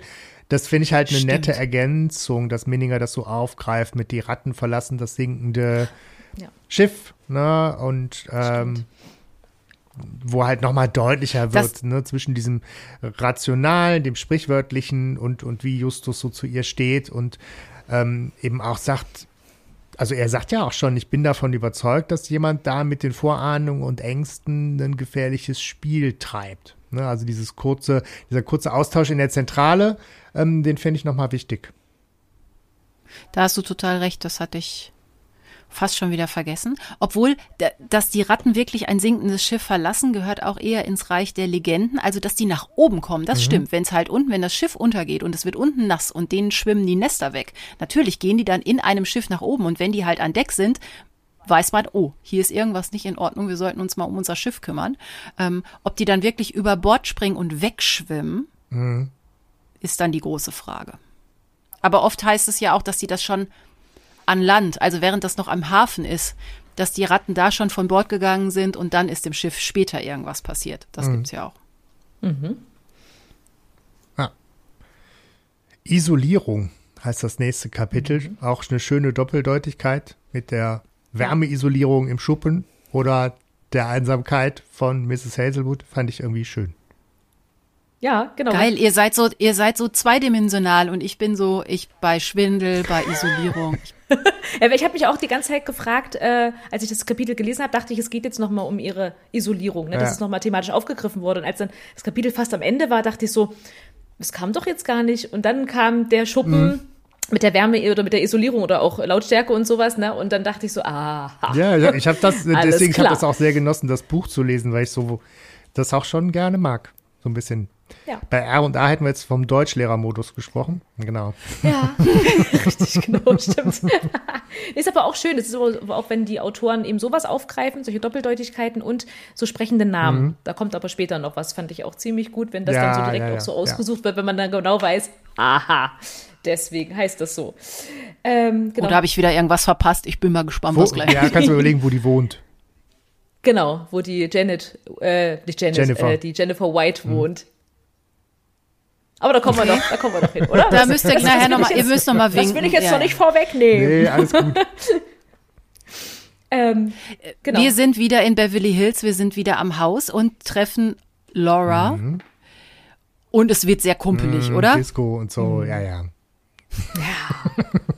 Das finde ich halt eine Stimmt. nette Ergänzung, dass Minninger das so aufgreift mit die Ratten verlassen das sinkende ja. Schiff, ne? Und ähm, wo halt nochmal deutlicher wird, das, ne, zwischen diesem Rationalen, dem Sprichwörtlichen und, und wie Justus so zu ihr steht und ähm, eben auch sagt, also er sagt ja auch schon, ich bin davon überzeugt, dass jemand da mit den Vorahnungen und Ängsten ein gefährliches Spiel treibt. Ne, also dieses kurze, dieser kurze Austausch in der Zentrale, ähm, den fände ich nochmal wichtig. Da hast du total recht, das hatte ich fast schon wieder vergessen. Obwohl, dass die Ratten wirklich ein sinkendes Schiff verlassen, gehört auch eher ins Reich der Legenden. Also, dass die nach oben kommen, das mhm. stimmt. Wenn es halt unten, wenn das Schiff untergeht und es wird unten nass und denen schwimmen die Nester weg. Natürlich gehen die dann in einem Schiff nach oben und wenn die halt an Deck sind, weiß man, oh, hier ist irgendwas nicht in Ordnung, wir sollten uns mal um unser Schiff kümmern. Ähm, ob die dann wirklich über Bord springen und wegschwimmen, mhm. ist dann die große Frage. Aber oft heißt es ja auch, dass sie das schon an Land, also während das noch am Hafen ist, dass die Ratten da schon von Bord gegangen sind und dann ist dem Schiff später irgendwas passiert. Das mhm. es ja auch. Mhm. Ja. Isolierung heißt das nächste Kapitel. Mhm. Auch eine schöne Doppeldeutigkeit mit der Wärmeisolierung im Schuppen oder der Einsamkeit von Mrs. Hazelwood fand ich irgendwie schön. Ja, genau. Geil, ihr seid so, ihr seid so zweidimensional und ich bin so, ich bei Schwindel, bei Isolierung. ja, ich habe mich auch die ganze Zeit gefragt, äh, als ich das Kapitel gelesen habe, dachte ich, es geht jetzt nochmal um ihre Isolierung, ne? dass ja. es nochmal thematisch aufgegriffen wurde. Und als dann das Kapitel fast am Ende war, dachte ich so, es kam doch jetzt gar nicht. Und dann kam der Schuppen. Mhm mit der Wärme oder mit der Isolierung oder auch Lautstärke und sowas, ne? Und dann dachte ich so, ah. Ja, ja ich habe das, deswegen habe ich das auch sehr genossen, das Buch zu lesen, weil ich so das auch schon gerne mag. So ein bisschen ja. Bei R und A hätten wir jetzt vom Deutschlehrermodus gesprochen. Genau. Ja, richtig, genau, stimmt. ist aber auch schön, es ist auch, wenn die Autoren eben sowas aufgreifen, solche Doppeldeutigkeiten und so sprechende Namen. Mhm. Da kommt aber später noch was, fand ich auch ziemlich gut, wenn das ja, dann so direkt ja, ja, auch so ausgesucht wird, wenn man dann genau weiß, aha, deswegen heißt das so. Ähm, genau. Oder habe ich wieder irgendwas verpasst? Ich bin mal gespannt, wo, was gleich. Ja, kannst du überlegen, wo die wohnt. Genau, wo die Janet, äh, nicht Janet, Jennifer. Äh, die Jennifer White mhm. Aber da kommen wir noch, da kommen wir noch hin, oder? Da müsst ihr nachher nochmal, ihr müsst nochmal winken. Das will ich jetzt ja. noch nicht vorwegnehmen. Nee, alles gut. ähm, genau. Wir sind wieder in Beverly Hills, wir sind wieder am Haus und treffen Laura. Mhm. Und es wird sehr kumpelig, mhm, oder? Disco und so, mhm. ja, ja. Ja.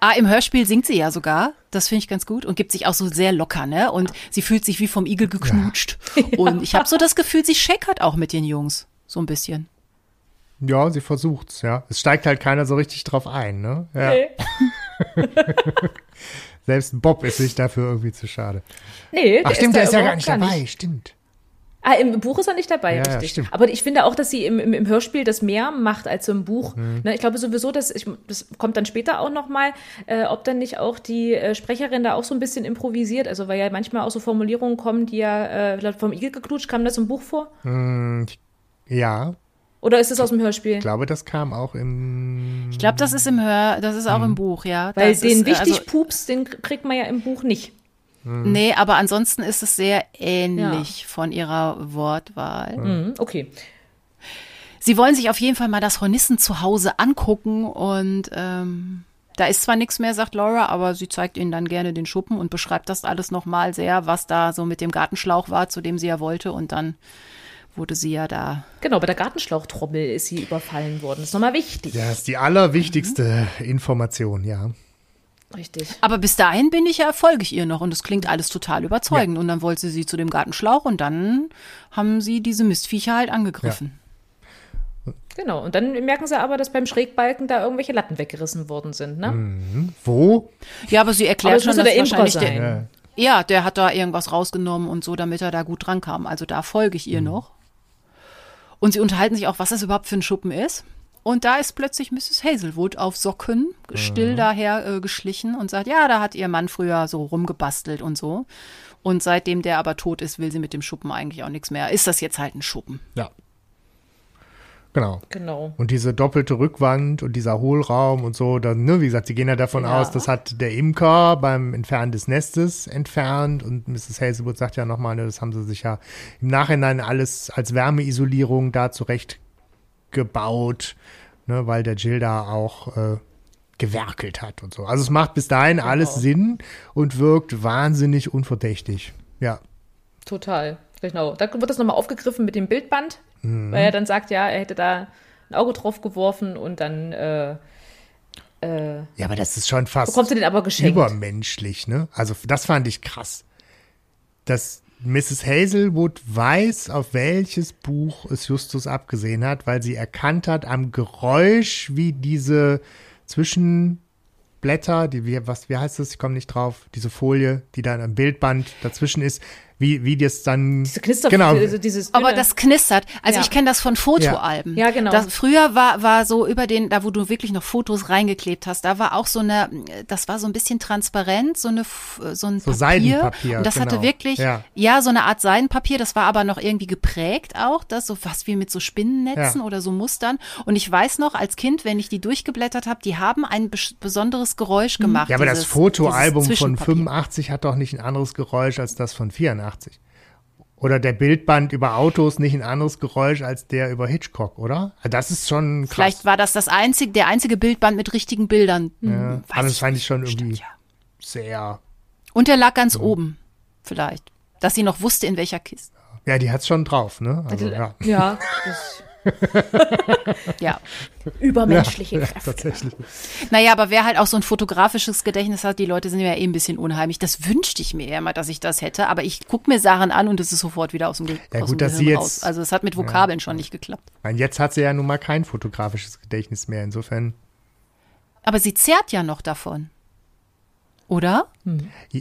Ah, im Hörspiel singt sie ja sogar. Das finde ich ganz gut und gibt sich auch so sehr locker, ne? Und sie fühlt sich wie vom Igel geknutscht. Ja. Und ich habe so das Gefühl, sie schäkert auch mit den Jungs. So ein bisschen. Ja, sie versucht's, ja. Es steigt halt keiner so richtig drauf ein, ne? Ja. Nee. Selbst Bob ist sich dafür irgendwie zu schade. Nee, Ach, stimmt, der ist, ist ja gar nicht dabei, stimmt. Ah, im Buch ist er nicht dabei, Ja, ja, richtig. stimmt. Aber ich finde auch, dass sie im, im, im Hörspiel das mehr macht als im Buch. Mhm. Ne, ich glaube sowieso, dass ich, das kommt dann später auch noch mal, äh, ob dann nicht auch die äh, Sprecherin da auch so ein bisschen improvisiert. Also weil ja manchmal auch so Formulierungen kommen, die ja äh, vom Igel geklutscht, kam das im Buch vor? Ja, Oder ist es aus dem Hörspiel? ich glaube, das kam auch im. Ich glaube, das ist im Hör, das ist auch im Buch, ja. Weil das den ist, äh, wichtig also, Pups, den kriegt man ja im Buch nicht. Nee, aber ansonsten ist es sehr ähnlich von ihrer Wortwahl. Mhm, okay. Sie wollen sich auf jeden Fall mal das Hornissen zu Hause angucken und ähm, da ist zwar nichts mehr, sagt Laura, aber sie zeigt ihnen dann gerne den Schuppen und beschreibt das alles nochmal sehr, was da so mit dem Gartenschlauch war, zu dem sie ja wollte und dann wurde sie ja da. Genau, bei der Gartenschlauchtrommel ist sie überfallen worden. Das ist nochmal wichtig. Das ist die allerwichtigste Information, ja. Richtig. Aber bis dahin bin ich ja, folge ich ihr noch und es klingt alles total überzeugend. Und dann wollte sie zu dem Gartenschlauch und dann haben sie diese Mistviecher halt angegriffen. Genau. Und dann merken sie aber, dass beim Schrägbalken da irgendwelche Latten weggerissen worden sind, ne? Wo? Ja, aber sie Aber erklärt es schon, ja dass der wahrscheinlich sein. der, Ja, der hat da irgendwas rausgenommen und so, damit er da gut dran kam. Also da folge ich ihr noch. Und sie unterhalten sich auch, was das überhaupt für ein Schuppen ist. Und da ist plötzlich Mrs. Hazelwood auf Socken, still daher äh, geschlichen und sagt, ja, da hat ihr Mann früher so rumgebastelt und so. Und seitdem der aber tot ist, will sie mit dem Schuppen eigentlich auch nichts mehr. Ist das jetzt halt ein Schuppen? Ja. Genau. Genau. Und diese doppelte Rückwand und dieser Hohlraum und so, dann, ne, wie gesagt, sie gehen ja davon Ja. aus, das hat der Imker beim Entfernen des Nestes entfernt und Mrs. Hazelwood sagt ja nochmal, ne, das haben sie sich ja im Nachhinein alles als Wärmeisolierung da zurecht gebaut, ne, weil der Jill da auch äh, gewerkelt hat und so. Also es macht bis dahin alles Sinn und wirkt wahnsinnig unverdächtig. Ja. Total. Genau. Da wird das nochmal aufgegriffen mit dem Bildband, Mhm. weil er dann sagt, ja, er hätte da ein Auge drauf geworfen und dann äh, äh, Ja, aber das ist schon fast übermenschlich, ne? Also das fand ich krass. Dass Mrs. Hazelwood weiß, auf welches Buch es Justus abgesehen hat, weil sie erkannt hat am Geräusch, wie diese Zwischenblätter, die wie, was, wie heißt das? Ich komme nicht drauf, diese Folie, die dann am Bildband dazwischen ist, wie, wie das dann. Diese Knister, Genau. also dieses Aber dünne- das knistert. Also Ja. ich kenne das von Fotoalben. Ja, genau. Das, früher war, war so über den, da wo du wirklich noch Fotos reingeklebt hast, da war auch so eine, das war so ein bisschen transparent, so eine, so ein So Papier. Seidenpapier, Und das hatte genau. wirklich, Ja. ja. so eine Art Seidenpapier, das war aber noch irgendwie geprägt auch, das so was wie mit so Spinnennetzen Ja. oder so Mustern. Und ich weiß noch, als Kind, wenn ich die durchgeblättert habe, die haben ein bes besonderes Geräusch gemacht. Mhm. Ja, aber das dieses- Fotoalbum dieses von Zwischenpapier. 85 hat doch nicht ein anderes Geräusch als das von 84. Oder der Bildband über Autos nicht ein anderes Geräusch als der über Hitchcock, oder? Das ist schon krass. Vielleicht war das das einzige, der einzige Bildband mit richtigen Bildern. Hm, ja, aber das fand ich schon irgendwie ja. sehr. Und der lag ganz oben, vielleicht. Dass sie noch wusste, in welcher Kiste. Ja, die hat's schon drauf, ne? Also, ja. Ja, das Ja. übermenschliche ja, Kräfte. tatsächlich. Naja, aber wer halt auch so ein fotografisches Gedächtnis hat, die Leute sind ja eh ein bisschen unheimlich. Das wünschte ich mir ja immer, dass ich das hätte. Aber ich gucke mir Sachen an und es ist sofort wieder aus dem, Ge Ja, aus gut, dem dass Gehirn sie raus. jetzt- Also es hat mit Vokabeln schon nicht geklappt. Meine, jetzt hat sie ja nun mal kein fotografisches Gedächtnis mehr. Insofern. Aber sie zehrt ja noch davon. Oder? Ja.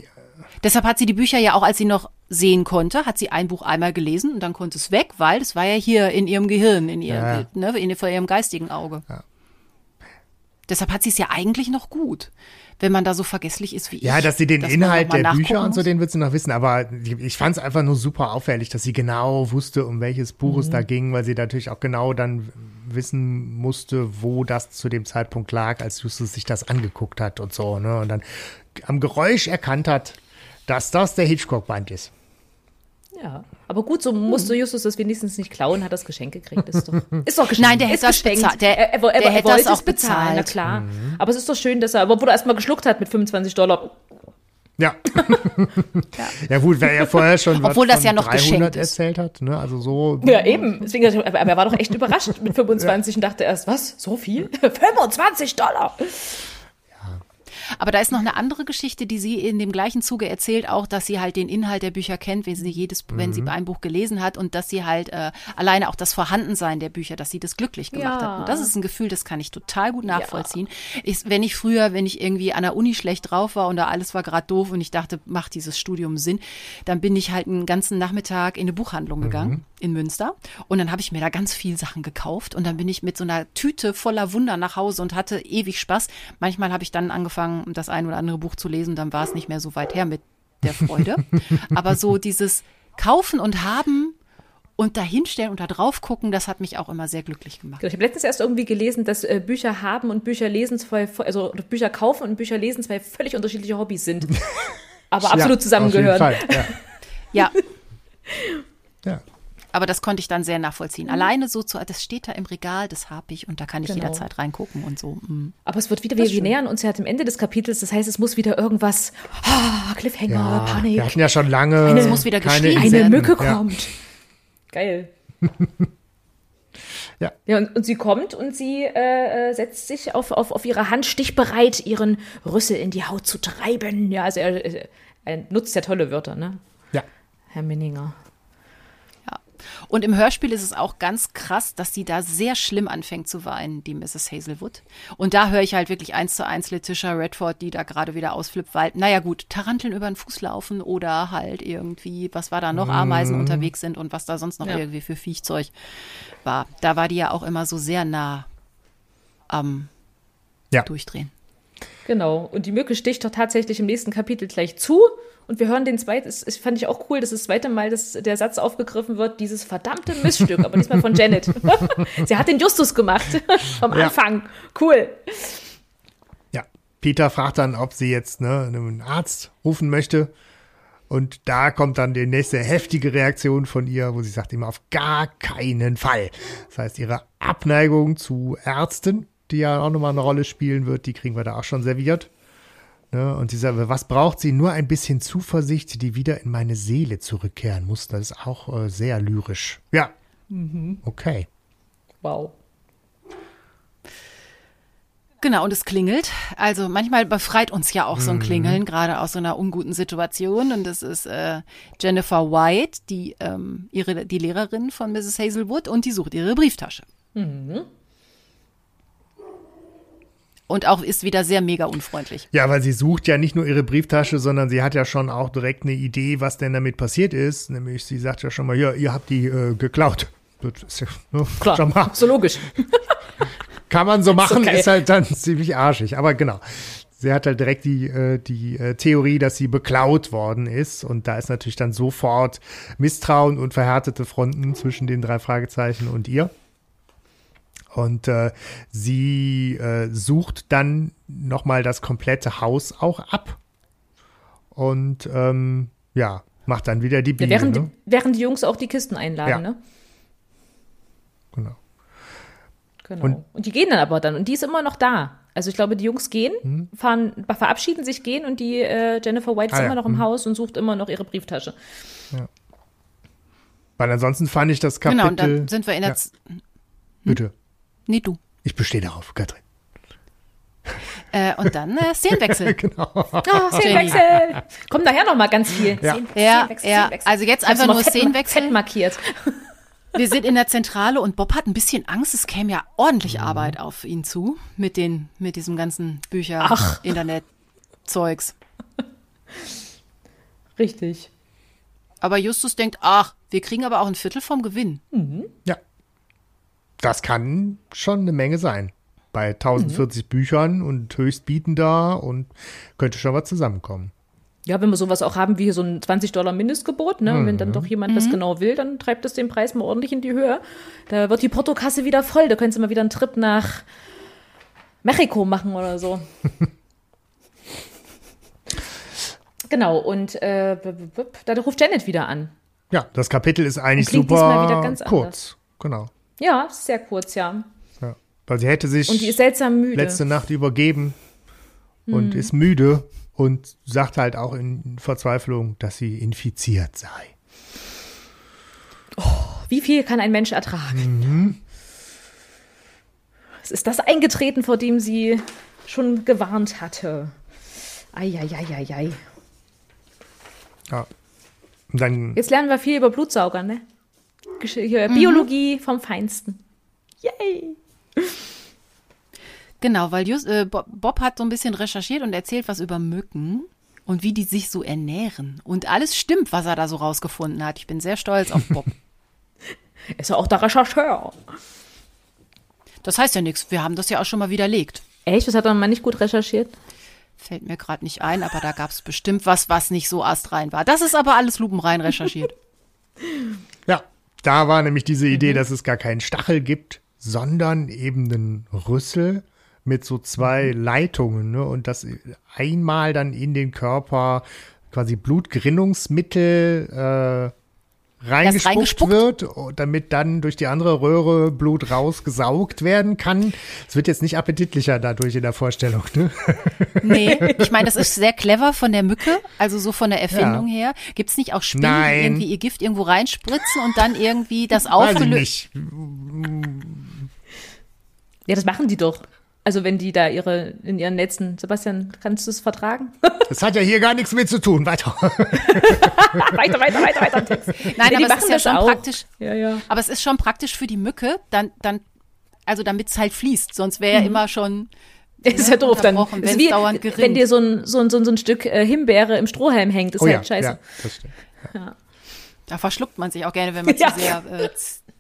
Deshalb hat sie die Bücher ja auch, als sie noch sehen konnte, hat sie ein Buch einmal gelesen und dann konnte es weg, weil es war ja hier in ihrem Gehirn, in ihrem, Ja. ne, in, vor ihrem geistigen Auge. Ja. Deshalb hat sie es ja eigentlich noch gut, wenn man da so vergesslich ist wie ich. Ja, dass sie den man Inhalt der Bücher und so, den wird sie noch wissen. Aber ich fand es einfach nur super auffällig, dass sie genau wusste, um welches Buch Mhm. es da ging, weil sie natürlich auch genau dann wissen musste, wo das zu dem Zeitpunkt lag, als Justus sich das angeguckt hat und so. Ne? Und dann am Geräusch erkannt hat, dass das der Hitchcock-Band ist. Ja, aber gut, so musste Justus das wenigstens nicht klauen, hat das Geschenk gekriegt. Ist doch, ist doch geschenkt. Nein, der hätte ist das geschenkt. bezahlt. Der- er, er, er, der er hätte das auch es bezahlen, na bezahlt. klar. Aber es ist doch schön, dass er, aber wo er erstmal geschluckt hat mit 25 Dollar. Ja. ja. gut, wer ja vorher schon was Obwohl das von ja noch 300 geschenkt ist. erzählt hat. Ne? Also so. Ja, eben. Deswegen, aber er war doch echt überrascht mit 25 und dachte erst, was? So viel? 25 Dollar? Aber da ist noch eine andere Geschichte, die sie in dem gleichen Zuge erzählt, auch, dass sie halt den Inhalt der Bücher kennt, wenn sie jedes, mhm. wenn sie ein Buch gelesen hat und dass sie halt äh, alleine auch das Vorhandensein der Bücher, dass sie das glücklich gemacht ja. hat. Und das ist ein Gefühl, das kann ich total gut nachvollziehen. Ja. Ich, wenn ich früher, wenn ich irgendwie an der Uni schlecht drauf war und da alles war gerade doof und ich dachte, macht dieses Studium Sinn, dann bin ich halt einen ganzen Nachmittag in eine Buchhandlung gegangen mhm. in Münster und dann habe ich mir da ganz viel Sachen gekauft und dann bin ich mit so einer Tüte voller Wunder nach Hause und hatte ewig Spaß. Manchmal habe ich dann angefangen, das ein oder andere Buch zu lesen, dann war es nicht mehr so weit her mit der Freude. Aber so dieses Kaufen und Haben und dahinstellen und da drauf gucken, das hat mich auch immer sehr glücklich gemacht. Ich habe letztens erst irgendwie gelesen, dass äh, Bücher haben und Bücher lesen zwei, also Bücher kaufen und Bücher lesen zwei völlig unterschiedliche Hobbys sind. Aber absolut ja, zusammengehören. Fall, ja. ja. ja. Aber das konnte ich dann sehr nachvollziehen. Mhm. Alleine so zu, das steht da im Regal, das habe ich und da kann ich genau. jederzeit reingucken und so. Mhm. Aber es wird wieder, wir, wir nähern uns ja dem Ende des Kapitels, das heißt, es muss wieder irgendwas, oh, Cliffhanger, ja, Panik. Wir hatten ja schon lange. Eine, es muss wieder geschehen. Eine Mücke kommt. Ja. Geil. ja. Ja, und, und, sie kommt und sie äh, äh, setzt sich auf, auf, auf ihre Hand stichbereit, ihren Rüssel in die Haut zu treiben. Ja, also er, er nutzt ja tolle Wörter, ne? Ja. Herr Minninger. Und im Hörspiel ist es auch ganz krass, dass sie da sehr schlimm anfängt zu weinen, die Mrs. Hazelwood. Und da höre ich halt wirklich eins zu eins Letitia Redford, die da gerade wieder ausflippt, weil, naja gut, Taranteln über den Fuß laufen oder halt irgendwie, was war da noch, Ameisen mm. unterwegs sind und was da sonst noch ja. irgendwie für Viechzeug war. Da war die ja auch immer so sehr nah am ja. Durchdrehen. Genau. Und die Mücke sticht doch tatsächlich im nächsten Kapitel gleich zu. Und wir hören den zweiten, das, fand ich auch cool, dass das zweite Mal dass der Satz aufgegriffen wird, dieses verdammte Missstück, aber diesmal von Janet. Sie hat den Justus gemacht vom Anfang. Ja. Cool. Ja, Peter fragt dann, ob sie jetzt ne, einen Arzt rufen möchte. Und da kommt dann die nächste heftige Reaktion von ihr, wo sie sagt immer auf gar keinen Fall. Das heißt, ihre Abneigung zu Ärzten, die ja auch nochmal eine Rolle spielen wird, die kriegen wir da auch schon serviert. Ne? Und sie sagt, was braucht sie? Nur ein bisschen Zuversicht, die wieder in meine Seele zurückkehren muss. Das ist auch äh, sehr lyrisch. Ja. Mhm. Okay. Wow. Genau, und es klingelt. Also manchmal befreit uns ja auch so ein mhm. Klingeln, mhm. gerade aus so einer unguten Situation. Und das ist äh, Jennifer White, die, ähm, ihre, die Lehrerin von Mrs. Hazelwood, und die sucht ihre Brieftasche. Mhm und auch ist wieder sehr mega unfreundlich. Ja, weil sie sucht ja nicht nur ihre Brieftasche, sondern sie hat ja schon auch direkt eine Idee, was denn damit passiert ist. Nämlich, sie sagt ja schon mal, ja, ihr habt die äh, geklaut. Das ist ja, ne, Klar, so logisch. Kann man so machen, ist, okay. ist, halt dann ziemlich arschig. Aber genau. Sie hat halt direkt die, äh, die äh, Theorie, dass sie beklaut worden ist. Und da ist natürlich dann sofort Misstrauen und verhärtete Fronten zwischen den drei Fragezeichen und ihr. Und äh, sie äh, sucht dann nochmal das komplette Haus auch ab. Und ähm, ja, macht dann wieder die Biene. Ja, während, ne? während die Jungs auch die Kisten einladen, ja. ne? Genau. Genau. Und, und, die gehen dann aber dann und die ist immer noch da. Also ich glaube, die Jungs gehen, mhm. fahren, verabschieden sich, gehen und die äh, Jennifer White ist ah, immer ja. noch im mhm. Haus und sucht immer noch ihre Brieftasche. Ja. Weil ansonsten fand ich das Kapitel. Genau, und dann sind wir in der. Ja. Hm? Bitte. Nee, du. Ich bestehe darauf, Katrin. Äh, und dann äh, Szenenwechsel. genau. Oh, Szenenwechsel. Kommt nachher noch mal ganz viel. Ja, Szenenwechsel, ja, Szenenwechsel. also jetzt einfach nur Szenenwechsel. Fett markiert. Wir sind in der Zentrale und Bob hat ein bisschen Angst. Es käme ja ordentlich mhm. Arbeit auf ihn zu mit den mit diesem ganzen Bücher, Ach. Internet, Zeugs. Richtig. Aber Justus denkt, ach, wir kriegen aber auch ein Viertel vom Gewinn. Mhm. Ja das kann schon eine Menge sein. Bei 1040 mhm. Büchern und Höchstbietender und könnte schon was zusammenkommen. Ja, wenn wir sowas auch haben wie hier so ein 20 Dollar Mindestgebot, ne? Mhm. wenn dann doch jemand mhm. das genau will, dann treibt das den Preis mal ordentlich in die Höhe. Da wird die Portokasse wieder voll. Da können Sie mal wieder einen Trip nach Mexiko machen oder so. genau, und äh, da ruft Janet wieder an. Ja, das Kapitel ist eigentlich super kurz. Anders. Genau. Ja, sehr kurz, ja. ja. Weil sie hätte sich und die ist seltsam müde. letzte Nacht übergeben und hm. ist müde und sagt halt auch in Verzweiflung, dass sie infiziert sei. Oh, wie viel kann ein Mensch ertragen? Mhm. Es ist das eingetreten, vor dem sie schon gewarnt hatte. Eieieiei. Ja. Dann, Jetzt lernen wir viel über Blutsauger, ne? Gesch hier, Biologie vom Feinsten. Yay! Genau, weil Just, äh, Bob, hat so ein bisschen recherchiert und erzählt was über Mücken und wie die sich so ernähren. Und alles stimmt, was er da so rausgefunden hat. Ich bin sehr stolz auf Bob. Ist ja auch der Rechercheur. Das heißt ja nichts. Wir haben das ja auch schon mal widerlegt. Echt? Das hat er mal nicht gut recherchiert? Fällt mir gerade nicht ein, aber da gab es bestimmt was, was nicht so astrein war. Das ist aber alles lupenrein recherchiert. ja, da war nämlich diese Mhm. Idee, dass es gar keinen Stachel gibt, sondern eben einen Rüssel mit so zwei Mhm. Leitungen, ne? Und das einmal dann in den Körper quasi Blutgerinnungsmittel äh, reingespuckt, reingespuckt? wird, damit dann durch die andere Röhre Blut rausgesaugt werden kann. Es wird jetzt nicht appetitlicher dadurch in der Vorstellung, ne? Nee, ich meine, das ist sehr clever von der Mücke, also so von der Erfindung her. Gibt es nicht auch Spinnen, Nein. die irgendwie ihr Gift irgendwo reinspritzen und dann irgendwie das aufgelöst? Ja, das machen die doch. Also wenn die da ihre in ihren Netzen. Sebastian, kannst du es vertragen? Das hat ja hier gar nichts mit zu tun. Weiter. weiter, weiter, weiter, weiter. Text. Nein, die aber es machen ist ja das schon auch. praktisch. Ja, ja. Aber es ist schon praktisch für die Mücke, dann, dann, also damit es halt fließt. Sonst wäre ja immer schon. Ist ja doof dann. Ist wie, dauernd gerinnt. wenn dir so ein, so ein, so ein, so ein Stück äh, Himbeere im Strohhalm hängt, ist Oh ja, halt scheiße. ja, das stimmt. Da verschluckt man sich auch gerne, wenn man Ja. zu sehr äh,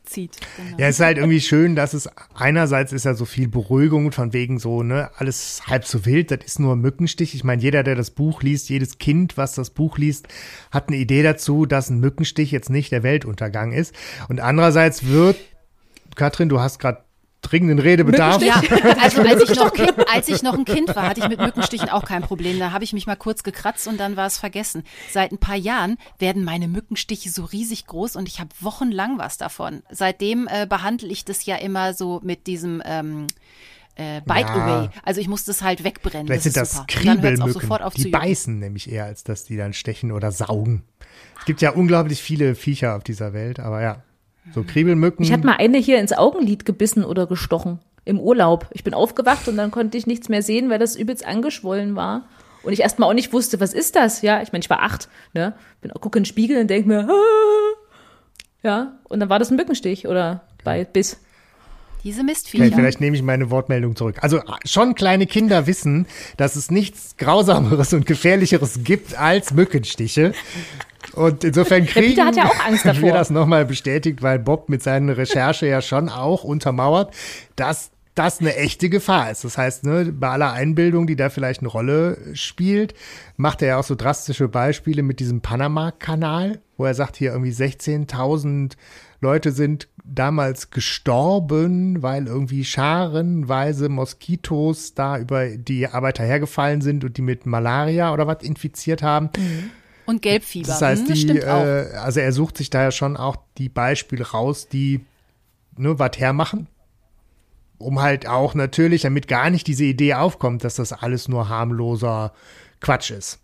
zieht. Genau. Ja, es ist halt irgendwie schön, dass es einerseits ist ja so viel Beruhigung von wegen so, ne, alles halb so wild, das ist nur Mückenstich. Ich meine, jeder, der das Buch liest, jedes Kind, was das Buch liest, hat eine Idee dazu, dass ein Mückenstich jetzt nicht der Weltuntergang ist. Und andererseits wird, Katrin, du hast gerade dringenden Redebedarf. Ja, also als ich, noch kind, als ich noch ein Kind war, hatte ich mit Mückenstichen auch kein Problem. Da habe ich mich mal kurz gekratzt und dann war es vergessen. Seit ein paar Jahren werden meine Mückenstiche so riesig groß und ich habe wochenlang was davon. Seitdem äh, behandle ich das ja immer so mit diesem ähm, äh, Bite Ja. Away. Also ich muss das halt wegbrennen. Vielleicht das sind ist das super. Kriebelmücken. sofort auf Die beißen nämlich eher, als dass die dann stechen oder saugen. Es gibt ja unglaublich viele Viecher auf dieser Welt, aber ja, so Kriebelmücken. Ich hatte mal eine hier ins Augenlid gebissen oder gestochen. Im Urlaub. Ich bin aufgewacht und dann konnte ich nichts mehr sehen, weil das übelst angeschwollen war. Und ich erstmal auch nicht wusste, was ist das? Ja, ich meine, ich war acht, ne? Bin, gucke in den Spiegel und denke mir, ah. ja, und dann war das ein Mückenstich oder bei Biss. Diese Okay, Mistviecher. vielleicht nehme ich meine Wortmeldung zurück. Also schon kleine Kinder wissen, dass es nichts Grausameres und Gefährlicheres gibt als Mückenstiche. Und insofern kriegen Peter hat ja auch Angst davor. wir das nochmal bestätigt, weil Bob mit seiner Recherche ja schon auch untermauert, dass das eine echte Gefahr ist. Das heißt, ne, bei aller Einbildung, die da vielleicht eine Rolle spielt, macht er ja auch so drastische Beispiele mit diesem Panama-Kanal, wo er sagt, hier irgendwie 16.000 Leute sind damals gestorben, weil irgendwie scharenweise Moskitos da über die Arbeiter hergefallen sind und die mit Malaria oder was infiziert haben. Und Gelbfieber. Das heißt, Hm, das die, stimmt auch. äh, also er sucht sich da ja schon auch die Beispiele raus, die ne, was hermachen. Um halt auch natürlich, damit gar nicht diese Idee aufkommt, dass das alles nur harmloser Quatsch ist.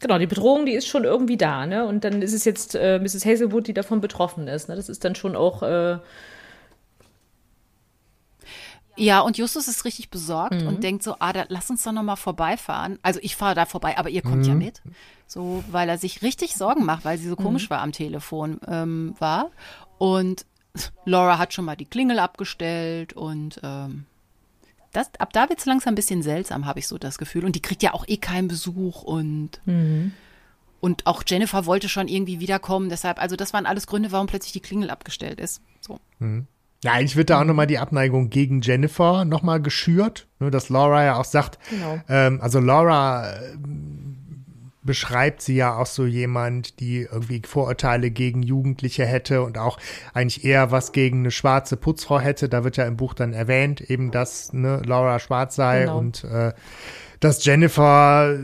Genau, die Bedrohung, die ist schon irgendwie da, ne? Und dann ist es jetzt äh, Mrs. Hazelwood, die davon betroffen ist. Ne? Das ist dann schon auch, äh, Ja, und Justus ist richtig besorgt Mhm. und denkt so, ah, da, lass uns doch noch mal vorbeifahren. Also ich fahre da vorbei, aber ihr kommt Mhm. ja mit. So, weil er sich richtig Sorgen macht, weil sie so komisch Mhm. war am Telefon ähm, war. Und Laura hat schon mal die Klingel abgestellt und ähm, das, ab da wird's langsam ein bisschen seltsam, habe ich so das Gefühl. Und die kriegt ja auch eh keinen Besuch und Mhm. und auch Jennifer wollte schon irgendwie wiederkommen. Deshalb, also das waren alles Gründe, warum plötzlich die Klingel abgestellt ist. So. Ja, eigentlich wird da auch nochmal die Abneigung gegen Jennifer nochmal geschürt, ne, dass Laura ja auch sagt, Genau. ähm, also Laura äh, beschreibt sie ja auch so jemand, die irgendwie Vorurteile gegen Jugendliche hätte und auch eigentlich eher was gegen eine schwarze Putzfrau hätte. Da wird ja im Buch dann erwähnt, eben dass ne, Laura schwarz sei Genau. und äh, dass Jennifer äh,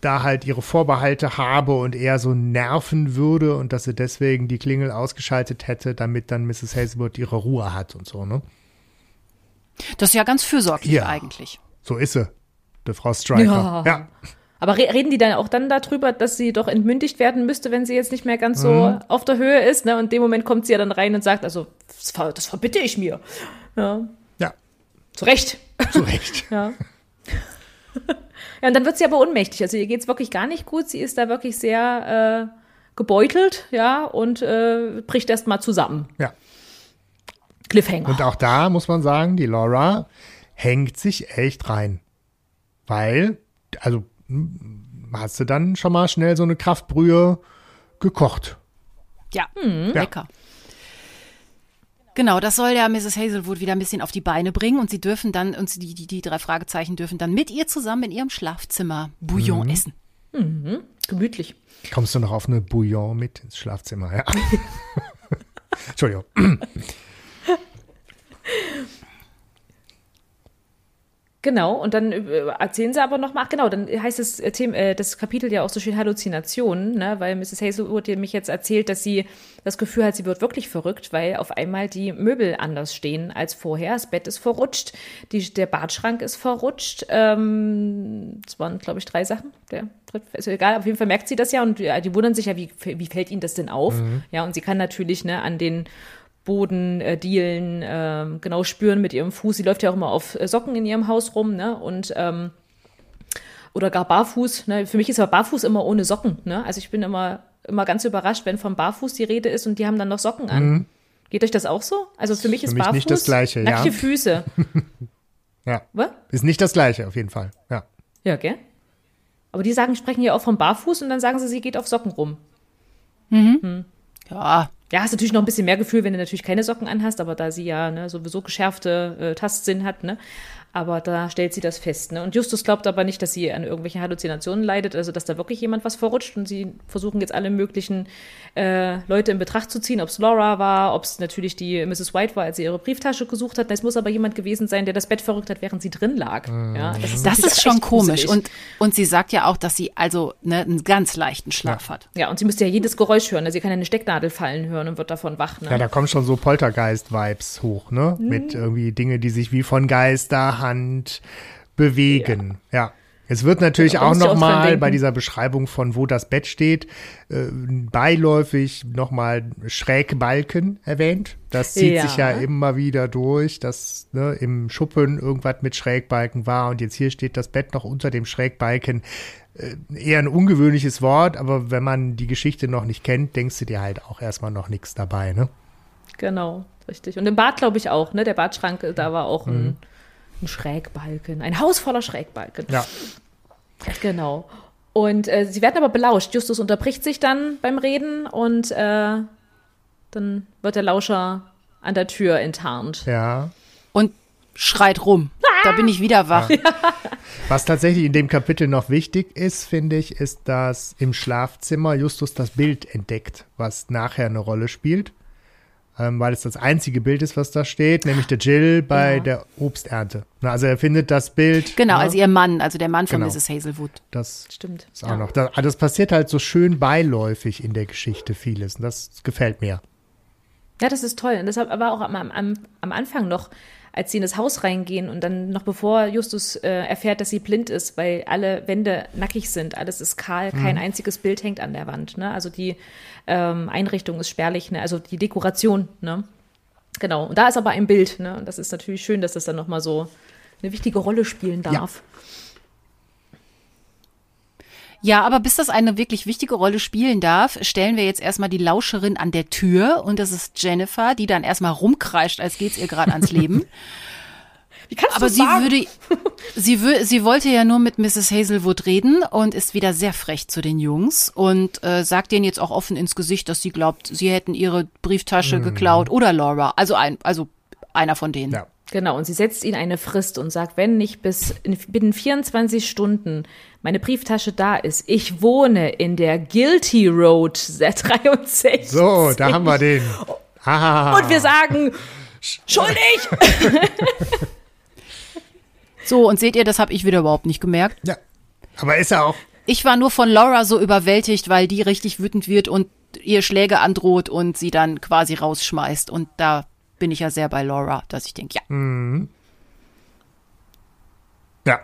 da halt ihre Vorbehalte habe und eher so nerven würde und dass sie deswegen die Klingel ausgeschaltet hätte, damit dann Mrs. Hazelwood ihre Ruhe hat und so, ne? Das ist ja ganz fürsorglich Ja. eigentlich. So ist sie, die Frau Stryker. Ja. ja. Aber re reden die dann auch dann darüber, dass sie doch entmündigt werden müsste, wenn sie jetzt nicht mehr ganz so auf der Höhe ist? Ne? Und in dem Moment kommt sie ja dann rein und sagt, also, das, ver das verbitte ich mir. Ja, Ja. zu Recht. Zu Recht. Ja. ja, und dann wird sie aber ohnmächtig. Also ihr geht's wirklich gar nicht gut. Sie ist da wirklich sehr äh, gebeutelt, ja, und äh, bricht erst mal zusammen. Ja. Cliffhanger. Und auch da muss man sagen, die Laura hängt sich echt rein. Weil, also, hm, hast du dann schon mal schnell so eine Kraftbrühe gekocht. Ja, lecker. Genau, das soll ja Mrs. Hazelwood wieder ein bisschen auf die Beine bringen und sie dürfen dann, und die, die, die drei Fragezeichen dürfen dann mit ihr zusammen in ihrem Schlafzimmer Bouillon essen. Gemütlich. Kommst du noch auf eine Bouillon mit ins Schlafzimmer? Ja. Entschuldigung. Genau, und dann äh, erzählen sie aber nochmal, ach genau, dann heißt das, äh, Thema, äh, das Kapitel ja auch so schön Halluzinationen, ne? weil Mrs. Hazelwood mich jetzt erzählt, dass sie das Gefühl hat, sie wird wirklich verrückt, weil auf einmal die Möbel anders stehen als vorher. Das Bett ist verrutscht, die, der Badschrank ist verrutscht. Ähm, das waren, glaube ich, drei Sachen. Der, ist egal, auf jeden Fall merkt sie das ja und ja, die wundern sich ja, wie, wie fällt ihnen das denn auf? Ja, und sie kann natürlich ne, an den Boden, äh, Dielen, ähm, genau spüren mit ihrem Fuß. Sie läuft ja auch immer auf äh, Socken in ihrem Haus rum, ne? Und ähm, oder gar barfuß. Ne? Für mich ist aber barfuß immer ohne Socken. Ne? Also ich bin immer immer ganz überrascht, wenn vom barfuß die Rede ist und die haben dann noch Socken an. Geht euch das auch so? Also für mich ist Mhm. mich barfuß nicht das Gleiche, ja. nackte Füße. Ja. Was? Ist nicht das Gleiche, auf jeden Fall. Ja. Ja, gell? Aber die sagen, sprechen ja auch vom Barfuß und dann sagen sie, sie geht auf Socken rum. Ja, Ja, hast natürlich noch ein bisschen mehr Gefühl, wenn du natürlich keine Socken anhast, aber da sie ja ne, sowieso geschärfte äh, Tastsinn hat, ne? Aber da stellt sie das fest, ne? Und Justus glaubt aber nicht, dass sie an irgendwelchen Halluzinationen leidet, also dass da wirklich jemand was verrutscht und sie versuchen jetzt alle möglichen äh, Leute in Betracht zu ziehen, ob es Laura war, ob es natürlich die Mrs. White war, als sie ihre Brieftasche gesucht hat. Es muss aber jemand gewesen sein, der das Bett verrückt hat, während sie drin lag. Ja, das ist, das ist schon komisch. gruselig. Und, und sie sagt ja auch, dass sie also ne, einen ganz leichten Schlaf hat. ja, und sie müsste ja jedes Geräusch hören. Also sie kann ja eine Stecknadel fallen hören und wird davon wach. Ne? Ja, da kommen schon so Poltergeist-Vibes hoch, ne? Mhm. Mit irgendwie Dinge, die sich wie von Geisterhand bewegen. Ja. Es wird natürlich Ja, auch nochmal denken. bei dieser Beschreibung von wo das Bett steht, äh, beiläufig nochmal Schrägbalken erwähnt. Das zieht Ja. sich ja immer wieder durch, dass ne, im Schuppen irgendwas mit Schrägbalken war und jetzt hier steht das Bett noch unter dem Schrägbalken. Äh, eher ein ungewöhnliches Wort, aber wenn man die Geschichte noch nicht kennt, denkst du dir halt auch erstmal noch nichts dabei, ne? Genau, richtig. Und im Bad glaube ich auch, ne? Der Badschrank, äh, da war auch Mhm. ein, ein Schrägbalken. Ein Haus voller Schrägbalken. Ja. Genau. Und äh, sie werden aber belauscht. Justus unterbricht sich dann beim Reden und äh, dann wird der Lauscher an der Tür enttarnt. Ja. Und schreit rum. Da bin ich wieder wach. Was tatsächlich in dem Kapitel noch wichtig ist, finde ich, ist, dass im Schlafzimmer Justus das Bild entdeckt, was nachher eine Rolle spielt. Ähm, weil es das einzige Bild ist, was da steht, nämlich der Jill bei Ja. der Obsternte. Na, also er findet das Bild. Genau, ne, also ihr Mann, also der Mann von Genau. Mrs. Hazelwood. das Stimmt. ist auch noch. Das, ah, das passiert halt so schön beiläufig in der Geschichte vieles. Und das gefällt mir. Ja, das ist toll. Und deshalb aber auch am, am, am Anfang noch, als sie in das Haus reingehen und dann noch bevor Justus äh, erfährt, dass sie blind ist, weil alle Wände nackig sind, alles ist kahl, kein einziges Bild hängt an der Wand. Ne? Also die ähm, Einrichtung ist spärlich, ne? also die Dekoration. Ne? Genau. Und da ist aber ein Bild. Ne? Und das ist natürlich schön, dass das dann nochmal so eine wichtige Rolle spielen darf. Ja, aber bis das eine wirklich wichtige Rolle spielen darf, stellen wir jetzt erstmal die Lauscherin an der Tür und das ist Jennifer, die dann erstmal rumkreischt, als geht's ihr gerade ans Leben. Wie kannst Aber du sie sagen? würde, sie, wö- sie wollte ja nur mit Mrs. Hazelwood reden und ist wieder sehr frech zu den Jungs und äh, sagt denen jetzt auch offen ins Gesicht, dass sie glaubt, sie hätten ihre Brieftasche geklaut oder Laura, also ein, also einer von denen. Ja. Genau, und sie setzt ihnen eine Frist und sagt, wenn nicht bis in, binnen 24 Stunden meine Brieftasche da ist, ich wohne in der Guilty Road 63. So, da haben wir den. Ah, Und wir sagen, schuldig! So, und seht ihr, das habe ich wieder überhaupt nicht gemerkt. ja. Aber ist er auch. Ich war nur von Laura so überwältigt, weil die richtig wütend wird und ihr Schläge androht und sie dann quasi rausschmeißt. Und da bin ich ja sehr bei Laura, dass ich denke, ja, Ja.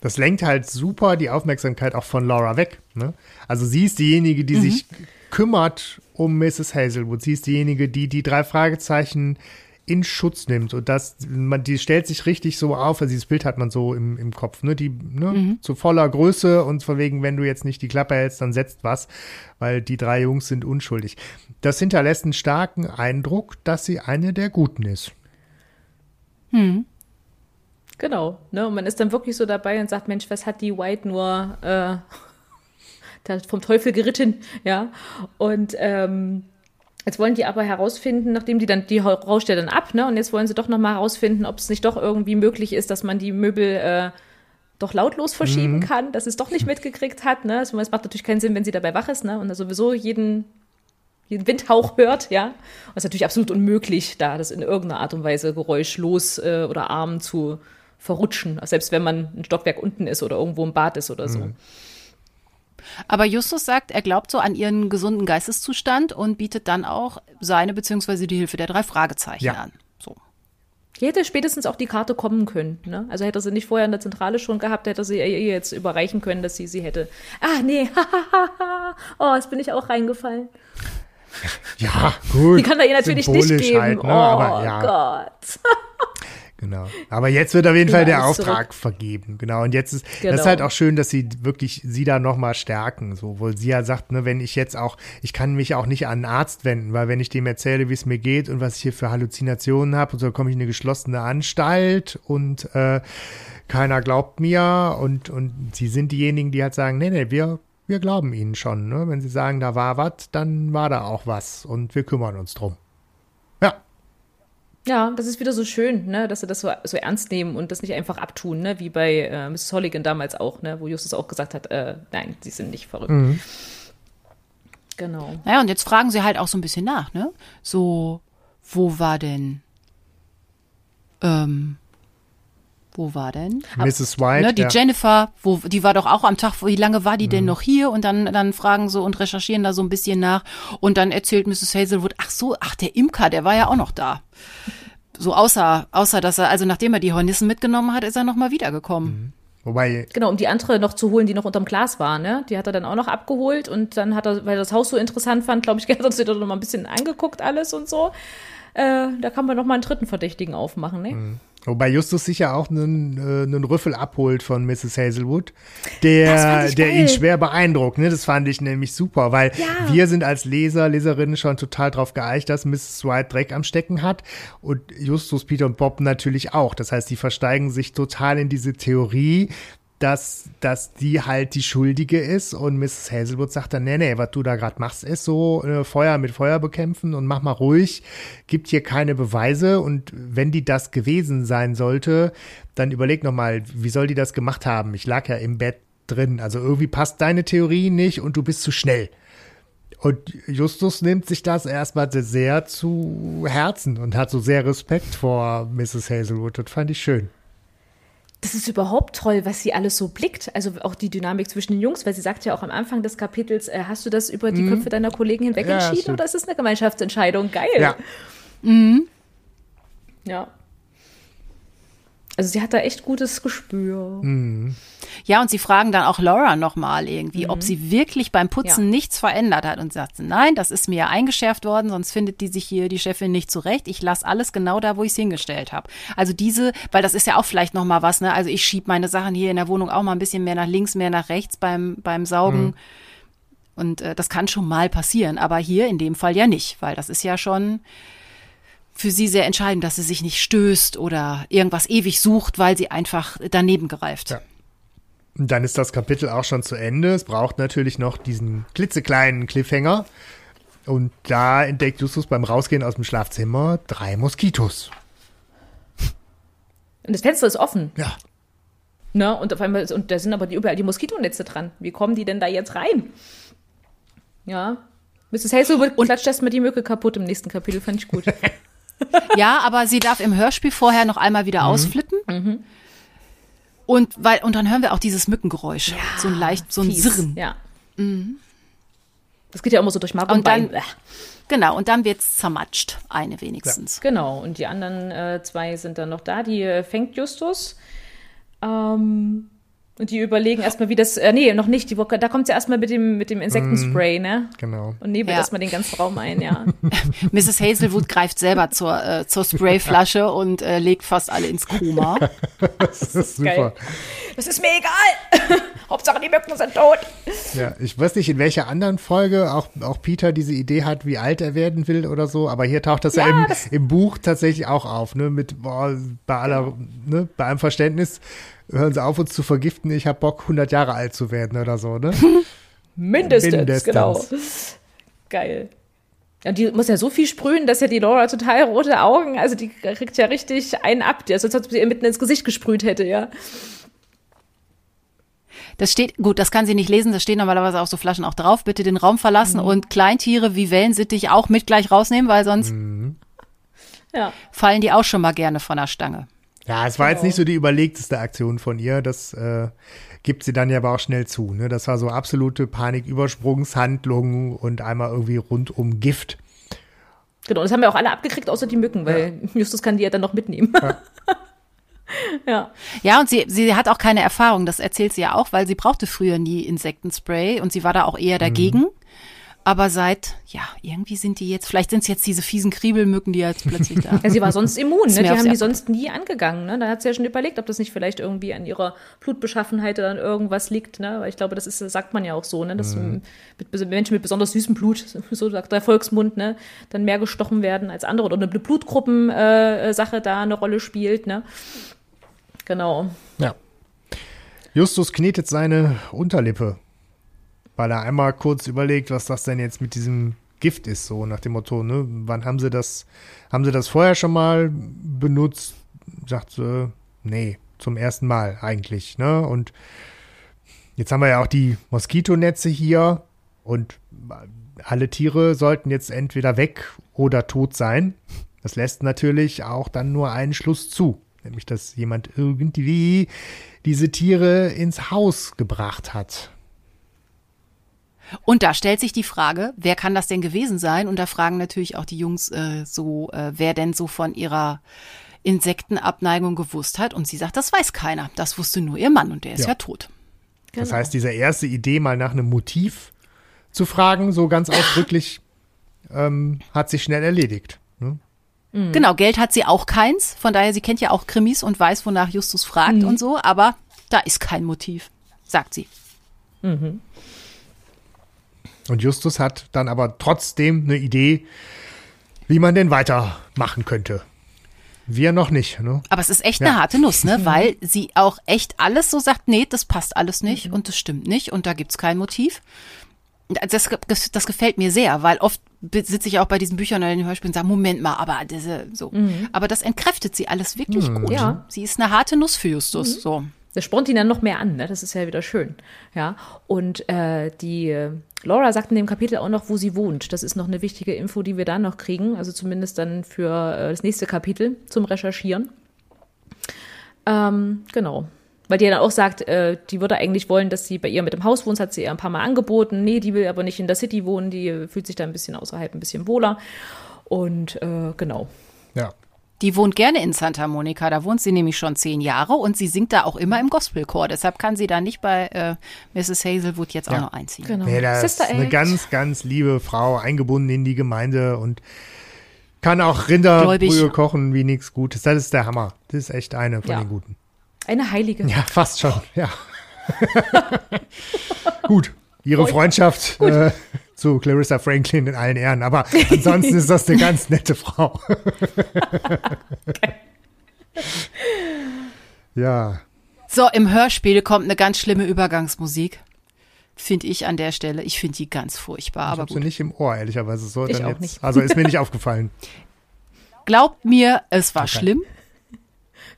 Das lenkt halt super die Aufmerksamkeit auch von Laura weg. Ne? Also sie ist diejenige, die sich kümmert um Mrs. Hazelwood. Sie ist diejenige, die die drei Fragezeichen in Schutz nimmt und das, man, die stellt sich richtig so auf, also dieses Bild hat man so im, im Kopf, ne, die, ne, mhm. zu voller Größe und von wegen, wenn du jetzt nicht die Klappe hältst, dann setzt was, weil die drei Jungs sind unschuldig. Das hinterlässt einen starken Eindruck, dass sie eine der Guten ist. Hm. Genau, ne, und man ist dann wirklich so dabei und sagt, Mensch, was hat die White nur, äh, vom Teufel geritten, ja, und, ähm, Jetzt wollen die aber herausfinden, nachdem die dann, die rauscht ja dann ab, ne? Und jetzt wollen sie doch nochmal herausfinden, ob es nicht doch irgendwie möglich ist, dass man die Möbel äh, doch lautlos verschieben mhm. kann, dass es doch nicht mitgekriegt hat, ne? Also, es macht natürlich keinen Sinn, wenn sie dabei wach ist, ne? Und er sowieso jeden, jeden Windhauch hört, ja. Und es ist natürlich absolut unmöglich, da das in irgendeiner Art und Weise geräuschlos äh, oder arm zu verrutschen, selbst wenn man ein Stockwerk unten ist oder irgendwo im Bad ist oder so. Mhm. Aber Justus sagt, er glaubt so an ihren gesunden Geisteszustand und bietet dann auch seine bzw. die Hilfe der drei Fragezeichen ja. an. So. Hier hätte spätestens auch die Karte kommen können. Ne? Also hätte er sie nicht vorher in der Zentrale schon gehabt, hätte er sie ihr jetzt überreichen können, dass sie sie hätte. Ah, nee, oh, jetzt bin ich auch reingefallen. Ja, gut. Die kann er ihr natürlich nicht geben. Halt, ne? Oh Aber, ja. Gott. Genau. Aber jetzt wird auf jeden Fall der Auftrag zurück. vergeben. Genau. Und jetzt ist genau. das ist halt genau. auch schön, dass sie wirklich sie da nochmal stärken. So, wo sie ja sagt, ne, wenn ich jetzt auch, ich kann mich auch nicht an einen Arzt wenden, weil wenn ich dem erzähle, wie es mir geht und was ich hier für Halluzinationen habe, und so komme ich in eine geschlossene Anstalt und äh, keiner glaubt mir und, und sie sind diejenigen, die halt sagen, nee, nee, wir, wir glauben ihnen schon. Ne? Wenn sie sagen, da war was, dann war da auch was und wir kümmern uns drum. Ja, das ist wieder so schön, ne, dass sie das so, so ernst nehmen und das nicht einfach abtun, ne, wie bei äh, Mrs. Holligan damals auch, ne, wo Justus auch gesagt hat, äh, nein, sie sind nicht verrückt. Mhm. Genau. Naja, und jetzt fragen sie halt auch so ein bisschen nach, ne? So, wo war denn, ähm, wo war denn? Mrs. White. Ne, die ja. Jennifer, wo, die war doch auch am Tag, wie lange war die mhm. denn noch hier? Und dann, dann fragen so und recherchieren da so ein bisschen nach. Und dann erzählt Mrs. Hazelwood, ach so, ach, der Imker, der war ja auch noch da. So außer, außer, dass er, also nachdem er die Hornissen mitgenommen hat, ist er nochmal wiedergekommen. Mhm. Wobei. Genau, um die andere noch zu holen, die noch unterm Glas war, ne? Die hat er dann auch noch abgeholt und dann hat er, weil er das Haus so interessant fand, glaube ich, hat er sich da noch mal ein bisschen angeguckt alles und so. Äh, da kann man noch mal einen dritten Verdächtigen aufmachen, ne? Mhm. Wobei Justus sicher auch einen, äh, einen Rüffel abholt von Mrs. Hazelwood, der, der ihn schwer beeindruckt. Ne? Das fand ich nämlich super, weil ja. wir sind als Leser, Leserinnen schon total drauf geeicht, dass Mrs. White Dreck am Stecken hat und Justus, Peter und Bob natürlich auch. Das heißt, die versteigen sich total in diese Theorie, dass, dass die halt die Schuldige ist und Mrs. Hazelwood sagt dann, nee, nee, was du da gerade machst, ist so äh, Feuer mit Feuer bekämpfen und mach mal ruhig, gibt hier keine Beweise und wenn die das gewesen sein sollte, dann überleg noch mal, wie soll die das gemacht haben? Ich lag ja im Bett drin, also irgendwie passt deine Theorie nicht und du bist zu schnell. Und Justus nimmt sich das erstmal sehr zu Herzen und hat so sehr Respekt vor Mrs. Hazelwood. Das fand ich schön das ist überhaupt toll, was sie alles so blickt. Also auch die Dynamik zwischen den Jungs, weil sie sagt ja auch am Anfang des Kapitels, äh, hast du das über die mhm. Köpfe deiner Kollegen hinweg ja, entschieden oder ist es eine Gemeinschaftsentscheidung? Geil. Ja. Mhm. Ja. Also sie hat da echt gutes Gespür. Mhm. Ja, und sie fragen dann auch Laura nochmal irgendwie, mhm. ob sie wirklich beim Putzen ja. nichts verändert hat. Und sagt sie, nein, das ist mir ja eingeschärft worden, sonst findet die sich hier, die Chefin, nicht zurecht. Ich lasse alles genau da, wo ich es hingestellt habe. Also diese, weil das ist ja auch vielleicht nochmal was, ne? Also ich schiebe meine Sachen hier in der Wohnung auch mal ein bisschen mehr nach links, mehr nach rechts beim, beim Saugen. Mhm. Und äh, das kann schon mal passieren, aber hier in dem Fall ja nicht, weil das ist ja schon für sie sehr entscheidend, dass sie sich nicht stößt oder irgendwas ewig sucht, weil sie einfach daneben gereift. Ja. Und dann ist das Kapitel auch schon zu Ende. Es braucht natürlich noch diesen klitzekleinen Cliffhanger. Und da entdeckt Justus beim Rausgehen aus dem Schlafzimmer drei Moskitos. Und das Fenster ist offen. Ja. Ne? Und auf einmal, und da sind aber die, überall die Moskitonetze dran. Wie kommen die denn da jetzt rein? Ja. Mrs. Hazelwood klatscht erstmal die Mücke kaputt im nächsten Kapitel, fand ich gut. ja, aber sie darf im Hörspiel vorher noch einmal wieder mhm. ausflippen. Mhm. Und, weil, und dann hören wir auch dieses Mückengeräusch. Ja, so ein leicht, so ein fies. Sirren. Ja. Mhm. Das geht ja immer so durch Mark und, und dann, Genau, und dann wird es zermatscht, eine wenigstens. Ja. Genau, und die anderen äh, zwei sind dann noch da. Die äh, fängt Justus. Ähm, Und die überlegen erstmal, wie das, äh, nee, noch nicht, die, da kommt sie erstmal mit dem, mit dem Insektenspray, ne? Genau. Und nebelt Ja. erstmal den ganzen Raum ein, ja. Mrs. Hazelwood greift selber zur, äh, zur Sprayflasche und äh, legt fast alle ins Koma. Das ist super. Geil. Das ist mir egal. Hauptsache die Mücken sind tot. Ja, ich weiß nicht, in welcher anderen Folge auch, auch Peter diese Idee hat, wie alt er werden will oder so, aber hier taucht das ja, Ja, im, das- im Buch tatsächlich auch auf, ne, mit, boah, bei aller, ne, bei allem Verständnis, hören Sie auf, uns zu vergiften, ich hab Bock, 100 Jahre alt zu werden oder so, ne? Mindestens, Mindestens. genau. Geil. Ja, die muss ja so viel sprühen, dass ja die Laura total rote Augen, also die kriegt ja richtig einen ab, der sonst als ob sie ihr mitten ins Gesicht gesprüht hätte, ja. Das steht, gut, das kann sie nicht lesen, das stehen normalerweise auf so Flaschen auch drauf. Bitte den Raum verlassen und Kleintiere wie Wellensittich auch mit gleich rausnehmen, weil sonst Ja. fallen die auch schon mal gerne von der Stange. Ja, es war jetzt Genau. nicht so die überlegteste Aktion von ihr, das äh, gibt sie dann ja aber auch schnell zu, ne? Das war so absolute Panikübersprungshandlung und einmal irgendwie rundum Gift. Genau, das haben wir auch alle abgekriegt, außer die Mücken, weil Justus kann die ja dann noch mitnehmen. Ja. Ja, und sie, sie hat auch keine Erfahrung, das erzählt sie ja auch, weil sie brauchte früher nie Insektenspray und sie war da auch eher dagegen. Aber seit, ja, irgendwie sind die jetzt, vielleicht sind es jetzt diese fiesen Kriebelmücken, die jetzt plötzlich da. Ja, sie war sonst immun, ne? Die haben die sonst nie angegangen, ne? Da hat sie ja schon überlegt, ob das nicht vielleicht irgendwie an ihrer Blutbeschaffenheit oder an irgendwas liegt, ne? Weil ich glaube, das ist, sagt man ja auch so, ne? Dass Mhm. mit, mit Menschen mit besonders süßem Blut, so sagt der Volksmund, ne? Dann mehr gestochen werden als andere oder eine Blutgruppensache äh, Sache da eine Rolle spielt, ne? Genau. Ja. Justus knetet seine Unterlippe, weil er einmal kurz überlegt, was das denn jetzt mit diesem Gift ist, so nach dem Motto, ne? Wann haben sie das, haben sie das vorher schon mal benutzt? Sagt sie, nee, zum ersten Mal eigentlich, ne? Und jetzt haben wir ja auch die Moskitonetze hier und alle Tiere sollten jetzt entweder weg oder tot sein. Das lässt natürlich auch dann nur einen Schluss zu, nämlich dass jemand irgendwie diese Tiere ins Haus gebracht hat. Und da stellt sich die Frage, wer kann das denn gewesen sein? Und da fragen natürlich auch die Jungs äh, so, äh, wer denn so von ihrer Insektenabneigung gewusst hat. Und sie sagt, das weiß keiner. Das wusste nur ihr Mann und der ist Ja. ja, tot. Genau. Das heißt, diese erste Idee, mal nach einem Motiv zu fragen, so ganz ausdrücklich, ähm, hat sich schnell erledigt. Ne? Genau, Geld hat sie auch keins. Von daher, sie kennt ja auch Krimis und weiß, wonach Justus fragt und so. Aber da ist kein Motiv, sagt sie. Und Justus hat dann aber trotzdem eine Idee, wie man denn weitermachen könnte. Wir noch nicht. Ne? Aber es ist echt Ja. eine harte Nuss, ne? Weil sie auch echt alles so sagt, nee, das passt alles nicht und das stimmt nicht und da gibt's kein Motiv. Das, das, das gefällt mir sehr, weil oft sitze ich auch bei diesen Büchern oder den Hörspielen und sage, Moment mal, aber diese, so. Aber das entkräftet sie alles wirklich gut. Ja. Sie ist eine harte Nuss für Justus, so. Das spornt ihn dann noch mehr an, ne? Das ist ja wieder schön. Ja. Und äh, die äh, Laura sagt in dem Kapitel auch noch, wo sie wohnt. Das ist noch eine wichtige Info, die wir da noch kriegen. Also zumindest dann für äh, das nächste Kapitel zum Recherchieren. Ähm, genau. Weil die dann auch sagt, äh, die würde eigentlich wollen, dass sie bei ihr mit dem Haus wohnt, Das hat sie ihr ein paar Mal angeboten. Nee, die will aber nicht in der City wohnen, die fühlt sich da ein bisschen außerhalb, ein bisschen wohler. Und äh, genau. Die wohnt gerne in Santa Monica, da wohnt sie nämlich schon zehn Jahre und sie singt da auch immer im Gospelchor. Deshalb kann sie da nicht bei äh, Mrs. Hazelwood jetzt Ja. auch noch einziehen. genau. Nee, das ist Sister eine Act. ganz, ganz liebe Frau, eingebunden in die Gemeinde und kann auch Rinderbrühe kochen wie nichts Gutes. Das ist der Hammer. Das ist echt eine von Ja. den Guten. Eine Heilige. Ja, fast schon, ja. Gut. Ihre Freundschaft äh, zu Clarissa Franklin in allen Ehren, aber ansonsten ist das eine ganz nette Frau. ja, So, im Hörspiel kommt eine ganz schlimme Übergangsmusik. Finde ich an der Stelle. Ich finde die ganz furchtbar, ich aber habe sie gut. nicht im Ohr, ehrlicherweise. So, Ich dann auch jetzt, nicht. Also ist mir nicht aufgefallen. Glaubt mir, es war schlimm.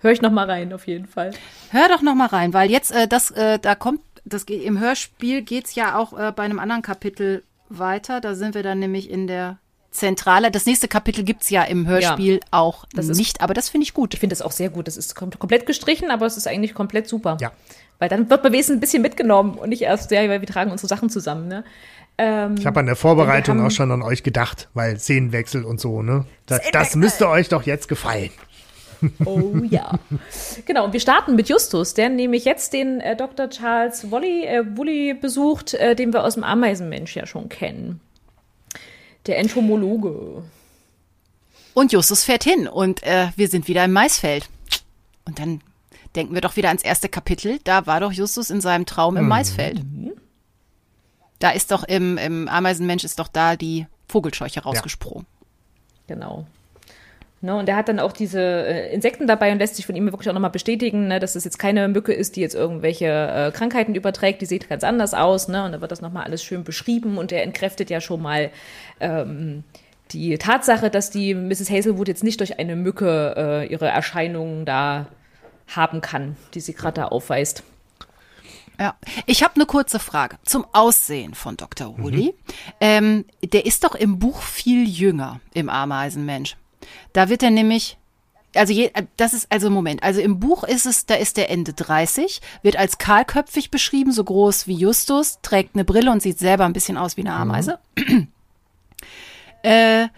Hör ich noch mal rein, auf jeden Fall. Hör doch noch mal rein, weil jetzt äh, das, äh, da kommt, das geht im Hörspiel geht's ja auch äh, bei einem anderen Kapitel weiter. Da sind wir dann nämlich in der Zentrale. Das nächste Kapitel gibt's ja im Hörspiel auch das ist- nicht, aber das finde ich gut. Ich finde das auch sehr gut. Das ist kom komplett gestrichen, aber es ist eigentlich komplett super. Ja. Weil dann wird man wenigstens ein bisschen mitgenommen und nicht erst, ja, weil wir tragen unsere Sachen zusammen. Ne? Ähm, Ich habe an der Vorbereitung haben- auch schon an euch gedacht, weil Szenenwechsel und so, ne? Das, das müsste euch doch jetzt gefallen. Oh ja. Genau, und wir starten mit Justus, der nämlich jetzt den äh, Dr. Charles Woolley, äh, Woolley besucht, äh, den wir aus dem Ameisenmensch ja schon kennen. Der Entomologe. Und Justus fährt hin und äh, wir sind wieder im Maisfeld. Und dann denken wir doch wieder ans erste Kapitel. Da war doch Justus in seinem Traum im Maisfeld. Da ist doch im, im Ameisenmensch ist doch da die Vogelscheuche rausgesprungen. Genau. Ne, und er hat dann auch diese äh, Insekten dabei und lässt sich von ihm wirklich auch nochmal bestätigen, ne, dass das jetzt keine Mücke ist, die jetzt irgendwelche äh, Krankheiten überträgt. Die sieht ganz anders aus. Ne? Und da wird das nochmal alles schön beschrieben und er entkräftet ja schon mal ähm, die Tatsache, dass die Mrs. Hazelwood jetzt nicht durch eine Mücke äh, ihre Erscheinungen da haben kann, die sie gerade da aufweist. Ja, ich habe eine kurze Frage zum Aussehen von Dr. Woolley. Ähm, der ist doch im Buch viel jünger im Ameisenmensch. Da wird er nämlich, also je, das ist also Moment, also im Buch ist es, da ist der Ende 30, wird als kahlköpfig beschrieben, so groß wie Justus, trägt eine Brille und sieht selber ein bisschen aus wie eine Ameise. äh,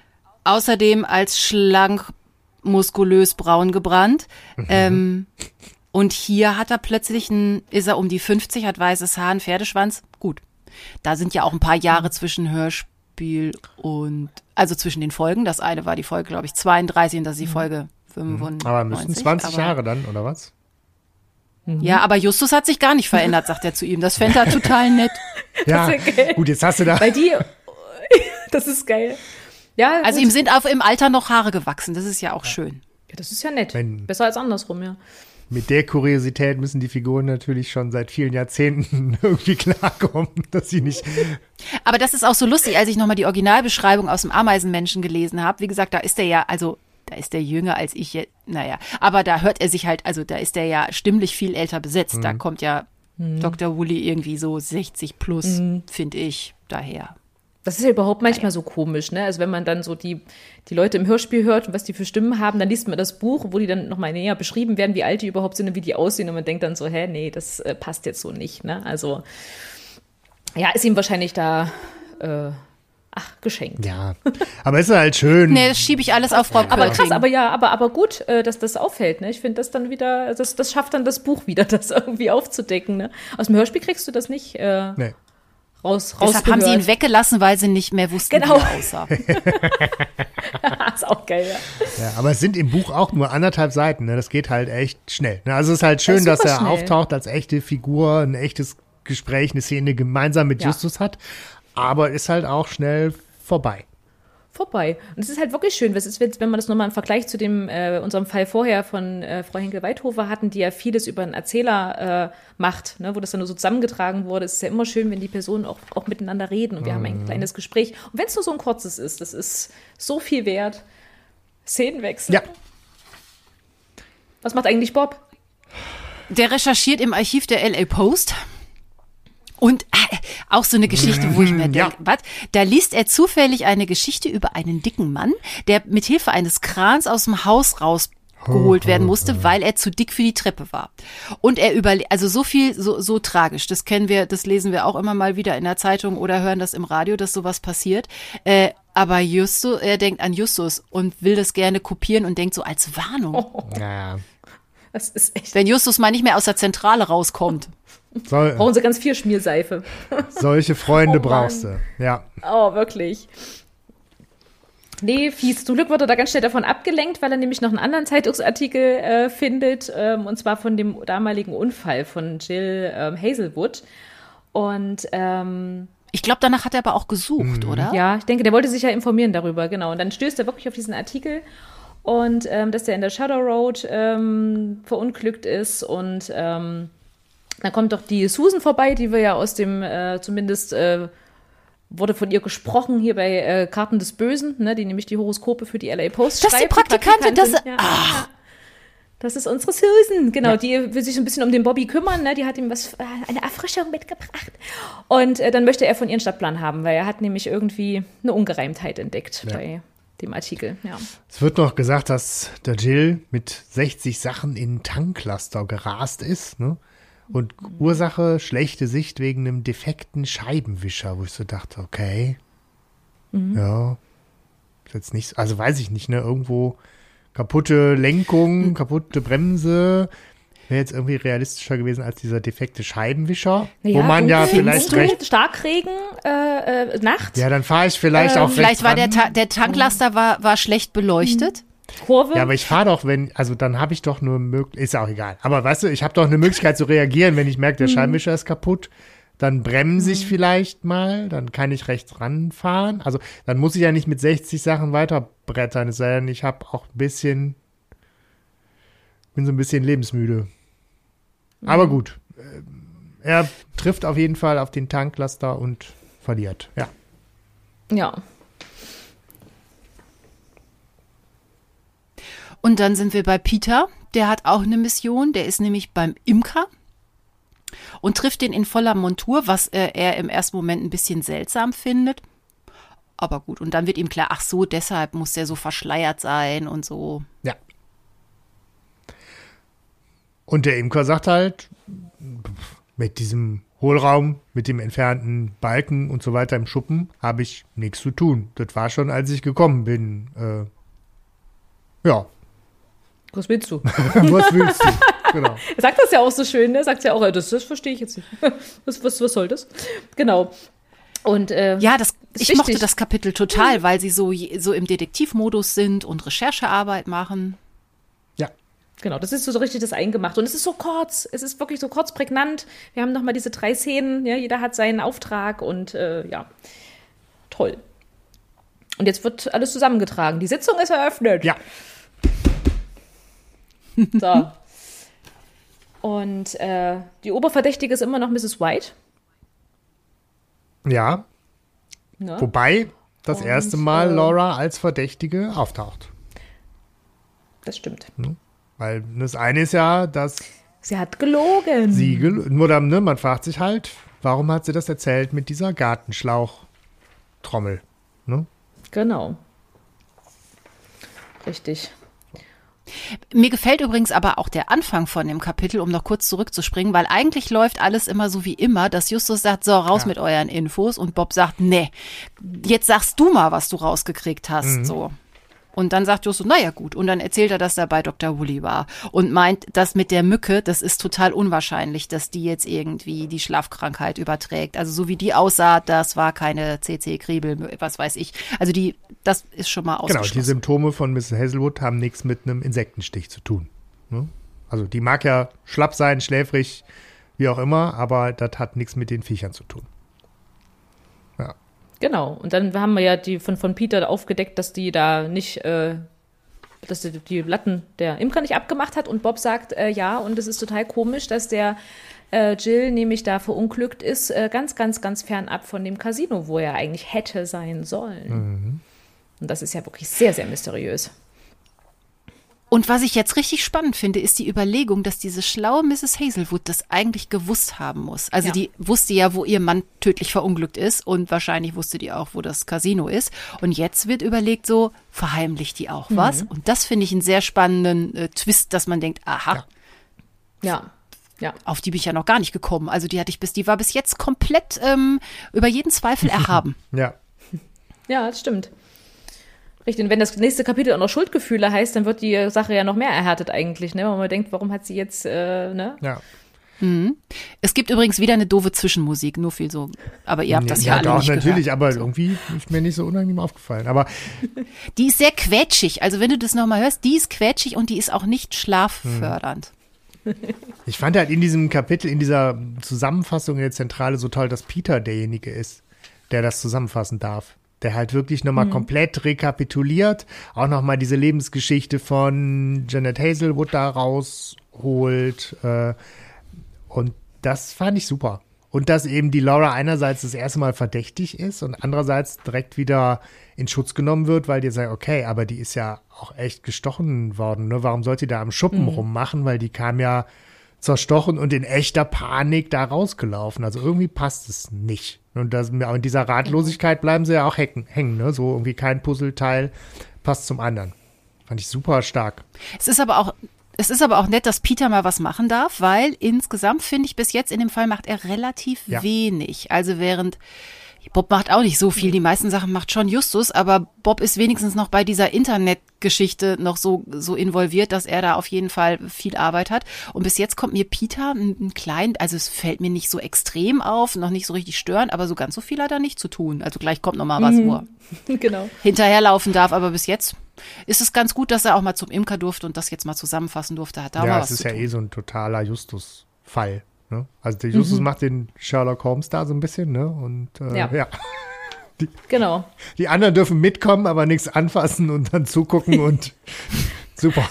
außerdem als schlank, muskulös, braun gebrannt. Ähm, und hier hat er plötzlich ein, ist er um die 50, hat weißes Haar, einen Pferdeschwanz. Gut. Da sind ja auch ein paar Jahre zwischen Hörspiel und, also zwischen den Folgen. Das eine war die Folge, glaube ich, 32 und das ist die Folge 95. Aber müssen 20 aber, Jahre dann, oder was? Ja, aber Justus hat sich gar nicht verändert, sagt er zu ihm. Das fände er total nett. Ja, ja gut, jetzt hast du da. Weil die, das ist geil. Ja, Also gut. ihm sind auf, im Alter noch Haare gewachsen. Das ist ja auch schön. ja, das ist ja nett. Wenn- Besser als andersrum, ja. Mit der Kuriosität müssen die Figuren natürlich schon seit vielen Jahrzehnten irgendwie klarkommen, dass sie nicht. Aber das ist auch so lustig, als ich nochmal die Originalbeschreibung aus dem Ameisenmenschen gelesen habe. Wie gesagt, da ist er ja, also da ist er jünger als ich jetzt, naja, aber da hört er sich halt, also da ist er ja stimmlich viel älter besetzt. Da kommt ja Dr. Woolley irgendwie so 60 plus, finde ich, daher. Das ist ja überhaupt manchmal so komisch, ne? Also wenn man dann so die, die Leute im Hörspiel hört und was die für Stimmen haben, dann liest man das Buch, wo die dann nochmal näher beschrieben werden, wie alt die überhaupt sind und wie die aussehen und man denkt dann so, hä, nee, das äh, passt jetzt so nicht, ne? Also ja, ist ihm wahrscheinlich da äh, ach, geschenkt. Ja. Aber es ist halt schön. Nee, das schiebe ich alles auf Frau Aber krass, aber ja, aber, aber gut, äh, dass das auffällt, ne? Ich finde das dann wieder, das, das schafft dann das Buch wieder, das irgendwie aufzudecken, ne? Aus dem Hörspiel kriegst du das nicht äh, Nee. Raus, Deshalb haben sie ihn weggelassen, weil sie nicht mehr wussten, Genau. wie er aussah. ist auch geil, ja. Ja, aber es sind im Buch auch nur anderthalb Seiten. Ne? Das geht halt echt schnell. Ne? Also es ist halt schön, ist dass er schnell. auftaucht als echte Figur, ein echtes Gespräch, eine Szene gemeinsam mit Ja. Justus hat. Aber ist halt auch schnell vorbei. Vorbei. Und es ist halt wirklich schön, was ist, wenn man das nochmal im Vergleich zu dem, äh, unserem Fall vorher von äh, Frau Henkel-Weithofer hatten, die ja vieles über einen Erzähler äh, macht, ne, wo das dann nur so zusammengetragen wurde. Es ist ja immer schön, wenn die Personen auch, auch miteinander reden und wir haben Mhm. ein kleines Gespräch. Und wenn es nur so ein kurzes ist, das ist so viel wert. Szenenwechsel. Ja. Was macht eigentlich Bob? Der recherchiert im Archiv der LA Post. Und äh, auch so eine Geschichte, wo ich mir denke, Ja. was? Da liest er zufällig eine Geschichte über einen dicken Mann, der mit Hilfe eines Krans aus dem Haus rausgeholt werden musste, weil er zu dick für die Treppe war. Und er überle also so viel, so, so tragisch. Das kennen wir, das lesen wir auch immer mal wieder in der Zeitung oder hören das im Radio, dass sowas passiert. Äh, aber Justus, er denkt an Justus und will das gerne kopieren und denkt so als Warnung. Ja. Das ist echt. Wenn Justus mal nicht mehr aus der Zentrale rauskommt. Soll, Brauchen sie ganz viel Schmierseife. solche Freunde Oh brauchst du. Ja. Oh, wirklich. Nee, fies. Zum Glück wird er da ganz schnell davon abgelenkt, weil er nämlich noch einen anderen Zeitungsartikel äh, findet, ähm, und zwar von dem damaligen Unfall von Jill ähm, Hazelwood. Und ähm, Ich glaube, danach hat er aber auch gesucht, oder? ja, ich denke, der wollte sich ja informieren darüber, genau. Und dann stößt er wirklich auf diesen Artikel und ähm, dass der in der Shadow Road ähm, verunglückt ist und ähm, dann kommt doch die Susan vorbei, die wir ja aus dem, äh, zumindest äh, wurde von ihr gesprochen hier bei äh, Karten des Bösen, ne, die nämlich die Horoskope für die LA Post Das ist die schreibt. Praktikantin, das- ja. Das ist unsere Susan, genau. Die will sich so ein bisschen um den Bobby kümmern. Ne? Die hat ihm was, äh, eine Erfrischung mitgebracht. Und äh, dann möchte er von ihren Stadtplan haben, weil er hat nämlich irgendwie eine Ungereimtheit entdeckt bei dem Artikel. Ja. Es wird noch gesagt, dass der Jill mit 60 Sachen in Tanklaster gerast ist. Ne? Und Ursache schlechte Sicht wegen einem defekten Scheibenwischer, wo ich so dachte, okay, ja, ist jetzt nicht, also weiß ich nicht, ne, irgendwo kaputte Lenkung, kaputte Bremse. Wäre jetzt irgendwie realistischer gewesen als dieser defekte Scheibenwischer, wo man ja vielleicht dunkel, recht. Starkregen, äh, äh, Nacht, Ja, dann fahre ich vielleicht auch Ähm, Vielleicht rechts war der, ran. Ta der Tanklaster war, war schlecht beleuchtet. Kurve. Ja, aber ich fahre doch, wenn, also dann habe ich doch nur Möglichkeit, ist auch egal. Aber weißt du, ich habe doch eine Möglichkeit zu reagieren, wenn ich merke, der Scheibenwischer ist kaputt. Dann bremse ich vielleicht mal, dann kann ich rechts ranfahren. Also dann muss ich ja nicht mit 60 Sachen weiterbrettern, es sei denn, ich habe auch ein bisschen, bin so ein bisschen lebensmüde. Aber gut, äh, er trifft auf jeden Fall auf den Tanklaster und verliert. Ja. ja. Und dann sind wir bei Peter. Der hat auch eine Mission. Der ist nämlich beim Imker und trifft den in voller Montur, was äh, er im ersten Moment ein bisschen seltsam findet. Aber gut, und dann wird ihm klar, ach so, deshalb muss der so verschleiert sein und so. Ja. Und der Imker sagt halt, mit diesem Hohlraum, mit dem entfernten Balken und so weiter im Schuppen habe ich nichts zu tun. Das war schon, als ich gekommen bin. Äh, ja, Was willst du? was willst du? Genau. Er sagt das ja auch so schön, ne? Er sagt ja auch, äh, das, das verstehe ich jetzt nicht. Was, was, was soll das? Genau. Und äh, Ja, das, ich mochte wichtig. das Kapitel total, weil sie so, so im Detektivmodus sind und Recherchearbeit machen. Ja. Genau, das ist so richtig das eingemacht. Und es ist so kurz. Es ist wirklich so kurz prägnant. Wir haben nochmal diese drei Szenen. Ja, jeder hat seinen Auftrag und äh, ja, toll. Und jetzt wird alles zusammengetragen. Die Sitzung ist eröffnet. Ja. So. Und äh, die Oberverdächtige ist immer noch Mrs. White. Ja. Ne? Wobei das Und, erste Mal äh, Laura als Verdächtige auftaucht. Das stimmt. Weil das eine ist ja, dass Sie hat gelogen. sie, gel- nur dann, ne, man fragt sich halt, warum hat sie das erzählt mit dieser Gartenschlauchtrommel? Ne? Genau. Richtig. Mir gefällt übrigens aber auch der Anfang von dem Kapitel, um noch kurz zurückzuspringen, weil eigentlich läuft alles immer so wie immer, dass Justus sagt, so, raus Ja. mit euren Infos und Bob sagt, nee, jetzt sagst du mal, was du rausgekriegt hast, Mhm. so. Und dann sagt Justus, naja gut. Und dann erzählt er, dass er bei Dr. Woolley war und meint, dass mit der Mücke, das ist total unwahrscheinlich, dass die jetzt irgendwie die Schlafkrankheit überträgt. Also so wie die aussah, das war keine CC-Kriebel, was weiß ich. Also die, das ist schon mal Genau, ausgeschlossen. die Symptome von Mrs. Hazelwood haben nichts mit einem Insektenstich zu tun. Ne? Also die mag ja schlapp sein, schläfrig, wie auch immer, aber das hat nichts mit den Viechern zu tun. Genau. Und dann haben wir ja die von, von Peter aufgedeckt, dass die da nicht, äh, dass die, die Latten der Imker nicht abgemacht hat. Und Bob sagt, äh, ja, und es ist total komisch, dass der äh, Jill nämlich da verunglückt ist, äh, ganz, ganz, ganz fernab von dem Casino, wo er eigentlich hätte sein sollen. Und das ist ja wirklich sehr, sehr mysteriös. Und was ich jetzt richtig spannend finde, ist die Überlegung, dass diese schlaue Mrs. Hazelwood das eigentlich gewusst haben muss. Also Ja. die wusste ja, wo ihr Mann tödlich verunglückt ist und wahrscheinlich wusste die auch, wo das Casino ist. Und jetzt wird überlegt, so verheimlicht die auch was. Und das finde ich einen sehr spannenden äh, Twist, dass man denkt, aha, Ja. Ja. Ja. auf die bin ich ja noch gar nicht gekommen. Also die hatte ich bis, die war bis jetzt komplett ähm, über jeden Zweifel erhaben. Ja. Ja, das stimmt. Richtig, und wenn das nächste Kapitel auch noch Schuldgefühle heißt, dann wird die Sache ja noch mehr erhärtet eigentlich, ne? Wenn man denkt, warum hat sie jetzt, äh, ne? Ja. Es gibt übrigens wieder eine doofe Zwischenmusik, nur viel so. Aber ihr habt das ja, alle doch, nicht natürlich, gehört. aber irgendwie ist mir nicht so unangenehm aufgefallen. Aber Die ist sehr quetschig. Also wenn du das nochmal hörst, die ist quetschig und die ist auch nicht schlaffördernd. ich fand halt in diesem Kapitel, in dieser Zusammenfassung in der Zentrale so toll, dass Peter derjenige ist, der das zusammenfassen darf. Der halt wirklich nochmal komplett rekapituliert, auch nochmal diese Lebensgeschichte von Janet Hazelwood da rausholt. Äh, und das fand ich super. Und dass eben die Laura einerseits das erste Mal verdächtig ist und andererseits direkt wieder in Schutz genommen wird, weil die sagen, okay, aber die ist ja auch echt gestochen worden. Ne? Warum sollte die da am Schuppen rummachen? Weil die kam ja zerstochen und in echter Panik da rausgelaufen. Also irgendwie passt es nicht. Und das, in dieser Ratlosigkeit bleiben sie ja auch hängen, hängen ne? So irgendwie kein Puzzleteil passt zum anderen. Fand ich super stark. Es ist aber auch, es ist aber auch nett, dass Peter mal was machen darf, weil insgesamt finde ich bis jetzt in dem Fall macht er relativ Ja. wenig. Also während Bob macht auch nicht so viel. Die meisten Sachen macht schon Justus, aber Bob ist wenigstens noch bei dieser Internetgeschichte noch so, so involviert, dass er da auf jeden Fall viel Arbeit hat. Und bis jetzt kommt mir Peter ein, ein klein, also es fällt mir nicht so extrem auf, noch nicht so richtig störend, aber so ganz so viel hat er nicht zu tun. Also gleich kommt noch mal was, wo er genau. hinterherlaufen darf, aber bis jetzt ist es ganz gut, dass er auch mal zum Imker durfte und das jetzt mal zusammenfassen durfte. Hat da Ja, mal es was ist zu ja tun. eh so ein totaler Justus-Fall. Ne? Also der Justus macht den Sherlock Holmes da so ein bisschen, ne? Und äh, ja. Ja. Genau. Die anderen dürfen mitkommen, aber nichts anfassen und dann zugucken und super.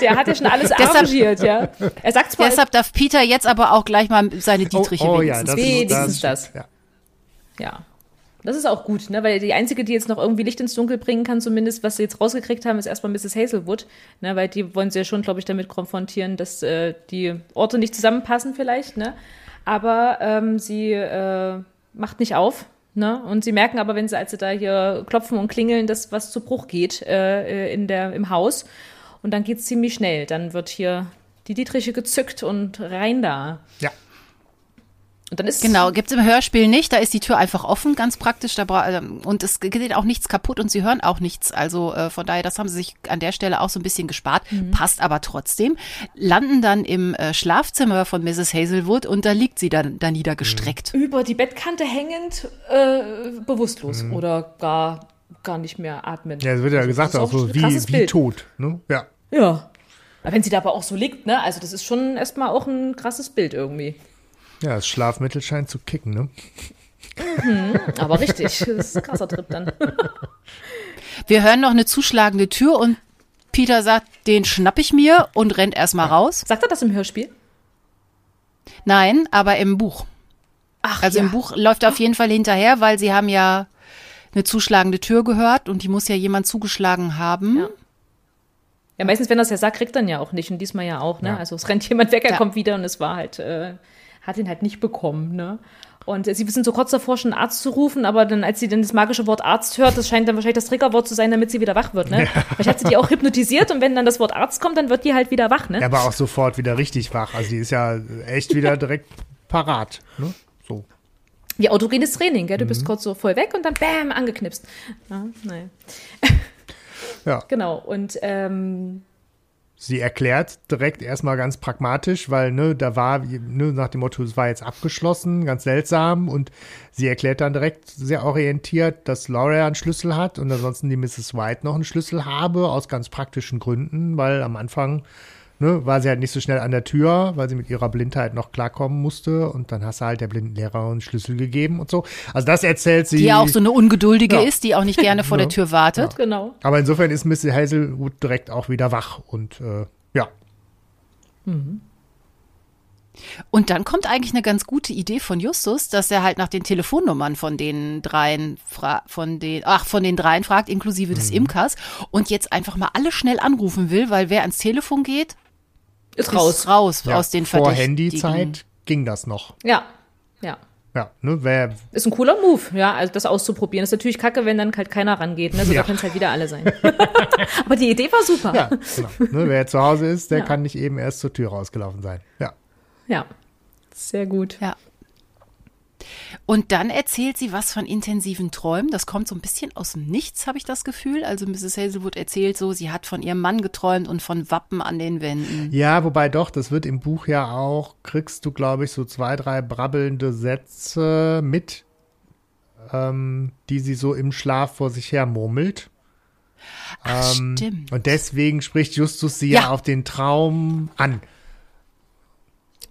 Der hat ja schon alles arrangiert, ja. Er sagt zwar, Deshalb darf Peter jetzt aber auch gleich mal seine Dietriche oh, oh ja, wenigstens. das wenigstens ist das. Ja. ja. Das ist auch gut, ne? weil die einzige, die jetzt noch irgendwie Licht ins Dunkel bringen kann, zumindest was sie jetzt rausgekriegt haben, ist erstmal Mrs. Hazelwood, ne? weil die wollen sie ja schon, glaube ich, damit konfrontieren, dass äh, die Orte nicht zusammenpassen vielleicht, ne? aber ähm, sie äh, macht nicht auf. Ne? Und sie merken aber, wenn sie, als sie da hier klopfen und klingeln, dass was zu Bruch geht äh, in der, im Haus. Und dann geht's ziemlich schnell. Dann wird hier die Dietriche gezückt und rein da. ja. Und dann ist Genau, gibt's im Hörspiel nicht. Da ist die Tür einfach offen, ganz praktisch. Da bra- ähm, und es geht auch nichts kaputt und sie hören auch nichts. Also äh, von daher, das haben sie sich an der Stelle auch so ein bisschen gespart. Passt aber trotzdem. Landen dann im äh, Schlafzimmer von Mrs. Hazelwood und da liegt sie dann da niedergestreckt. über die Bettkante hängend äh, bewusstlos oder gar, gar nicht mehr atmen. Ja, es wird ja Also, gesagt, ist auch so ein wie, krasses wie Bild. tot. Ne? Ja. Ja. Aber wenn sie da aber auch so liegt, ne? Also das ist schon erstmal auch ein krasses Bild irgendwie. Ja, das Schlafmittel scheint zu kicken. Ne? Aber richtig, das ist ein krasser Trip dann. Wir hören noch eine zuschlagende Tür und Peter sagt, den schnapp ich mir und rennt erstmal raus. Sagt er das im Hörspiel? Nein, aber im Buch. Ach, Also ja. im Buch läuft er auf jeden Fall hinterher, weil sie haben ja eine zuschlagende Tür gehört und die muss ja jemand zugeschlagen haben. Ja. Ja, meistens, wenn er es ja sagt, kriegt er ihn ja auch nicht. Und diesmal ja auch, ne? Ja. Also es rennt jemand weg, er Ja. kommt wieder und es war halt, äh, hat ihn halt nicht bekommen, ne? Und sie sind so kurz davor, schon einen Arzt zu rufen, aber dann, als sie dann das magische Wort Arzt hört, das scheint dann wahrscheinlich das Triggerwort zu sein, damit sie wieder wach wird, ne? Vielleicht hat sie die auch hypnotisiert und wenn dann das Wort Arzt kommt, dann wird die halt wieder wach, ne? Er war auch sofort wieder richtig wach. Also die ist ja echt wieder direkt parat. Ne? So. Wie autogenes Training, gell? Du Mhm. bist kurz so voll weg und dann bam, angeknipst. Ja, nein. Ja. Genau. Und ähm, Sie erklärt direkt erstmal ganz pragmatisch, weil ne, da war ne, nach dem Motto, es war jetzt abgeschlossen, ganz seltsam. Und sie erklärt dann direkt sehr orientiert, dass Laura einen Schlüssel hat und ansonsten die Mrs. White noch einen Schlüssel habe, aus ganz praktischen Gründen, weil am Anfang ne, war sie halt nicht so schnell an der Tür, weil sie mit ihrer Blindheit noch klarkommen musste. Und dann hast du halt der blinden Lehrer einen Schlüssel gegeben und so. Also das erzählt sie. Die ja auch so eine Ungeduldige Ja. ist, die auch nicht gerne vor Ja. der Tür wartet. genau. Aber insofern ist Mrs. Hazelwood direkt auch wieder wach und äh, ja. Und dann kommt eigentlich eine ganz gute Idee von Justus, dass er halt nach den Telefonnummern von den dreien, von den, ach, von den dreien fragt, inklusive Mhm. des Imkers, und jetzt einfach mal alle schnell anrufen will, weil wer ans Telefon geht, Ist ist raus. raus ja aus den vor. Handyzeit ging das noch. Ja. Ja. Ja, ne, wer, Ist ein cooler Move, ja, also das auszuprobieren. Ist natürlich kacke, wenn dann halt keiner rangeht, ne? So, Ja. da können es halt wieder alle sein. Aber die Idee war super. ja, genau, ne, wer zu Hause ist, der Ja. kann nicht eben erst zur Tür rausgelaufen sein. Ja. Ja. Sehr gut. Ja. Und dann erzählt sie was von intensiven Träumen. Das kommt so ein bisschen aus dem Nichts, habe ich das Gefühl. Also Mrs. Hazelwood erzählt so, sie hat von ihrem Mann geträumt und von Wappen an den Wänden. Ja, wobei doch, das wird im Buch ja auch, kriegst du, glaube ich, so zwei, drei brabbelnde Sätze mit, ähm, die sie so im Schlaf vor sich her murmelt. Ach, Ähm, stimmt. Und deswegen spricht Justus sie ja, Ja. auf den Traum an.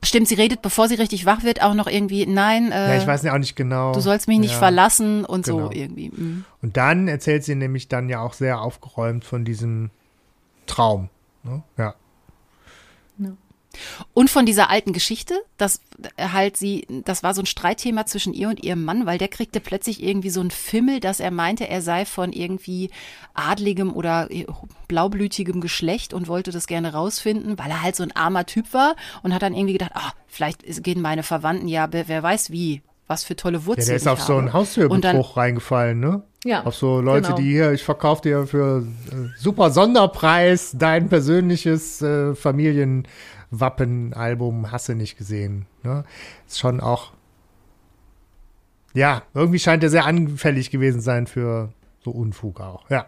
Stimmt, sie redet, bevor sie richtig wach wird, auch noch irgendwie, nein, äh, Ja, ich weiß ja auch nicht genau. du sollst mich nicht ja. verlassen und Genau. so irgendwie. mm. Und dann erzählt sie nämlich dann ja auch sehr aufgeräumt von diesem Traum. Ne? Ja. Und von dieser alten Geschichte, das halt sie, das war so ein Streitthema zwischen ihr und ihrem Mann, weil der kriegte plötzlich irgendwie so ein Fimmel, dass er meinte, er sei von irgendwie adligem oder blaublütigem Geschlecht und wollte das gerne rausfinden, weil er halt so ein armer Typ war und hat dann irgendwie gedacht, ah, vielleicht gehen meine Verwandten ja, wer wer weiß wie, was für tolle Ja, Wurzeln. der ist ich auf so habe. einen Und Haustürbruch dann- reingefallen, ne? Ja, Auf so Leute, genau. die hier, ich verkaufe dir für äh, super Sonderpreis dein persönliches äh, Familienwappenalbum, hast du nicht gesehen. Ne? Ist schon auch ja, irgendwie scheint er sehr anfällig gewesen sein für so Unfug auch. Ja.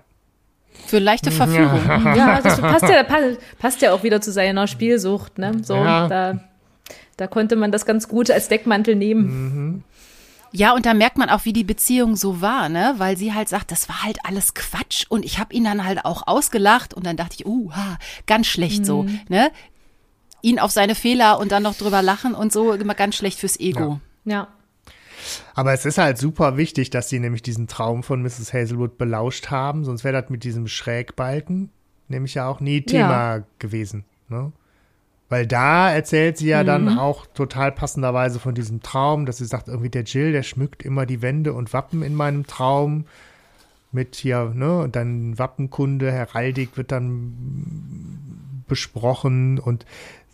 Für leichte Verführung. Ja, das passt ja, passt, passt ja auch wieder zu seiner Spielsucht, ne? So, Ja. da, da konnte man das ganz gut als Deckmantel nehmen. Ja, und da merkt man auch, wie die Beziehung so war, ne? Weil sie halt sagt, das war halt alles Quatsch und ich habe ihn dann halt auch ausgelacht und dann dachte ich, uh, ha, ganz schlecht so, ne? Ihn auf seine Fehler und dann noch drüber lachen und so immer ganz schlecht fürs Ego. Ja. Aber es ist halt super wichtig, dass sie nämlich diesen Traum von Mrs. Hazelwood belauscht haben, sonst wäre das mit diesem Schrägbalken nämlich ja auch nie Thema gewesen. Ne? Weil da erzählt sie ja dann auch total passenderweise von diesem Traum, dass sie sagt, irgendwie der Jill, der schmückt immer die Wände und Wappen in meinem Traum mit hier, ne, und dann Wappenkunde, Heraldik wird dann besprochen und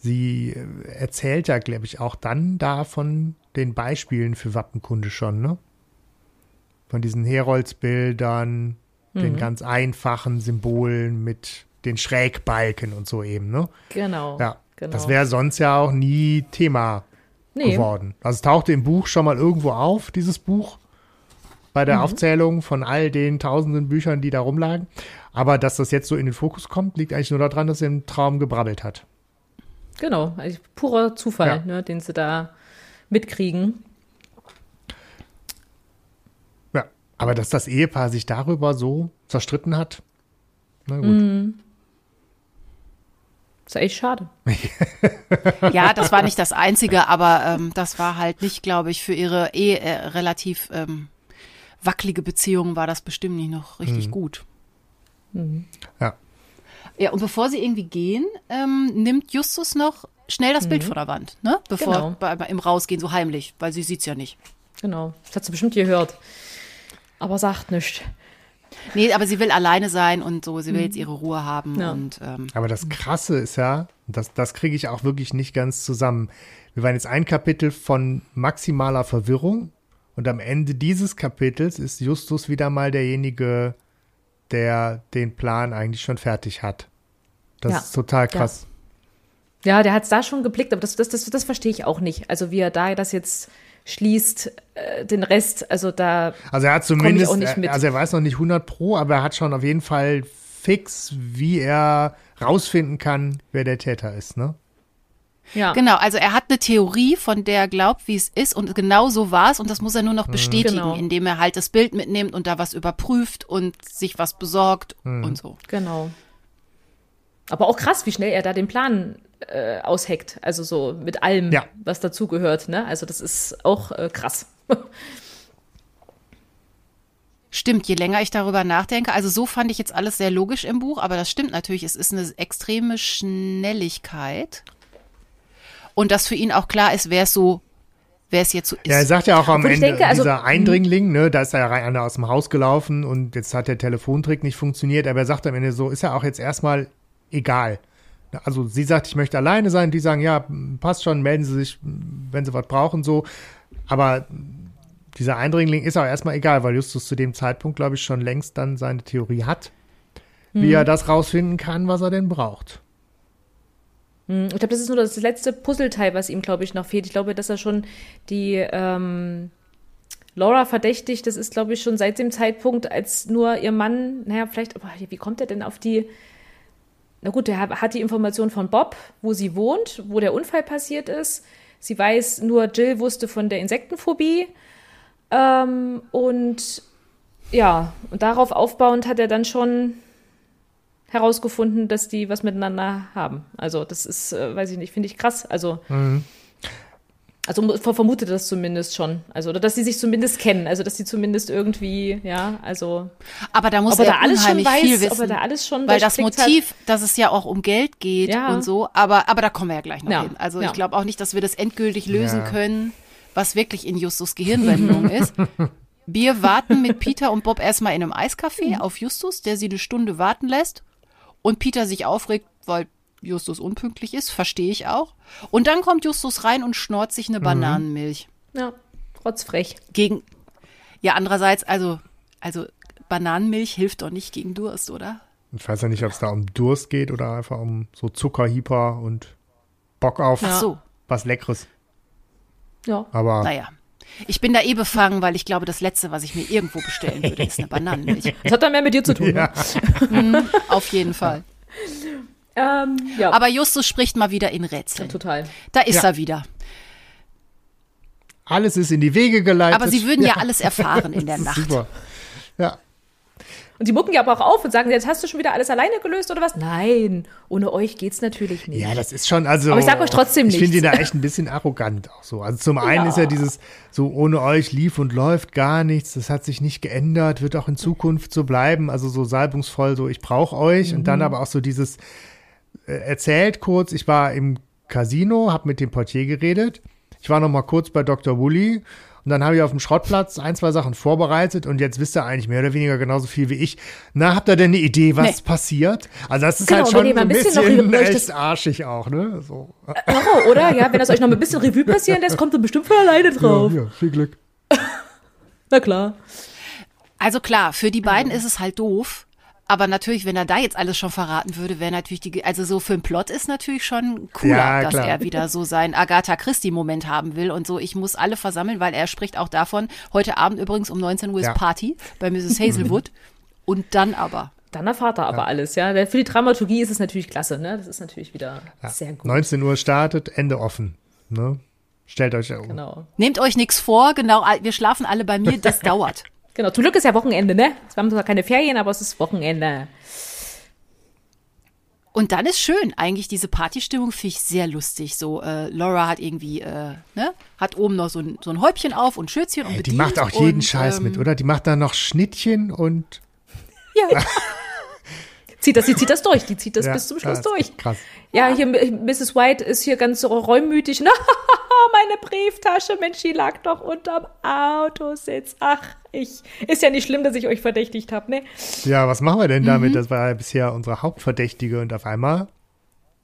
sie äh, erzählt ja, glaube ich, auch dann da von den Beispielen für Wappenkunde schon, ne? Von diesen Heroldsbildern, den ganz einfachen Symbolen mit den Schrägbalken und so eben, ne? Genau. Ja, genau. das wäre sonst ja auch nie Thema nee. geworden. Also es tauchte im Buch schon mal irgendwo auf, dieses Buch, bei Mhm. der Aufzählung von all den tausenden Büchern, die da rumlagen. Aber dass das jetzt so in den Fokus kommt, liegt eigentlich nur daran, dass er im Traum gebrabbelt hat. Genau, also purer Zufall, Ja. ne, den sie da mitkriegen. Ja, aber dass das Ehepaar sich darüber so zerstritten hat, na gut. Mhm. Ist ja echt schade. Ja, das war nicht das Einzige, aber ähm, das war halt nicht, glaube ich, für ihre eh äh, relativ ähm, wackelige Beziehung war das bestimmt nicht noch richtig gut. Ja. Ja, und bevor sie irgendwie gehen, ähm, nimmt Justus noch schnell das Bild von der Wand, ne? Bevor Genau. bei, bei, im Rausgehen so heimlich, weil sie sieht's ja nicht. Genau. Das hat sie bestimmt gehört. Aber sagt nichts. Nee, aber sie will alleine sein und so, sie will jetzt ihre Ruhe haben Ja. und ähm, Aber das Krasse ist ja, das, das kriege ich auch wirklich nicht ganz zusammen. Wir waren jetzt ein Kapitel von maximaler Verwirrung und am Ende dieses Kapitels ist Justus wieder mal derjenige, der den Plan eigentlich schon fertig hat. Das Ja. ist total krass. Ja, der hat es da schon geblickt, aber das, das, das, das verstehe ich auch nicht. Also wie er da das jetzt schließt, äh, den Rest, also da, Also er hat zumindest, auch nicht mit. also er weiß noch nicht 100 pro, aber er hat schon auf jeden Fall fix, wie er rausfinden kann, wer der Täter ist, ne? Ja. genau, also er hat eine Theorie, von der er glaubt, wie es ist und genau so war es und das muss er nur noch bestätigen, Genau. indem er halt das Bild mitnimmt und da was überprüft und sich was besorgt und so. Genau. Aber auch krass, wie schnell er da den Plan äh, ausheckt. Also so mit allem, Ja. was dazugehört. Ne? Also das ist auch äh, krass. Stimmt, je länger ich darüber nachdenke, also so fand ich jetzt alles sehr logisch im Buch, aber das stimmt natürlich, es ist eine extreme Schnelligkeit. Und dass für ihn auch klar ist, wer es so, wer es jetzt so ist. Ja, er sagt ja auch am Ende, denke, also- dieser Eindringling, ne, da ist ja rein- einer aus dem Haus gelaufen und jetzt hat der Telefontrick nicht funktioniert, aber er sagt am Ende so, ist ja auch jetzt erstmal egal. Also sie sagt, ich möchte alleine sein, die sagen, ja, passt schon, melden Sie sich, wenn Sie was brauchen, so. Aber dieser Eindringling ist auch erstmal egal, weil Justus zu dem Zeitpunkt, glaube ich, schon längst dann seine Theorie hat, wie er das rausfinden kann, was er denn braucht. Ich glaube, das ist nur das letzte Puzzleteil, was ihm, glaube ich, noch fehlt. Ich glaube, dass er schon die ähm, Laura verdächtigt, das ist, glaube ich, schon seit dem Zeitpunkt, als nur ihr Mann, naja, vielleicht, aber wie kommt er denn auf die, na gut, er hat die Information von Bob, wo sie wohnt, wo der Unfall passiert ist. Sie weiß, nur Jill wusste von der Insektenphobie. Ähm, und ja, und darauf aufbauend hat er dann schon herausgefunden, dass die was miteinander haben. Also das ist, äh, weiß ich nicht, finde ich krass. Also, also mu- ver- vermutet das zumindest schon. Also, oder dass sie sich zumindest kennen. Also, dass sie zumindest irgendwie, ja, also, aber da muss ob er er da alles schon unheimlich viel weiß, wissen. ob er da alles schon weil das durchblickt hat. Motiv, dass es ja auch um Geld geht Ja. und so, aber, aber da kommen wir ja gleich noch Ja, hin. Also ja. ich glaube auch nicht, dass wir das endgültig lösen Ja. können, was wirklich in Justus Gehirnwendung ist. Wir warten mit Peter und Bob erstmal in einem Eiscafé auf Justus, der sie eine Stunde warten lässt und Peter sich aufregt, weil Justus unpünktlich ist, verstehe ich auch. Und dann kommt Justus rein und schnort sich eine Bananenmilch. Ja, rotzfrech. Gegen, ja, andererseits, also, also Bananenmilch hilft doch nicht gegen Durst, oder? Ich weiß ja nicht, ob es da um Durst geht oder einfach um so Zuckerhyper und Bock auf so. was Leckeres. Ja. Aber Naja. Ich bin da eh befangen, weil ich glaube, das Letzte, was ich mir irgendwo bestellen würde, ist eine Bananenmilch. Das hat dann mehr mit dir zu tun. Ja. Ne? Auf jeden Fall. Ähm, ja, Aber Justus spricht mal wieder in Rätseln. total. Da ist Ja. er wieder. Alles ist in die Wege geleitet. Aber sie würden ja, alles erfahren in der Nacht. Super. Ja. Und die mucken ja aber auch auf und sagen, jetzt hast du schon wieder alles alleine gelöst oder was? Nein, ohne euch geht's natürlich nicht. Ja, das ist schon, also. Aber ich sag euch trotzdem Ich finde ihn nichts. da echt ein bisschen arrogant auch so. Also zum einen Ja. ist ja dieses, so ohne euch lief und läuft gar nichts, das hat sich nicht geändert, wird auch in Zukunft so bleiben. Also so salbungsvoll, so ich brauche euch. Und Mhm. dann aber auch so dieses, äh, erzählt kurz, ich war im Casino, habe mit dem Portier geredet. Ich war noch mal kurz bei Dr. Woolley. Und dann habe ich auf dem Schrottplatz ein, zwei Sachen vorbereitet und jetzt wisst ihr eigentlich mehr oder weniger genauso viel wie ich. Na, habt ihr denn eine Idee, was Nee. passiert? Also das ist Genau, halt schon ein ein bisschen bisschen, echt arschig auch, ne? So. Oh, oder? Ja, wenn das euch noch ein bisschen Revue passieren lässt, kommt ihr bestimmt von alleine drauf. Ja, viel Glück. Na klar. Also klar, für die beiden ist es halt doof. Aber natürlich, wenn er da jetzt alles schon verraten würde, wäre natürlich die, also so für den Plot ist natürlich schon cooler, Ja, dass er wieder so seinen Agatha Christie-Moment haben will und so. Ich muss alle versammeln, weil er spricht auch davon, heute Abend übrigens um 19 Uhr ist Ja. Party bei Mrs. Hazelwood. und dann aber. Dann erfahrt er aber alles, ja. Für die Dramaturgie ist es natürlich klasse, ne? Das ist natürlich wieder sehr gut. 19 Uhr startet, Ende offen. Ne? Stellt euch ja um. Genau. Nehmt euch nichts vor, genau, wir schlafen alle bei mir, das dauert. Genau. Zum Glück ist ja Wochenende, ne? Wir haben zwar keine Ferien, aber es ist Wochenende. Und dann ist schön, eigentlich diese Partystimmung finde ich sehr lustig. So, äh, Laura hat irgendwie, äh, ne, hat oben noch so ein, so ein Häubchen auf und Schürzchen und Ey, die macht auch jeden und, Scheiß ähm, mit, oder? Die macht dann noch Schnittchen und. Ja. zieht das, die zieht das durch. Die zieht das Ja, bis zum Schluss durch. Krass. Ja, hier Mrs. White ist hier ganz so reumütig. Na, meine Brieftasche, Mensch, die lag doch unterm Autositz. Ach, ich ist ja nicht schlimm, dass ich euch verdächtigt habe, ne? Ja, was machen wir denn damit? Mhm. Das war ja bisher unsere Hauptverdächtige und auf einmal.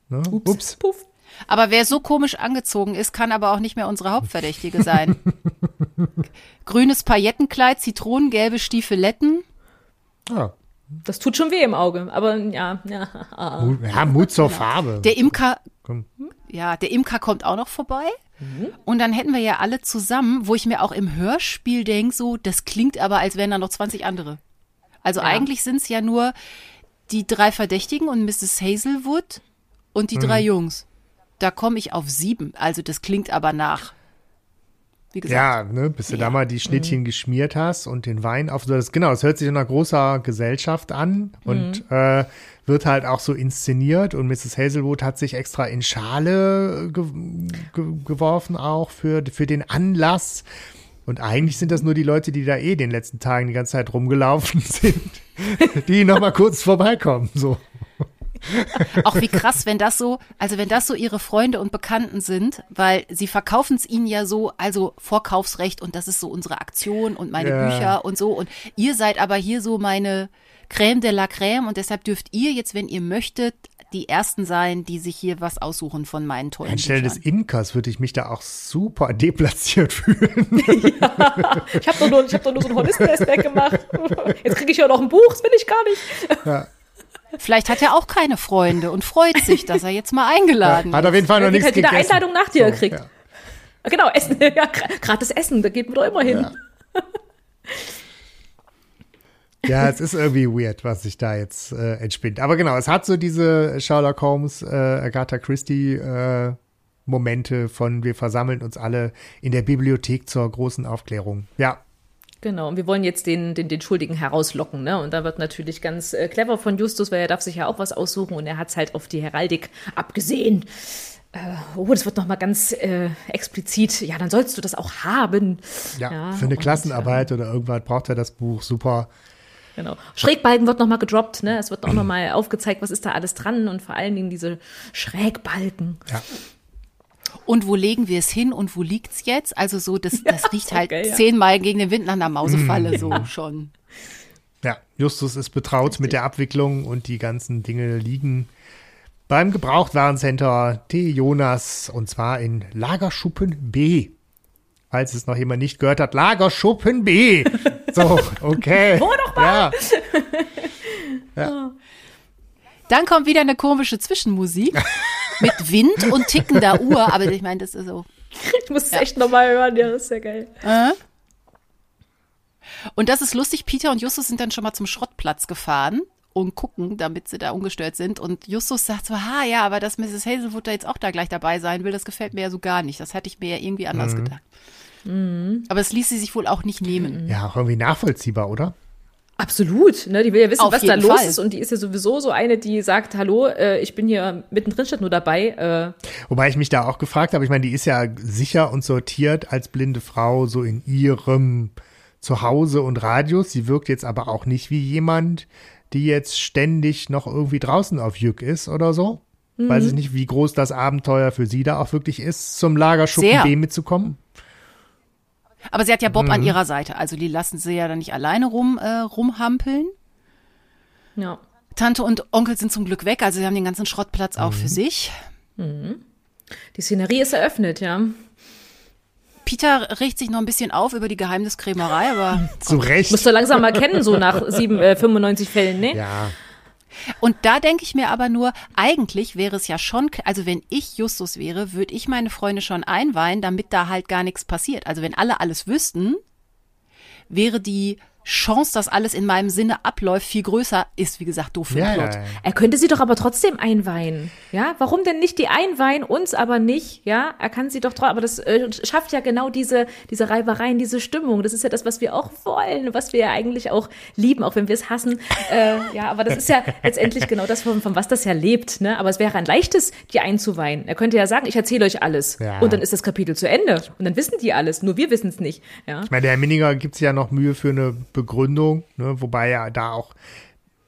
Ne? Ups. Puff. Aber wer so komisch angezogen ist, kann aber auch nicht mehr unsere Hauptverdächtige sein. Grünes Paillettenkleid, zitronengelbe Stiefeletten. Ah, Das tut schon weh im Auge, aber ja, ja. Mut, ja, Mut zur Farbe. Der Imker, Komm. ja, der Imker kommt auch noch vorbei. Und dann hätten wir ja alle zusammen, wo ich mir auch im Hörspiel denke, so, das klingt aber, als wären da noch 20 andere. Also eigentlich sind es ja nur die drei Verdächtigen und Mrs. Hazelwood und die drei Jungs. Da komme ich auf sieben. Also das klingt aber nach. Wie gesagt. Ja, ne, bis du da mal die Schnittchen Mhm. geschmiert hast und den Wein auf. Das, genau, es hört sich in einer großer Gesellschaft an und Mhm. äh, wird halt auch so inszeniert. Und Mrs. Hazelwood hat sich extra in Schale ge ge geworfen, auch für, für den Anlass. Und eigentlich sind das nur die Leute, die da eh den letzten Tagen die ganze Zeit rumgelaufen sind, die noch mal kurz vorbeikommen. So. Auch wie krass, wenn das so, also wenn das so ihre Freunde und Bekannten sind, weil sie verkaufen es ihnen ja so, also Vorkaufsrecht und das ist so unsere Aktion und meine Ja. Bücher und so. Und ihr seid aber hier so meine Crème de la Crème und deshalb dürft ihr jetzt, wenn ihr möchtet, die Ersten sein, die sich hier was aussuchen von meinen tollen Anstelle des. Imkers würde ich mich da auch super deplatziert fühlen. Ich habe doch, nur- ich hab doch nur so einen Hornisten weggemacht. Jetzt kriege ich ja noch ein Buch, das will ich gar nicht. Vielleicht hat er auch keine Freunde und freut sich, dass er jetzt mal eingeladen Hat auf jeden Fall noch Er nichts halt gegessen. Einladung nach, die er So, kriegt. ja. Genau, Essen, ja, gra- gratis Essen, da geht man doch immer hin. Ja, es ist irgendwie weird, was sich da jetzt äh, entspinnt. Aber genau, es hat so diese Sherlock Holmes, äh, Agatha Christie äh, Momente von wir versammeln uns alle in der Bibliothek zur großen Aufklärung. Ja, Genau, und wir wollen jetzt den, den, den Schuldigen herauslocken, ne? Und da wird natürlich ganz äh, clever von Justus, weil er darf sich ja auch was aussuchen und er hat es halt auf die Heraldik abgesehen. Äh, oh, das wird nochmal ganz äh, explizit. Ja, dann sollst du das auch haben. ja, Ja, für eine Klassenarbeit oder irgendwas braucht er das Buch. Super. Genau. Schrägbalken wird nochmal gedroppt, ne? Es wird auch nochmal aufgezeigt, was ist da alles dran und vor allen Dingen diese Schrägbalken. Ja. Und wo legen wir es hin und wo liegt's jetzt? Also so, das, das riecht halt okay, ja. zehnmal gegen den Wind nach einer Mausefalle, Mm. so schon. Ja, Justus ist betraut mit der Abwicklung und die ganzen Dinge liegen beim Gebrauchtwarencenter T. Jonas und zwar in Lagerschuppen B. Falls es noch jemand nicht gehört hat, Lagerschuppen B. So, okay. Hol doch mal. Ja, Dann kommt wieder eine komische Zwischenmusik mit Wind und tickender Uhr. Aber ich meine, das ist so Ich muss es ja. echt nochmal hören, ja, das ist ja geil. Äh? Und das ist lustig, Peter und Justus sind dann schon mal zum Schrottplatz gefahren und gucken, damit sie da ungestört sind. Und Justus sagt so, ha, ja, aber dass Mrs. Hazelwood da jetzt auch da gleich dabei sein will, das gefällt mir ja so gar nicht. Das hatte ich mir ja irgendwie anders mhm. gedacht. Mhm. Aber es ließ sie sich wohl auch nicht nehmen. Ja, auch irgendwie nachvollziehbar, oder? Absolut, ne? Die will ja wissen, Auf was da los Fall. ist und die ist ja sowieso so eine, die sagt, hallo, äh, ich bin hier mittendrin statt nur dabei. Äh. Wobei ich mich da auch gefragt habe, ich meine, die ist ja sicher und sortiert als blinde Frau so in ihrem Zuhause und Radius. Sie wirkt jetzt aber auch nicht wie jemand, die jetzt ständig noch irgendwie draußen auf Jück ist oder so. Mhm. Weiß ich nicht, wie groß das Abenteuer für sie da auch wirklich ist, zum Lagerschuppen Sehr. B mitzukommen. Aber sie hat ja Bob mhm. an ihrer Seite, also die lassen sie ja dann nicht alleine rum, äh, rumhampeln. Ja. Tante und Onkel sind zum Glück weg, also sie haben den ganzen Schrottplatz auch mhm. für sich. Mhm. Die Szenerie ist eröffnet, ja. Peter riecht sich noch ein bisschen auf über die Geheimniskrämerei, aber. Zu Recht. Musst du langsam mal kennen, so nach sieben, äh, 95 Fällen, ne? Ja. Und da denke ich mir aber nur, eigentlich wäre es ja schon, also wenn ich Justus wäre, würde ich meine Freunde schon einweihen, damit da halt gar nichts passiert. Also wenn alle alles wüssten, wäre die Chance, dass alles in meinem Sinne abläuft, viel größer ist, wie gesagt, doof für ja, Plot. Ja, ja. Er könnte sie doch aber trotzdem einweihen. Ja, warum denn nicht die einweihen, uns aber nicht? Ja, er kann sie doch trotzdem, aber das äh, schafft ja genau diese, diese Reibereien, diese Stimmung. Das ist ja das, was wir auch wollen, was wir ja eigentlich auch lieben, auch wenn wir es hassen. Äh, ja, aber das ist ja letztendlich genau das, von, von was das ja lebt. Ne? Aber es wäre ein leichtes, die einzuweihen. Er könnte ja sagen, ich erzähle euch alles. Und dann ist das Kapitel zu Ende. Und dann wissen die alles, nur wir wissen es nicht. Ja? Ich meine, der Herr Minninger gibt es ja noch Mühe für eine Begründung, ne? wobei ja da auch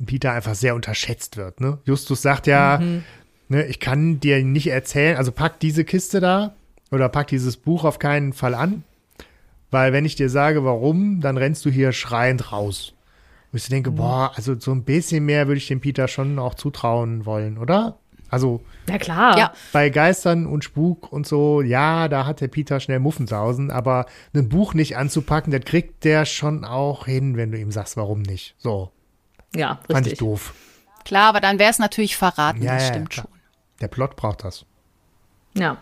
Peter einfach sehr unterschätzt wird. Ne? Justus sagt ja, mhm. ne, ich kann dir nicht erzählen, also pack diese Kiste da oder pack dieses Buch auf keinen Fall an, weil wenn ich dir sage, warum, dann rennst du hier schreiend raus. Und ich denke, mhm. boah, also so ein bisschen mehr würde ich dem Peter schon auch zutrauen wollen, oder? Also ja klar. Ja. bei Geistern und Spuk und so, ja, da hat der Peter schnell Muffensausen, aber ein Buch nicht anzupacken, das kriegt der schon auch hin, wenn du ihm sagst, warum nicht. So. Ja, richtig. Fand ich doof. Klar, aber dann wäre es natürlich verraten, ja, das stimmt ja, schon. Der Plot braucht das. Ja.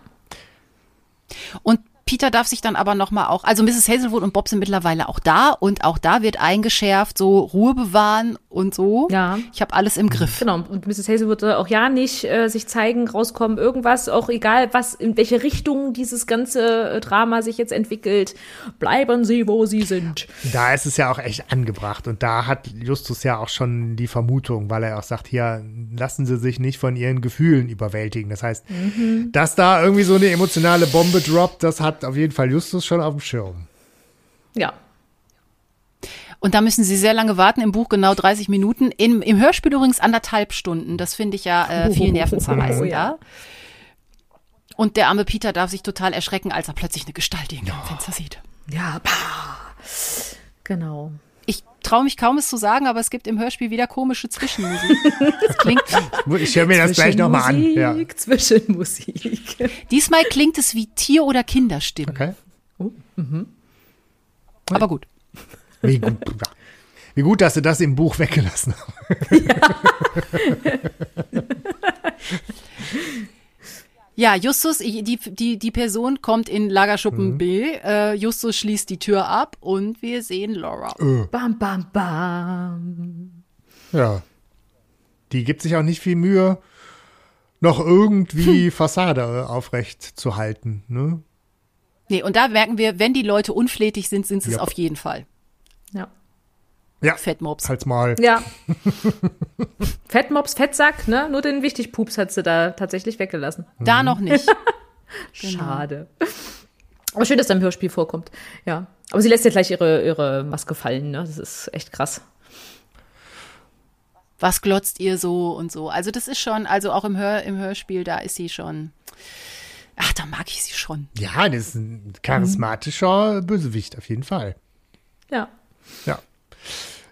Und Peter darf sich dann aber nochmal auch, also Mrs. Hazelwood und Bob sind mittlerweile auch da und auch da wird eingeschärft, so Ruhe bewahren und so. Ja. Ich habe alles im Griff. Genau. Und Mrs. Hazelwood soll auch ja nicht äh, sich zeigen, rauskommen, irgendwas, auch egal, was, in welche Richtung dieses ganze äh, Drama sich jetzt entwickelt. Bleiben Sie, wo Sie sind. Da ist es ja auch echt angebracht und da hat Justus ja auch schon die Vermutung, weil er auch sagt, hier, lassen Sie sich nicht von Ihren Gefühlen überwältigen. Das heißt, mhm. dass da irgendwie so eine emotionale Bombe droppt, das hat auf jeden Fall Justus schon auf dem Schirm. Ja. Und da müssen sie sehr lange warten, im Buch genau 30 Minuten, im, im Hörspiel übrigens anderthalb Stunden. Das finde ich ja äh, viel nervenzerreißend, oh, ja. Und der arme Peter darf sich total erschrecken, als er plötzlich eine Gestalt irgendwo im Fenster sieht. Ja, pah. genau. Ich traue mich kaum es zu sagen, aber es gibt im Hörspiel wieder komische Zwischenmusik. Das klingt. Ich höre mir das gleich nochmal an. Ja. Zwischenmusik. Diesmal klingt es wie Tier- oder Kinderstimmen. Okay. Oh, mhm. Aber gut. Wie gut. Wie gut, dass sie das im Buch weggelassen haben. Ja. Ja, Justus, die, die, die Person kommt in Lagerschuppen mhm. B. Äh, Justus schließt die Tür ab und wir sehen Laura. Äh. Bam, bam, bam. Ja. Die gibt sich auch nicht viel Mühe, noch irgendwie hm. Fassade aufrecht zu halten. Ne? Nee, und da merken wir, wenn die Leute unflätig sind, sind sie es auf jeden Fall. Ja. Ja. Fettmops. Halt's mal. Ja. Fettmops, Fettsack, ne? Nur den Wichtigpups hat sie da tatsächlich weggelassen. Da mhm. noch nicht. Genau. Schade. Aber schön, dass er im Hörspiel vorkommt. Ja. Aber sie lässt ja gleich ihre, ihre Maske fallen, ne? Das ist echt krass. Was glotzt ihr so und so? Also, das ist schon, also auch im, Hör, im Hörspiel, da ist sie schon. Ach, da mag ich sie schon. Ja, das ist ein charismatischer mhm. Bösewicht, auf jeden Fall. Ja. Ja.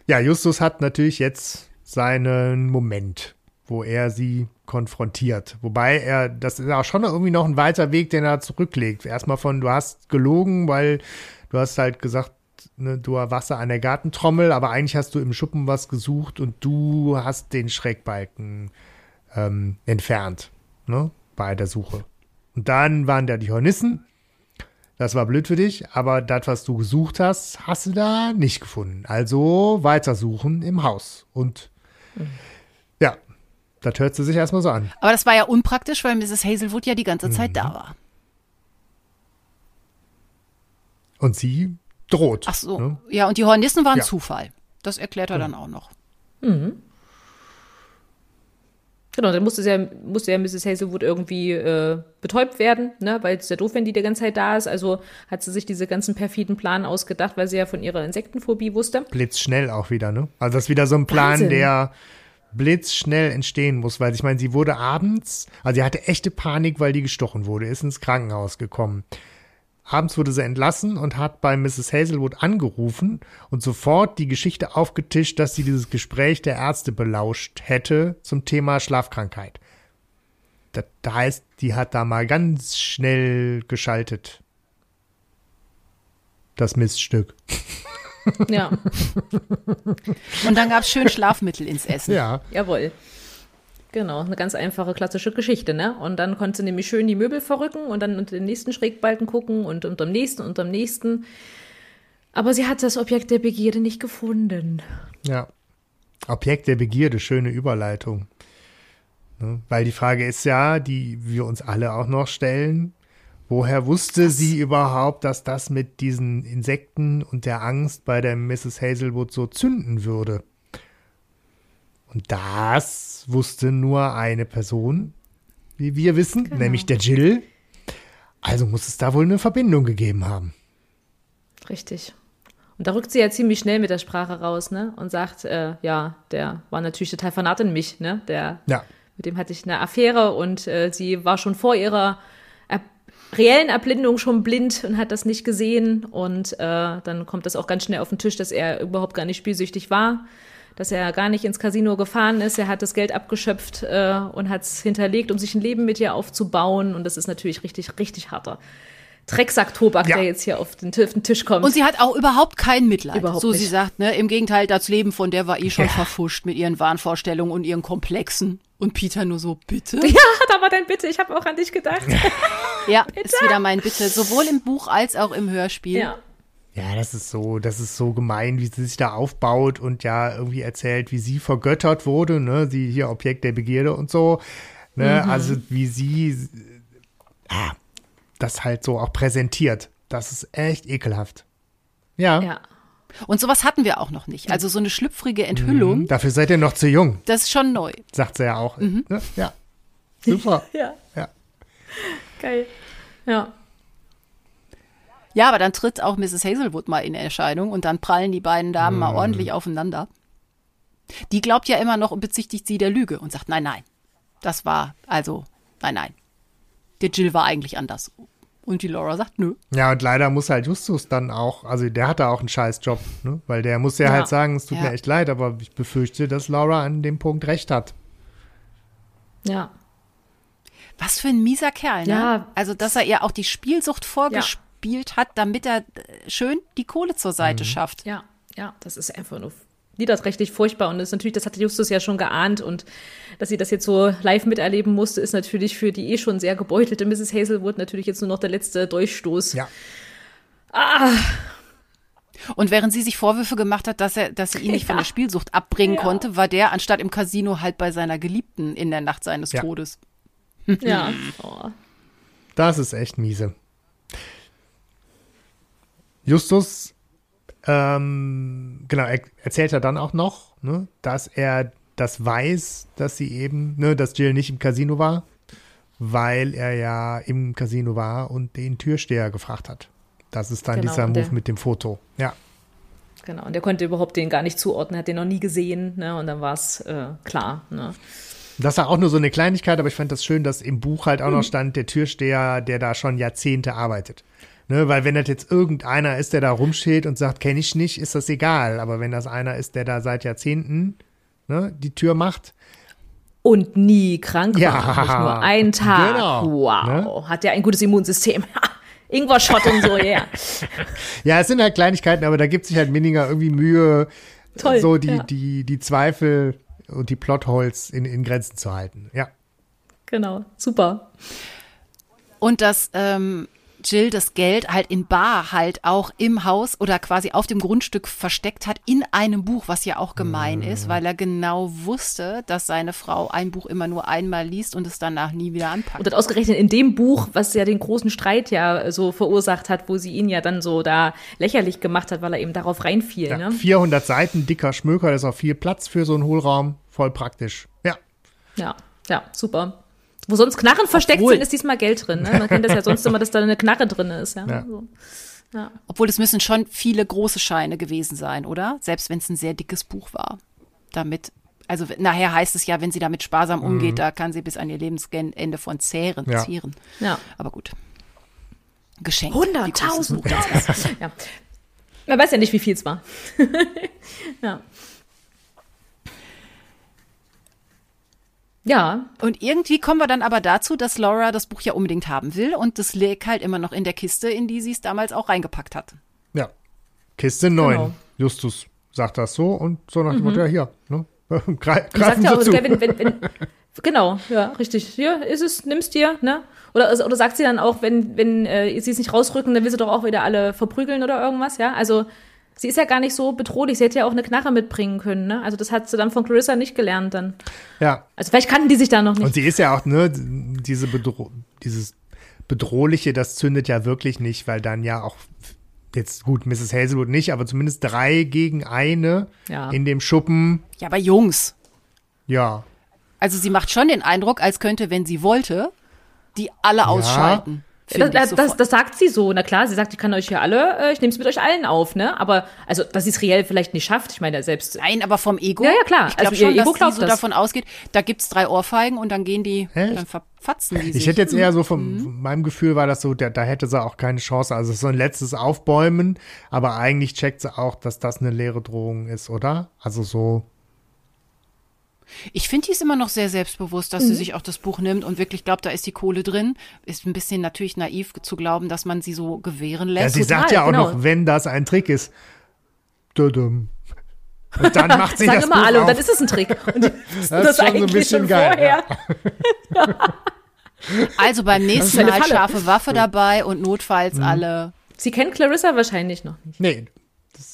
Ja, Justus hat natürlich jetzt seinen Moment, wo er sie konfrontiert. Wobei er, das ist auch schon irgendwie noch ein weiter Weg, den er zurücklegt. Erstmal von, du hast gelogen, weil du hast halt gesagt, ne, du warst an der Gartentrommel, aber eigentlich hast du im Schuppen was gesucht und du hast den Schrägbalken ähm, entfernt, ne, bei der Suche. Und dann waren da die Hornissen das war blöd für dich, aber das, was du gesucht hast, hast du da nicht gefunden. Also weitersuchen im Haus. Und mhm. ja, das hört sie sich erstmal so an. Aber das war ja unpraktisch, weil Mrs. Hazelwood ja die ganze Zeit mhm. da war. Und sie droht. Ach so. Ne? Ja, und die Hornissen waren ja. Zufall. Das erklärt er mhm. dann auch noch. Mhm. Genau, dann musste ja, musste ja Mrs. Hazelwood irgendwie äh, betäubt werden, ne, weil es ja doof, wenn die die ganze Zeit da ist. Also hat sie sich diese ganzen perfiden Plan ausgedacht, weil sie ja von ihrer Insektenphobie wusste. Blitzschnell auch wieder, ne? Also das ist wieder so ein Plan, Wahnsinn. der blitzschnell entstehen muss, weil ich meine, sie wurde abends, also sie hatte echte Panik, weil die gestochen wurde, ist ins Krankenhaus gekommen. Abends wurde sie entlassen und hat bei Mrs. Hazelwood angerufen und sofort die Geschichte aufgetischt, dass sie dieses Gespräch der Ärzte belauscht hätte zum Thema Schlafkrankheit. Das heißt, die hat da mal ganz schnell geschaltet. Das Miststück. Ja. und dann gab es schön Schlafmittel ins Essen. Ja. Jawohl. Genau, eine ganz einfache klassische Geschichte, ne? Und dann konnte sie nämlich schön die Möbel verrücken und dann unter den nächsten Schrägbalken gucken und unter dem nächsten, unter dem nächsten. Aber sie hat das Objekt der Begierde nicht gefunden. Ja. Objekt der Begierde, schöne Überleitung. Ne? Weil die Frage ist ja, die wir uns alle auch noch stellen, woher wusste Was? sie überhaupt, dass das mit diesen Insekten und der Angst bei der Mrs. Hazelwood so zünden würde? Und das wusste nur eine Person, wie wir wissen, genau. nämlich der Jill. Also muss es da wohl eine Verbindung gegeben haben. Richtig. Und da rückt sie ja ziemlich schnell mit der Sprache raus, ne? Und sagt, äh, ja, der war natürlich total vernarrt in mich, ne? Der, ja. mit dem hatte ich eine Affäre und äh, sie war schon vor ihrer er reellen Erblindung schon blind und hat das nicht gesehen. Und äh, dann kommt das auch ganz schnell auf den Tisch, dass er überhaupt gar nicht spielsüchtig war dass er gar nicht ins Casino gefahren ist. Er hat das Geld abgeschöpft äh, und hat es hinterlegt, um sich ein Leben mit ihr aufzubauen. Und das ist natürlich richtig, richtig harter. Drecksack-Tobak, ja. der jetzt hier auf den, auf den, Tisch kommt. Und sie hat auch überhaupt kein Mitleid. Überhaupt so nicht. sie sagt, ne? Im Gegenteil, das Leben von der war eh schon ja. verfuscht mit ihren Wahnvorstellungen und ihren Komplexen. Und Peter nur so, bitte? Ja, da war dein Bitte, ich habe auch an dich gedacht. ja, bitte? ist wieder mein Bitte, sowohl im Buch als auch im Hörspiel. Ja. Ja, das ist so, das ist so gemein, wie sie sich da aufbaut und ja irgendwie erzählt, wie sie vergöttert wurde, ne, sie hier Objekt der Begierde und so, ne, mhm. also wie sie, ah, das halt so auch präsentiert. Das ist echt ekelhaft. Ja. Ja. Und sowas hatten wir auch noch nicht. Also so eine schlüpfrige Enthüllung. Mhm, dafür seid ihr noch zu jung. Das ist schon neu. Sagt sie ja auch. Mhm. Ne? Ja. Super. ja. ja. Geil. Ja. Ja, aber dann tritt auch Mrs. Hazelwood mal in Erscheinung und dann prallen die beiden Damen mal hm. ordentlich aufeinander. Die glaubt ja immer noch und bezichtigt sie der Lüge und sagt, nein, nein, das war, also, nein, nein. Der Jill war eigentlich anders. Und die Laura sagt, nö. Ja, und leider muss halt Justus dann auch, also der hatte auch einen Scheißjob, ne? Weil der muss ja, ja. halt sagen, es tut ja. mir echt leid, aber ich befürchte, dass Laura an dem Punkt recht hat. Ja. Was für ein mieser Kerl, ne? Ja. Also, dass er ihr auch die Spielsucht vorgespielt gespielt hat, damit er äh, schön die Kohle zur Seite mhm. schafft. Ja, ja, das ist einfach nur niederträchtig furchtbar und das ist natürlich, das hatte Justus ja schon geahnt und dass sie das jetzt so live miterleben musste, ist natürlich für die eh schon sehr gebeutelte Mrs. Hazelwood natürlich jetzt nur noch der letzte Durchstoß. Ja. Ah. Und während sie sich Vorwürfe gemacht hat, dass er, dass sie ihn nicht ja. von der Spielsucht abbringen ja. konnte, war der anstatt im Casino halt bei seiner Geliebten in der Nacht seines ja. Todes. Ja. Oh. Das ist echt miese. Justus, ähm, genau, er, erzählt er dann auch noch, ne, dass er das weiß, dass sie eben, ne, dass Jill nicht im Casino war, weil er ja im Casino war und den Türsteher gefragt hat. Das ist dann genau, dieser Move mit dem Foto, ja. Genau, und der konnte überhaupt den gar nicht zuordnen, hat den noch nie gesehen, ne, und dann war es äh, klar, ne. Das war auch nur so eine Kleinigkeit, aber ich fand das schön, dass im Buch halt auch mhm. noch stand, der Türsteher, der da schon Jahrzehnte arbeitet. Ne, weil wenn das jetzt irgendeiner ist, der da rumsteht und sagt, kenne ich nicht, ist das egal. Aber wenn das einer ist, der da seit Jahrzehnten ne, die Tür macht. Und nie krank ja, war, nicht nur einen Tag. Genau, wow, ne? hat ja ein gutes Immunsystem. Ingwer-Shot und so, ja. Yeah. ja, es sind halt Kleinigkeiten, aber da gibt sich halt Minninger irgendwie Mühe, Toll, so die, ja. die, die Zweifel und die Plotholes in, in Grenzen zu halten. Ja. Genau, super. Und das ähm, Jill das Geld halt in Bar halt auch im Haus oder quasi auf dem Grundstück versteckt hat in einem Buch, was ja auch gemein Mhm. ist, weil er genau wusste, dass seine Frau ein Buch immer nur einmal liest und es danach nie wieder anpackt. Und dann ausgerechnet in dem Buch, was ja den großen Streit ja so verursacht hat, wo sie ihn ja dann so da lächerlich gemacht hat, weil er eben darauf reinfiel. Ja, Ne? 400 Seiten, dicker Schmöker, da ist auch viel Platz für so einen Hohlraum. Voll praktisch. Ja. Ja, ja, super. Wo sonst Knarren versteckt Obwohl- sind, ist diesmal Geld drin. Ne? Man kennt das ja sonst immer, dass da eine Knarre drin ist. Ja? Ja. So. Obwohl es müssen schon viele große Scheine gewesen sein, oder? Selbst wenn es ein sehr dickes Buch war. Damit, also nachher heißt es ja, wenn sie damit sparsam umgeht, da kann sie bis an ihr Lebensende von zehren, Ja. zehren. ja. Aber gut. Ein 100.000 Buch? Dollar. ja. Man weiß ja nicht, wie viel es war. ja. Ja, Und irgendwie kommen wir dann aber dazu, dass Laura das Buch ja unbedingt haben will und das liegt halt immer noch in der Kiste, in die sie es damals auch reingepackt hat. Ja. Kiste 9. Genau. Justus sagt das so und so nach dem Motto, ja, hier. Ne? Gre sagt greifen ja Sie auch, zu. wenn, wenn, wenn, genau, ja, richtig. Hier ist es, nimm's dir, ne? Oder, also, oder sagt sie dann auch, wenn, wenn äh, sie es nicht rausrücken, dann will sie doch auch wieder alle verprügeln oder irgendwas, ja? Also sie ist ja gar nicht so bedrohlich. Sie hätte ja auch eine Knarre mitbringen können, ne? Also das hat sie dann von Clarissa nicht gelernt dann. Ja. Also vielleicht kannten die sich da noch Und nicht. sie ist ja auch, ne, diese Bedro dieses Bedrohliche, das zündet ja wirklich nicht, weil dann ja auch, jetzt gut, Mrs. Hazelwood nicht, aber zumindest drei gegen eine Ja. in dem Schuppen, Ja, aber Jungs. ja. Also sie macht schon den Eindruck, als könnte, wenn sie wollte, die alle ausschalten. Das, ich das, das, sagt sie so. Na klar, sie sagt, ich kann euch hier alle, äh, ich nehme es mit euch allen auf, ne? Aber also, dass sie es reell vielleicht nicht schafft, ich meine, selbst Nein, aber vom Ego. Ja, ja, klar. Ich glaube Also ihr schon, dass Ego die glaubt so das. davon ausgeht, da gibt's drei Ohrfeigen und dann gehen die, Echt? dann verfatzen die sich. Ich hätte jetzt eher so von Mhm. meinem Gefühl war das so, da, da hätte sie auch keine Chance. Also so ein letztes Aufbäumen, aber eigentlich checkt sie auch, dass das eine leere Drohung ist, oder? Also so, Ich finde, die ist immer noch sehr selbstbewusst, Mhm. dass sie sich auch das Buch nimmt und wirklich glaubt, da ist die Kohle drin. Ist ein bisschen natürlich naiv zu glauben, dass man sie so gewähren ja, lässt. sie total, sagt ja auch genau. noch, wenn das ein Trick ist. Dudum. Und dann macht sie sagen das immer Buch alle und auf. dann ist es ein Trick. Und die wissen Das ist schon so ein bisschen geil, vorher. also beim nächsten Mal scharfe Waffe dabei und notfalls Mhm. alle. Sie kennt Clarissa wahrscheinlich noch nicht. Nee,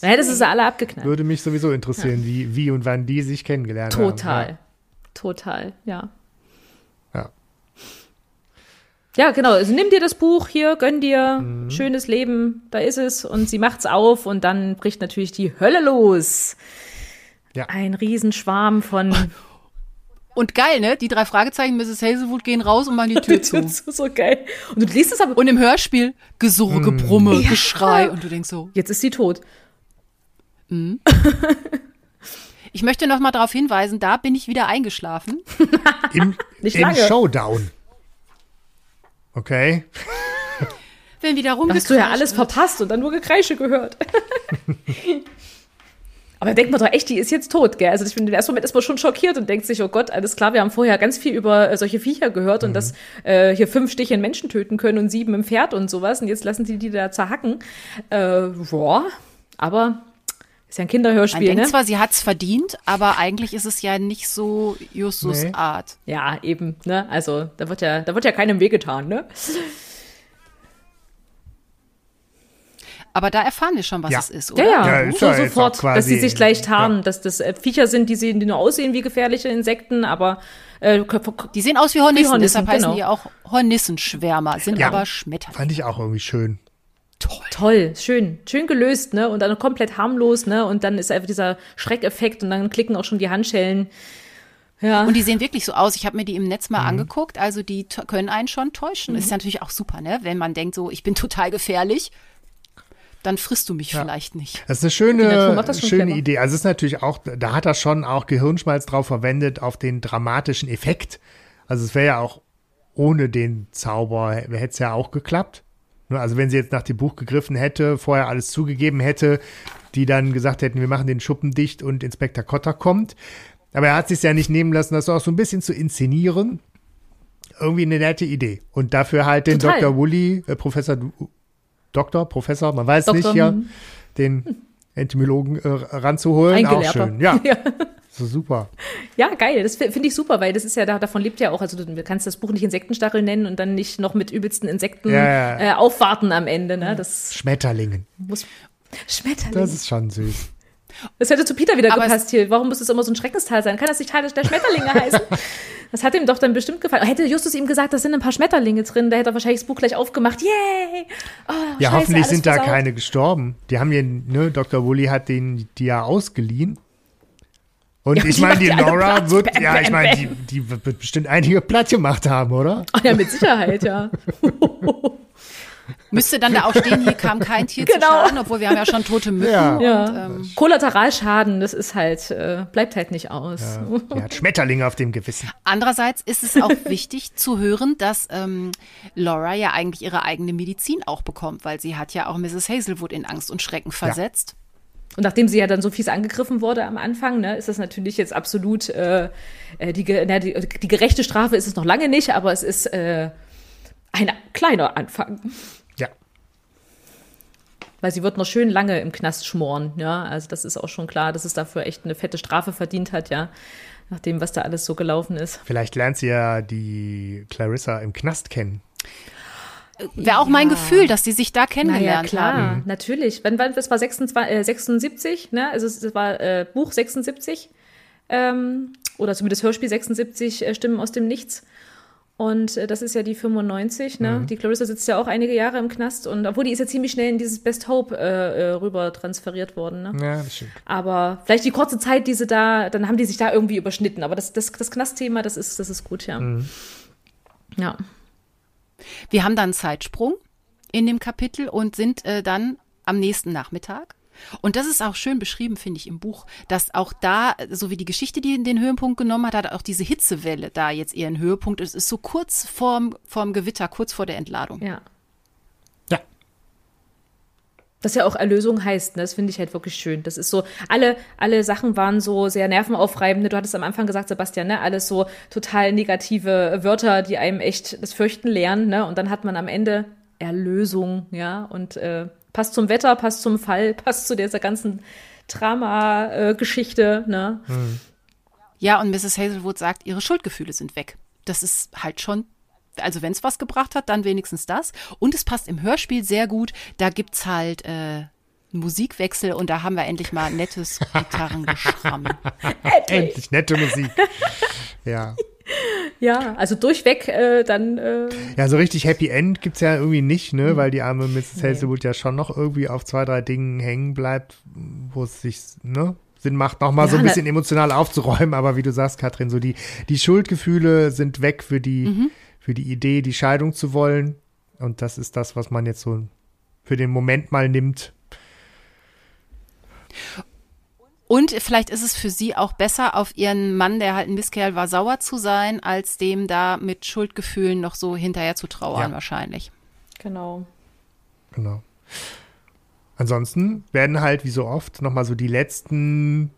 Naja, das ist sie alle abgeknallt. würde mich sowieso interessieren, wie, wie und wann die sich kennengelernt Total. haben. Total, ja. Ja. Ja, genau. Also nimm dir das Buch hier, gönn dir, Mhm. schönes Leben, da ist es. Und sie macht's auf und dann bricht natürlich die Hölle los. Ja. Ein Riesenschwarm von Und geil, ne? Die drei Fragezeichen, Mrs. Hazelwood gehen raus und machen die Tür zu. so, geil. Und du liest es aber. Und im Hörspiel Gesurre, Hm. Gebrumme, Geschrei. Und du denkst so, Jetzt ist sie tot. ich möchte noch mal darauf hinweisen, da bin ich wieder eingeschlafen. Im, Nicht im lange. Showdown. Okay. Wenn wieder Da rumgekreischt hast du ja alles wird. verpasst und dann nur Gekreische gehört. Aber denkt man doch echt, die ist jetzt tot, gell? Also ich bin im ersten Moment ist man schon schockiert und denkt sich, oh Gott, alles klar, wir haben vorher ganz viel über äh, solche Viecher gehört und dass äh, hier fünf Stiche einen Menschen töten können und sieben im Pferd und sowas. Und jetzt lassen die die da zerhacken. Äh, boah, aber ist ja ein Man Kinderhörspiel, denkt ne? zwar, sie hat's verdient, aber eigentlich ist es ja nicht so Justus Nee. Art. Ja, eben, ne? Also da wird ja, da wird ja keinem wehgetan, ne? Aber da erfahren wir schon, was Ja. es ist, Ja, oder? ja, Ja, so ja jetzt sofort, dass sie sich gleich tarnen, ja. dass das äh, Viecher sind, die sehen, die nur aussehen wie gefährliche Insekten, aber äh, Die sehen aus wie Hornissen, Hornissen, deshalb heißen genau. die auch Hornissenschwärmer, sind Ja. aber Schmetterlinge. Fand ich auch irgendwie schön. Toll. toll, schön, schön gelöst, ne? Und dann komplett harmlos, ne? Und dann ist einfach dieser Schreckeffekt und dann klicken auch schon die Handschellen. Ja. Und die sehen wirklich so aus. Ich habe mir die im Netz Mhm. mal angeguckt. Also die können einen schon täuschen. Ist ja natürlich auch super, ne? Wenn man denkt, so, ich bin total gefährlich, dann frisst du mich vielleicht nicht. Das ist eine schöne, schöne clever. Idee. Also es ist natürlich auch, da hat er schon auch Gehirnschmalz drauf verwendet, auf den dramatischen Effekt. Also es wäre ja auch ohne den Zauber, hätte es ja auch geklappt. Ne, Also wenn sie jetzt nach dem Buch gegriffen hätte, vorher alles zugegeben hätte, die dann gesagt hätten, wir machen den Schuppen dicht und Inspektor Cotter kommt. Aber er hat sich ja nicht nehmen lassen, das auch so ein bisschen zu inszenieren. Irgendwie eine nette Idee. Und dafür halt den Total. Dr. Woolley, äh, Professor, Doktor, Professor, man weiß Doktor, nicht, ja, den Entomologen äh, ranzuholen. Auch schön, ja. ja. So super. Ja, geil. Das finde ich super, weil das ist ja, davon lebt ja auch, also du kannst das Buch nicht Insektenstachel nennen und dann nicht noch mit übelsten Insekten Ja, ja. Äh, aufwarten am Ende. Ne? Das Schmetterlingen. muss. Schmetterling. Das Das, ist schon süß. hätte zu Peter wieder Aber gepasst hier. Warum muss es immer so ein Schreckenstal sein? Kann das nicht Teil der Schmetterlinge heißen? Das hat ihm doch dann bestimmt gefallen. Hätte Justus ihm gesagt, da sind ein paar Schmetterlinge drin, da hätte er wahrscheinlich das Buch gleich aufgemacht. Yay! Oh, Ja, scheiße, hoffentlich sind da versaut. keine gestorben. Die haben ja, ne, Dr. Woolley hat den, die ja ausgeliehen. Und Ja, ich die meine, die ja Nora Platz. wird, Bam, ja, ich meine, die, die wird bestimmt einige platt gemacht haben, oder? Ah, ja, mit Sicherheit, ja. Müsste dann da auch stehen, hier kam kein Tier Genau. zu Schaden, obwohl wir haben ja schon tote Mücken. Ja. ja. Ähm, Kollateralschaden, das ist halt, äh, bleibt halt nicht aus. Die hat Schmetterlinge auf dem Gewissen. Andererseits ist es auch wichtig zu hören, dass ähm, Laura ja eigentlich ihre eigene Medizin auch bekommt, weil sie hat ja auch Mrs. Hazelwood in Angst und Schrecken versetzt. Und nachdem sie ja dann so fies angegriffen wurde am Anfang, ne, ist das natürlich jetzt absolut äh, äh, die, na, die, die gerechte Strafe ist es noch lange nicht, aber es ist äh, ein kleiner Anfang. Ja. Weil sie wird noch schön lange im Knast schmoren, ja. Also das ist auch schon klar, dass es dafür echt eine fette Strafe verdient hat, ja. Nach dem, was da alles so gelaufen ist. Vielleicht lernt sie ja die Clarissa im Knast kennen. Wäre auch mein Gefühl, dass sie sich da kennengelernt klar, haben. natürlich. Wann, wann, das war 26, äh, 76, ne? Also es war äh, Buch 76 ähm, oder zumindest Hörspiel 76 äh, Stimmen aus dem Nichts. Und äh, das ist ja die 95, ne? Die Clarissa sitzt ja auch einige Jahre im Knast und obwohl die ist ja ziemlich schnell in dieses Best Hope äh, äh, rüber transferiert worden, ne? Ja, das stimmt. Aber vielleicht die kurze Zeit, die sie da, dann haben die sich da irgendwie überschnitten. Aber das, das, das Knastthema, das ist, das ist gut, ja. Ja. Wir haben dann einen Zeitsprung in dem Kapitel und sind äh, dann am nächsten Nachmittag. Und das ist auch schön beschrieben, finde ich, im Buch, dass auch da, so wie die Geschichte, die den Höhepunkt genommen hat, hat auch diese Hitzewelle da jetzt ihren Höhepunkt. Es ist so kurz vorm, vorm Gewitter, kurz vor der Entladung. Ja. Das ja auch Erlösung heißt, ne? das finde ich halt wirklich schön. Das ist so, alle, alle Sachen waren so sehr nervenaufreibend. ne? Du hattest am Anfang gesagt, Sebastian, ne? alles so total negative Wörter, die einem echt das Fürchten lernen. Ne? Und dann hat man am Ende Erlösung, ja. Und äh, passt zum Wetter, passt zum Fall, passt zu dieser ganzen Drama-Geschichte. ne? Ja, und Mrs. Hazelwood sagt, ihre Schuldgefühle sind weg. Das ist halt schon, also wenn es was gebracht hat, dann wenigstens das. Und es passt im Hörspiel sehr gut. Da gibt's halt äh, einen Musikwechsel und da haben wir endlich mal nettes Gitarrengeschramm. Endlich nette Musik. ja. Ja, also durchweg äh, dann. Äh, Ja, so richtig Happy End gibt's ja irgendwie nicht, ne, weil die arme Mrs. Hazelwood ja schon noch irgendwie auf zwei, drei Dingen hängen bleibt, wo es sich, ne, Sinn macht, nochmal so ein Ja, bisschen emotional aufzuräumen, aber wie du sagst, Katrin, so die, die Schuldgefühle sind weg für die, Mhm. Für die Idee, die Scheidung zu wollen. Und das ist das, was man jetzt so für den Moment mal nimmt. Und vielleicht ist es für sie auch besser, auf ihren Mann, der halt ein Misskerl war, sauer zu sein, als dem da mit Schuldgefühlen noch so hinterher zu trauern, Ja. wahrscheinlich. genau. Genau. Ansonsten werden halt, wie so oft, nochmal so die letzten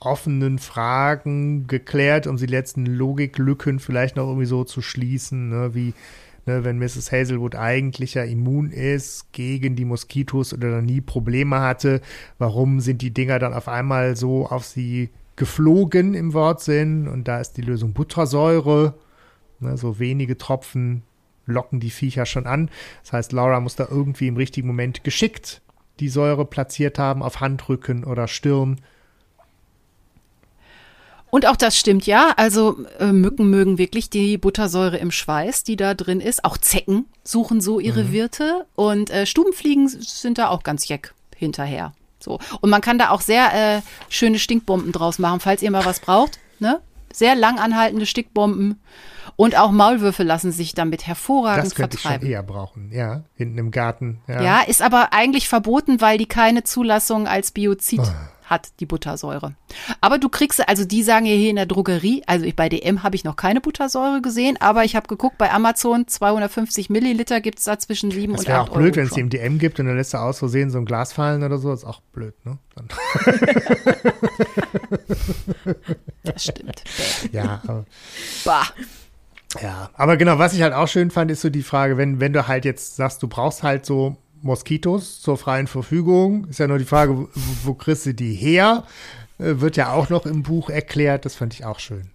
offenen Fragen geklärt, um die letzten Logiklücken vielleicht noch irgendwie so zu schließen, ne, wie ne, wenn Mrs. Hazelwood eigentlich ja immun ist gegen die Moskitos oder nie Probleme hatte, warum sind die Dinger dann auf einmal so auf sie geflogen im Wortsinn und da ist die Lösung Buttersäure, ne, so wenige Tropfen locken die Viecher schon an. Das heißt, Laura muss da irgendwie im richtigen Moment geschickt die Säure platziert haben auf Handrücken oder Stirn. Und auch das stimmt ja. Also äh, Mücken mögen wirklich die Buttersäure im Schweiß, die da drin ist. Auch Zecken suchen so ihre Wirte. Und äh, Stubenfliegen sind da auch ganz jeck hinterher. So. Und man kann da auch sehr äh, schöne Stinkbomben draus machen, falls ihr mal was braucht. Ne? Sehr lang anhaltende Stickbomben. Und auch Maulwürfe lassen sich damit hervorragend Das könnte ich schon vertreiben. eher brauchen. Ja, hinten im Garten. Ja. Ja, ist aber eigentlich verboten, weil die keine Zulassung als Biozid Ah. Hat, die Buttersäure. Aber du kriegst, sie- also die sagen ja hier in der Drogerie, also ich, bei DM habe ich noch keine Buttersäure gesehen, aber ich habe geguckt, bei Amazon 250 Milliliter gibt's da zwischen 7 Das und wäre 8 auch blöd, wenn es schon. im DM gibt und dann lässt er aus Versehen so ein Glas fallen oder so. ist auch blöd, ne? Das stimmt. Ja, aber, Bah. ja. Aber genau, was ich halt auch schön fand, ist so die Frage, wenn, wenn du halt jetzt sagst, du brauchst halt so Moskitos zur freien Verfügung, ist ja nur die Frage, wo, wo kriegst du die her? äh, wird ja auch noch im Buch erklärt. Das fand ich auch schön.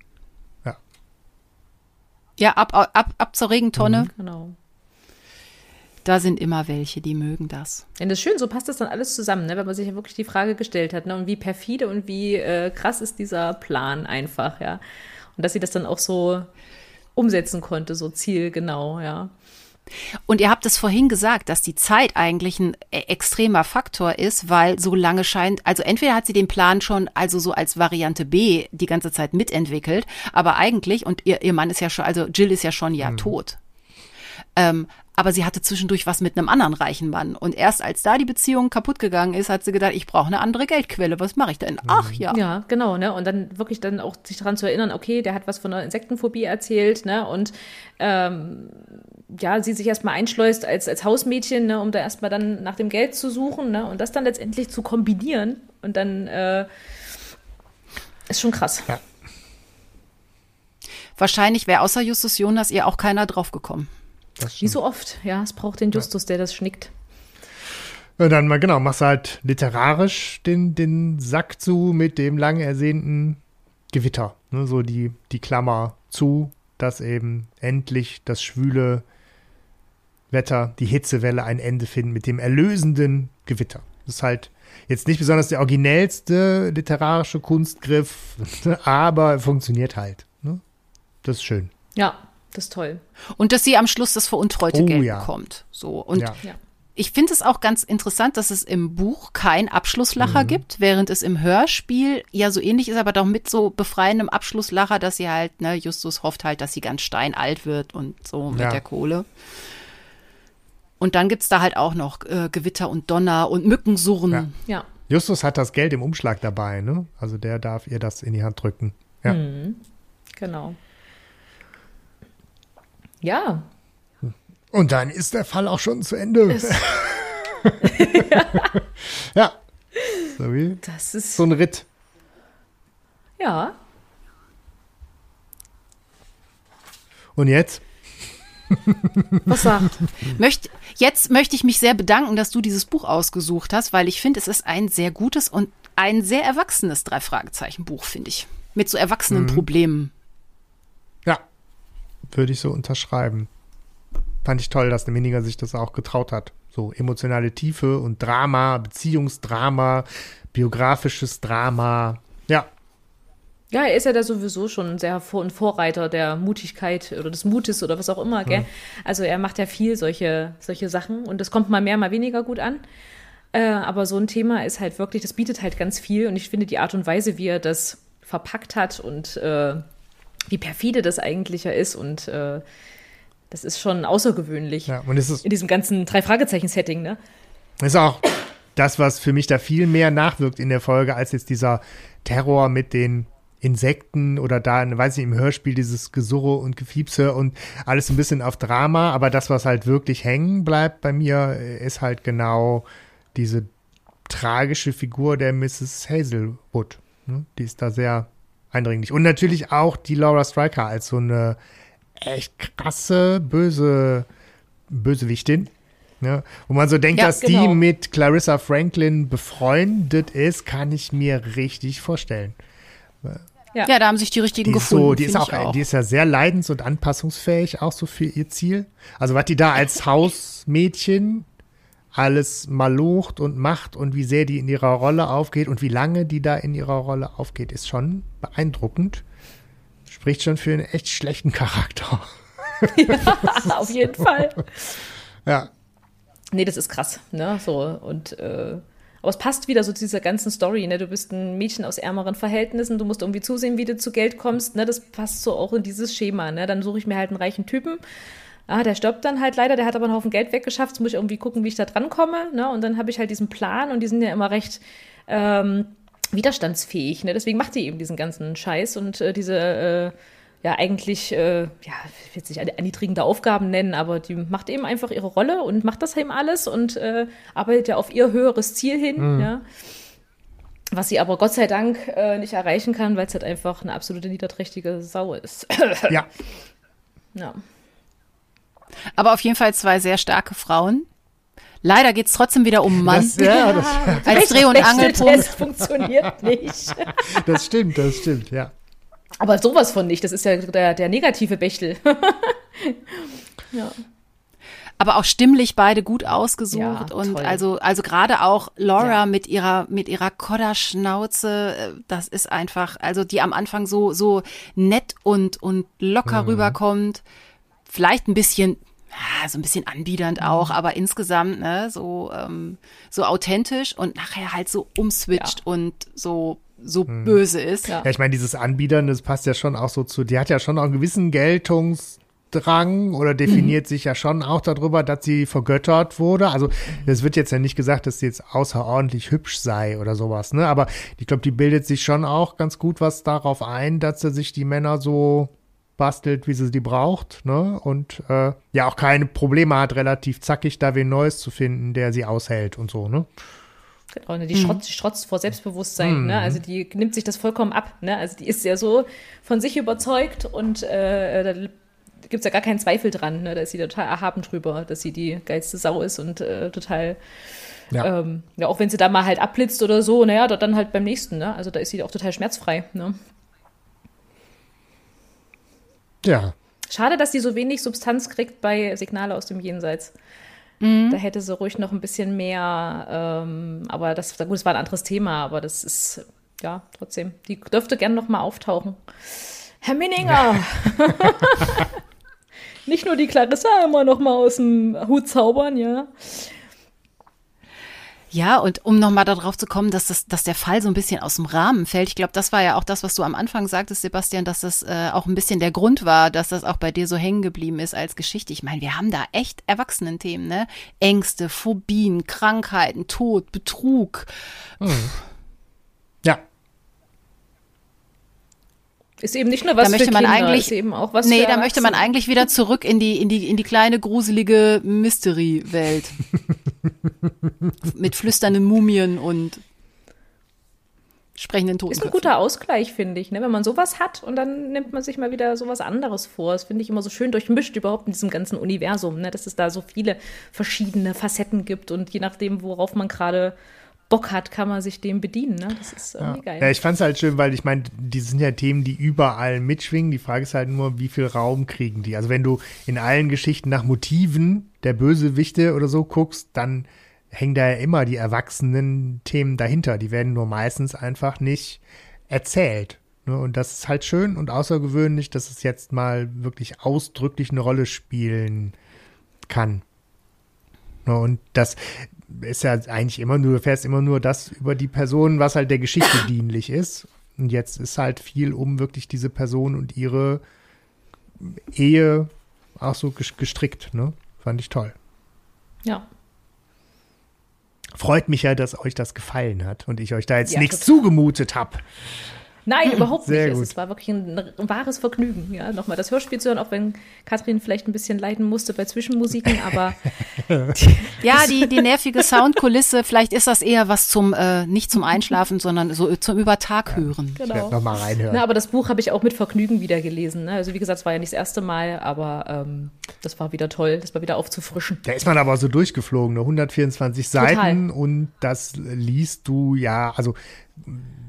Ja. Ja, ab, ab, ab zur Regentonne. Mhm, genau. Da sind immer welche, die mögen das. Ja, das ist schön, so passt das dann alles zusammen, ne? wenn man sich ja wirklich die Frage gestellt hat, ne? und wie perfide und wie äh, krass ist dieser Plan einfach, ja. Und dass sie das dann auch so umsetzen konnte, so zielgenau, ja. Und ihr habt es vorhin gesagt, dass die Zeit eigentlich ein e-, extremer Faktor ist, weil so lange scheint, also entweder hat sie den Plan schon also so als Variante B die ganze Zeit mitentwickelt, aber eigentlich, und ihr, ihr Mann ist ja schon, also Jill ist ja schon ja mhm. tot. Ähm, aber sie hatte zwischendurch was mit einem anderen reichen Mann. Und erst als da die Beziehung kaputt gegangen ist, hat sie gedacht, ich brauche eine andere Geldquelle. Was mache ich denn? Ach ja. Ja, genau, ne? Und dann wirklich dann auch sich daran zu erinnern, okay, der hat was von einer Insektenphobie erzählt, ne? Und ähm, ja, sie sich erstmal einschleust als, als Hausmädchen, ne, um da erstmal dann nach dem Geld zu suchen, ne? Und das dann letztendlich zu kombinieren und dann äh, ist schon krass. Ja. Wahrscheinlich wäre außer Justus Jonas ihr auch keiner draufgekommen. Wie so oft, ja. Es braucht den Justus, ja. der das schnickt. Und dann mal genau, machst du halt literarisch den, den Sack zu mit dem lang ersehnten Gewitter. Ne, so die, die Klammer zu, dass eben endlich das schwüle Wetter, die Hitzewelle ein Ende finden mit dem erlösenden Gewitter. Das ist halt jetzt nicht besonders der originellste literarische Kunstgriff, aber funktioniert halt. Ne? Das ist schön. Ja, das ist toll. Und dass sie am Schluss das veruntreute oh, Geld ja. bekommt. So. Und ja. ich finde es auch ganz interessant, dass es im Buch kein Abschlusslacher mhm. gibt, während es im Hörspiel ja so ähnlich ist, aber doch mit so befreiendem Abschlusslacher, dass sie halt, ne, Justus hofft halt, dass sie ganz steinalt wird und so mit ja. der Kohle. Und dann gibt es da halt auch noch äh, Gewitter und Donner und Mückensurren. Ja. ja. Justus hat das Geld im Umschlag dabei, ne? Also der darf ihr das in die Hand drücken. Ja. Mhm. Genau. Ja. Und dann ist der Fall auch schon zu Ende. ja. So wie das ist so ein Ritt. Ja. Und jetzt? Was sagt? Möcht, jetzt möchte ich mich sehr bedanken, dass du dieses Buch ausgesucht hast, weil ich finde, es ist ein sehr gutes und ein sehr erwachsenes Drei-Fragezeichen-Buch, finde ich. Mit so erwachsenen mhm. Problemen. Würde ich so unterschreiben. Fand ich toll, dass der Mininger sich das auch getraut hat. So emotionale Tiefe und Drama, Beziehungsdrama, biografisches Drama. Ja. Ja, er ist ja da sowieso schon sehr Vor ein Vorreiter der Mutigkeit oder des Mutes oder was auch immer, gell? Hm. Also er macht ja viel solche, solche Sachen und das kommt mal mehr, mal weniger gut an. Äh, aber so ein Thema ist halt wirklich, das bietet halt ganz viel und ich finde die Art und Weise, wie er das verpackt hat und äh, wie perfide das eigentlich ja ist und äh, das ist schon außergewöhnlich. Ja, und es ist in diesem ganzen Drei-Fragezeichen-Setting, ne? Ist auch das, was für mich da viel mehr nachwirkt in der Folge, als jetzt dieser Terror mit den Insekten oder da, weiß ich, im Hörspiel dieses Gesurre und Gefiepse und alles ein bisschen auf Drama, aber das, was halt wirklich hängen bleibt bei mir, ist halt genau diese tragische Figur der Mrs. Hazelwood. Ne? Die ist da sehr eindringlich. Und natürlich auch die Laura Striker als so eine echt krasse, böse Bösewichtin. Ne? Wo man so denkt, ja, dass genau. die mit Clarissa Franklin befreundet ist, kann ich mir richtig vorstellen. Ja, ja da haben sich die richtigen die gefunden. So, die ist auch, auch, die ist ja sehr leidens- und anpassungsfähig, auch so für ihr Ziel. Also was die da als Hausmädchen alles malocht und macht und wie sehr die in ihrer Rolle aufgeht und wie lange die da in ihrer Rolle aufgeht, ist schon beeindruckend. Spricht schon für einen echt schlechten Charakter. Ja, auf jeden Fall. Ja. Nee, das ist krass, ne? So, und äh, aber es passt wieder so zu dieser ganzen Story, ne? Du bist ein Mädchen aus ärmeren Verhältnissen, du musst irgendwie zusehen, wie du zu Geld kommst, ne? Das passt so auch in dieses Schema, ne? Dann suche ich mir halt einen reichen Typen ah, der stirbt dann halt leider, der hat aber einen Haufen Geld weggeschafft, jetzt muss ich irgendwie gucken, wie ich da drankomme. Ne? Und dann habe ich halt diesen Plan und die sind ja immer recht ähm, widerstandsfähig. Ne? Deswegen macht die eben diesen ganzen Scheiß und äh, diese äh, ja eigentlich, äh, ja, ich will es nicht erniedrigende Aufgaben nennen, aber die macht eben einfach ihre Rolle und macht das eben alles und äh, arbeitet ja auf ihr höheres Ziel hin. Mhm. Ja? Was sie aber Gott sei Dank äh, nicht erreichen kann, weil es halt einfach eine absolute niederträchtige Sau ist. ja. Ja. Aber auf jeden Fall zwei sehr starke Frauen. Leider geht's trotzdem wieder um Mann. Das, ja, das, als Dreh- und Angelpunkt. funktioniert nicht. das stimmt, das stimmt, ja. Aber sowas von nicht. Das ist ja der, der negative Bechtel. ja. aber auch stimmlich beide gut ausgesucht Ja, und toll. also also gerade auch Laura Ja. mit ihrer mit ihrer Kodderschnauze, äh, das ist einfach also die am Anfang so so nett und und locker Mhm. rüberkommt, vielleicht ein bisschen ja, so ein bisschen anbiedernd Mhm. auch, aber insgesamt ne so ähm, so authentisch und nachher halt so umswitcht Ja. und so so böse ist. Ja. Ja, ich meine, dieses Anbiedern, das passt ja schon auch so zu, die hat ja schon auch einen gewissen Geltungsdrang oder definiert sich ja schon auch darüber, dass sie vergöttert wurde. Also es wird jetzt ja nicht gesagt, dass sie jetzt außerordentlich hübsch sei oder sowas, ne? Aber ich glaube, die bildet sich schon auch ganz gut was darauf ein, dass sie sich die Männer so bastelt, wie sie die braucht, ne? Und äh, ja auch keine Probleme hat, relativ zackig da wen Neues zu finden, der sie aushält und so, ne? Genau, ne, die, strotzt, die strotzt vor Selbstbewusstsein, ne? Also die nimmt sich das vollkommen ab, ne? Also die ist ja so von sich überzeugt und äh, da gibt es ja gar keinen Zweifel dran, ne? Da ist sie total erhaben drüber, dass sie die geilste Sau ist und äh, total, Ja. ähm, ja, auch wenn sie da mal halt abblitzt oder so, naja, dann halt beim nächsten, ne? Also da ist sie auch total schmerzfrei, ne? Ja. Schade, dass sie so wenig Substanz kriegt bei Signale aus dem Jenseits. Da hätte sie ruhig noch ein bisschen mehr, ähm, aber das, gut, das war ein anderes Thema, aber das ist, ja, trotzdem, die dürfte gern noch mal auftauchen. Herr Minninger! Nicht nur die Clarissa immer noch mal aus dem Hut zaubern, ja. Ja, und um nochmal darauf zu kommen, dass, das, dass der Fall so ein bisschen aus dem Rahmen fällt. Ich glaube, das war ja auch das, was du am Anfang sagtest, Sebastian, dass das äh, auch ein bisschen der Grund war, dass das auch bei dir so hängen geblieben ist als Geschichte. Ich meine, wir haben da echt Erwachsenenthemen, ne? Ängste, Phobien, Krankheiten, Tod, Betrug. Ja. Ist eben nicht nur was Da möchte für man Kinder, eigentlich- ist eben auch was Nee, für da möchte man eigentlich wieder zurück in die, in die, in die kleine, gruselige Mystery-Welt. Mit flüsternden Mumien und sprechenden Ist ein guter Ausgleich, finde ich, ne? wenn man sowas hat und dann nimmt man sich mal wieder sowas anderes vor. Das finde ich immer so schön durchmischt überhaupt in diesem ganzen Universum, ne? dass es da so viele verschiedene Facetten gibt und je nachdem, worauf man gerade Bock hat, kann man sich dem bedienen. Ne? Das ist irgendwie geil. Ja, ich fand es halt schön, weil ich meine, die sind ja Themen, die überall mitschwingen. Die Frage ist halt nur, wie viel Raum kriegen die? Also wenn du in allen Geschichten nach Motiven der Bösewichte oder so guckst, dann hängen da ja immer die erwachsenen Themen dahinter. Die werden nur meistens einfach nicht erzählt. Ne? Und das ist halt schön und außergewöhnlich, dass es jetzt mal wirklich ausdrücklich eine Rolle spielen kann. Ne? Und das ist ja eigentlich immer nur, du erfährst immer nur das über die Person, was halt der Geschichte dienlich ist. Und jetzt ist halt viel um wirklich diese Person und ihre Ehe auch so ges- gestrickt, ne? Fand ich toll. ja. Freut mich ja, dass euch das gefallen hat und ich euch da jetzt Ja, nichts total. zugemutet habe. Nein, überhaupt Sehr nicht. gut. Es, war wirklich ein, ein wahres Vergnügen, ja, nochmal das Hörspiel zu hören, auch wenn Katrin vielleicht ein bisschen leiden musste bei Zwischenmusiken, aber Ja, die, die nervige Soundkulisse, vielleicht ist das eher was zum, äh, nicht zum Einschlafen, sondern so zum Übertag hören. Werde genau. noch mal reinhören. Na, aber das Buch habe ich auch mit Vergnügen wieder gelesen. Ne? Also wie gesagt, es war ja nicht das erste Mal, aber ähm, das war wieder toll, das war wieder aufzufrischen. Da ist man aber so durchgeflogen, ne? 124 Seiten und das liest du ja, also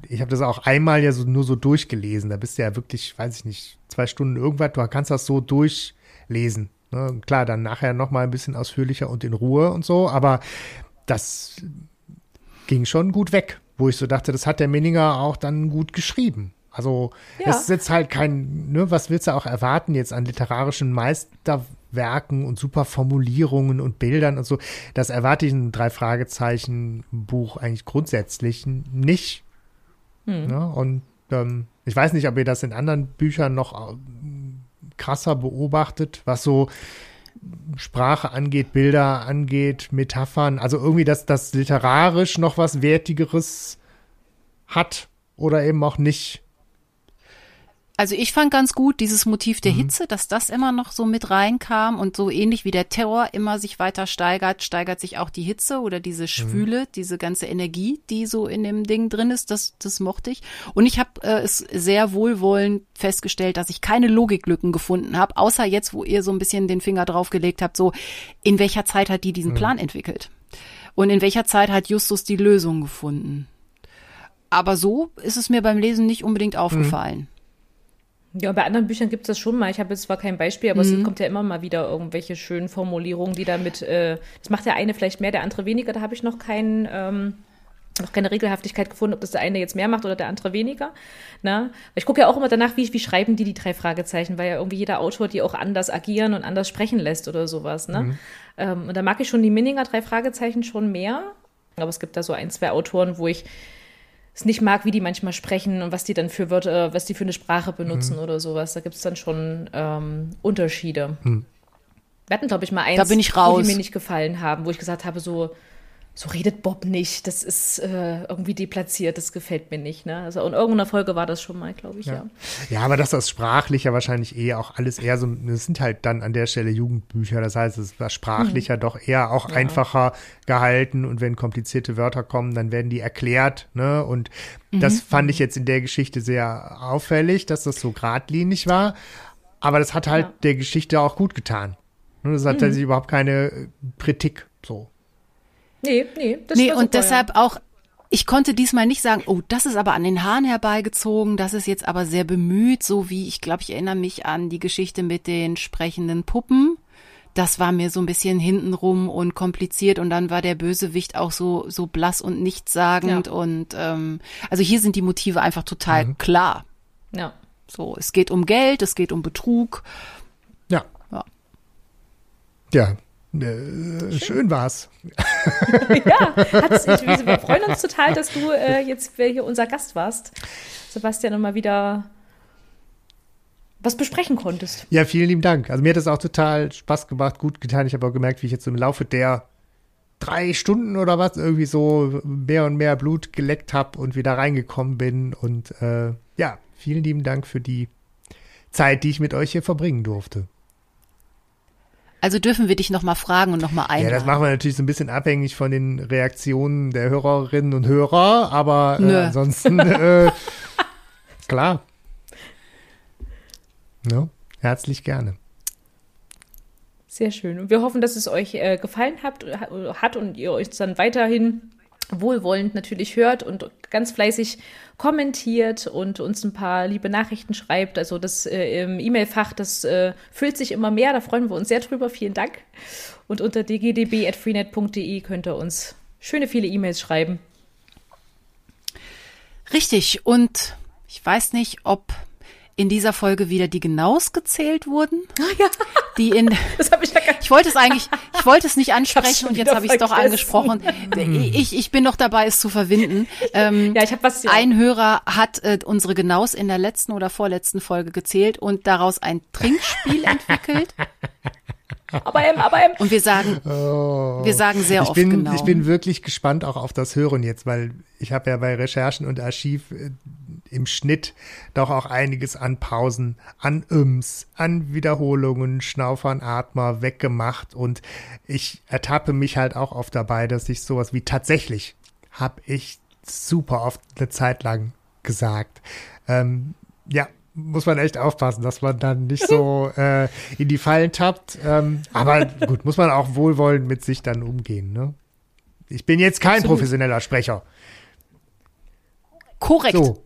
ich habe das auch einmal ja so, nur so durchgelesen. Da bist du ja wirklich, weiß ich nicht, zwei Stunden irgendwas, du kannst das so durchlesen. Ne? Klar, dann nachher noch mal ein bisschen ausführlicher und in Ruhe und so, aber das ging schon gut weg, wo ich so dachte, das hat der Minninger auch dann gut geschrieben. Also Ja. es ist jetzt halt kein, ne, was willst du auch erwarten jetzt an literarischen Meisterwerken und super Formulierungen und Bildern und so. Das erwarte ich in drei Fragezeichen Buch eigentlich grundsätzlich nicht. Ne? Und ähm, ich weiß nicht, ob ihr das in anderen Büchern noch äh, krasser beobachtet, was so Sprache angeht, Bilder angeht, Metaphern, also irgendwie, dass das literarisch noch was Wertigeres hat oder eben auch nicht. Also ich fand ganz gut dieses Motiv Mhm. der Hitze, dass das immer noch so mit reinkam und so ähnlich wie der Terror immer sich weiter steigert, steigert sich auch die Hitze oder diese Mhm. Schwüle, diese ganze Energie, die so in dem Ding drin ist, das, das mochte ich. Und ich habe äh, es sehr wohlwollend festgestellt, dass ich keine Logiklücken gefunden habe, außer jetzt, wo ihr so ein bisschen den Finger draufgelegt habt, so in welcher Zeit hat die Mhm. diesen Plan entwickelt. Und in welcher Zeit hat Justus die Lösung gefunden? Aber so ist es mir beim Lesen nicht unbedingt aufgefallen. Ja, bei anderen Büchern gibt es das schon mal. Ich habe jetzt zwar kein Beispiel, aber mhm. es kommt ja immer mal wieder irgendwelche schönen Formulierungen, die damit, äh, das macht der eine vielleicht mehr, der andere weniger. Da habe ich noch keinen, ähm, noch keine Regelhaftigkeit gefunden, ob das der eine jetzt mehr macht oder der andere weniger. Na? Ich gucke ja auch immer danach, wie, wie schreiben die die drei Fragezeichen, weil ja irgendwie jeder Autor die auch anders agieren und anders sprechen lässt oder sowas. Ne? Mhm. Ähm, und da mag ich schon die Minninger drei Fragezeichen schon mehr. Aber es gibt da so ein, zwei Autoren, wo ich es nicht mag, wie die manchmal sprechen und was die dann für Wörter, was die für eine Sprache benutzen mhm. oder sowas. Da gibt es dann schon ähm, Unterschiede. Mhm. Wir hatten, glaube ich, mal eins, da bin ich raus. die mir nicht gefallen haben, wo ich gesagt habe, so, so redet Bob nicht, das ist äh, irgendwie deplatziert, das gefällt mir nicht. Ne? Also in irgendeiner Folge war das schon mal, glaube ich, ja. ja. ja. aber das ist sprachlich ja wahrscheinlich eh auch alles eher so, das sind halt dann an der Stelle Jugendbücher, das heißt, es war sprachlicher hm. doch eher auch ja. einfacher gehalten und wenn komplizierte Wörter kommen, dann werden die erklärt, ne? Und mhm. das fand ich jetzt in der Geschichte sehr auffällig, dass das so geradlinig war, aber das hat halt ja. der Geschichte auch gut getan. Ne? Das hat mhm. tatsächlich überhaupt keine Kritik so. Nee, nee. Das nee, und deshalb ja. auch, ich konnte diesmal nicht sagen, oh, das ist aber an den Haaren herbeigezogen, das ist jetzt aber sehr bemüht, so wie, ich glaube, ich erinnere mich an die Geschichte mit den sprechenden Puppen. Das war mir so ein bisschen hintenrum und kompliziert und dann war der Bösewicht auch so, so blass und nichtssagend ja. und ähm, also hier sind die Motive einfach total mhm. klar. Ja. So, es geht um Geld, es geht um Betrug. Ja. Ja. Ja, schön. schön war's. ja, ich, wir freuen uns total, dass du äh, jetzt hier unser Gast warst. Sebastian, mal wieder was besprechen konntest. Ja, vielen lieben Dank. Also mir hat es auch total Spaß gemacht, gut getan. Ich habe auch gemerkt, wie ich jetzt im Laufe der drei Stunden oder was irgendwie so mehr und mehr Blut geleckt habe und wieder reingekommen bin. Und äh, ja, vielen lieben Dank für die Zeit, die ich mit euch hier verbringen durfte. Also dürfen wir dich nochmal fragen und nochmal einladen. Ja, das machen wir natürlich so ein bisschen abhängig von den Reaktionen der Hörerinnen und Hörer, aber äh, ansonsten äh, klar. No, herzlich gerne. Sehr schön. Und wir hoffen, dass es euch äh, gefallen hat, hat und ihr euch dann weiterhin wohlwollend natürlich hört und ganz fleißig kommentiert und uns ein paar liebe Nachrichten schreibt. Also das äh, E-Mail-Fach, das äh, füllt sich immer mehr. Da freuen wir uns sehr drüber. Vielen Dank. Und unter dgdb.freenet.de könnt ihr uns schöne viele E-Mails schreiben. Richtig. Und ich weiß nicht, ob in dieser Folge wieder die Genaus gezählt wurden. Ah, ja. Die in das hab ich, ja ich wollte es eigentlich, ich wollte es nicht ansprechen und jetzt habe ich es doch angesprochen. Ich, ich bin noch dabei, es zu verwinden. Ähm, ja, ich habe was. Ja. Ein Hörer hat äh, unsere Genaus in der letzten oder vorletzten Folge gezählt und daraus ein Trinkspiel entwickelt. Aber im, aber im. Und wir sagen, oh. wir sagen sehr ich oft bin, genau. Ich bin wirklich gespannt auch auf das Hören jetzt, weil ich habe ja bei Recherchen und Archiv äh, im Schnitt doch auch einiges an Pausen, an Üms, an Wiederholungen, Schnaufern, Atmer weggemacht und ich ertappe mich halt auch oft dabei, dass ich sowas wie tatsächlich habe ich super oft eine Zeit lang gesagt. Ähm, ja, muss man echt aufpassen, dass man dann nicht so äh, in die Fallen tappt. Ähm, aber gut, muss man auch wohlwollend mit sich dann umgehen. Ne? Ich bin jetzt kein Absolut. professioneller Sprecher. Korrekt. So.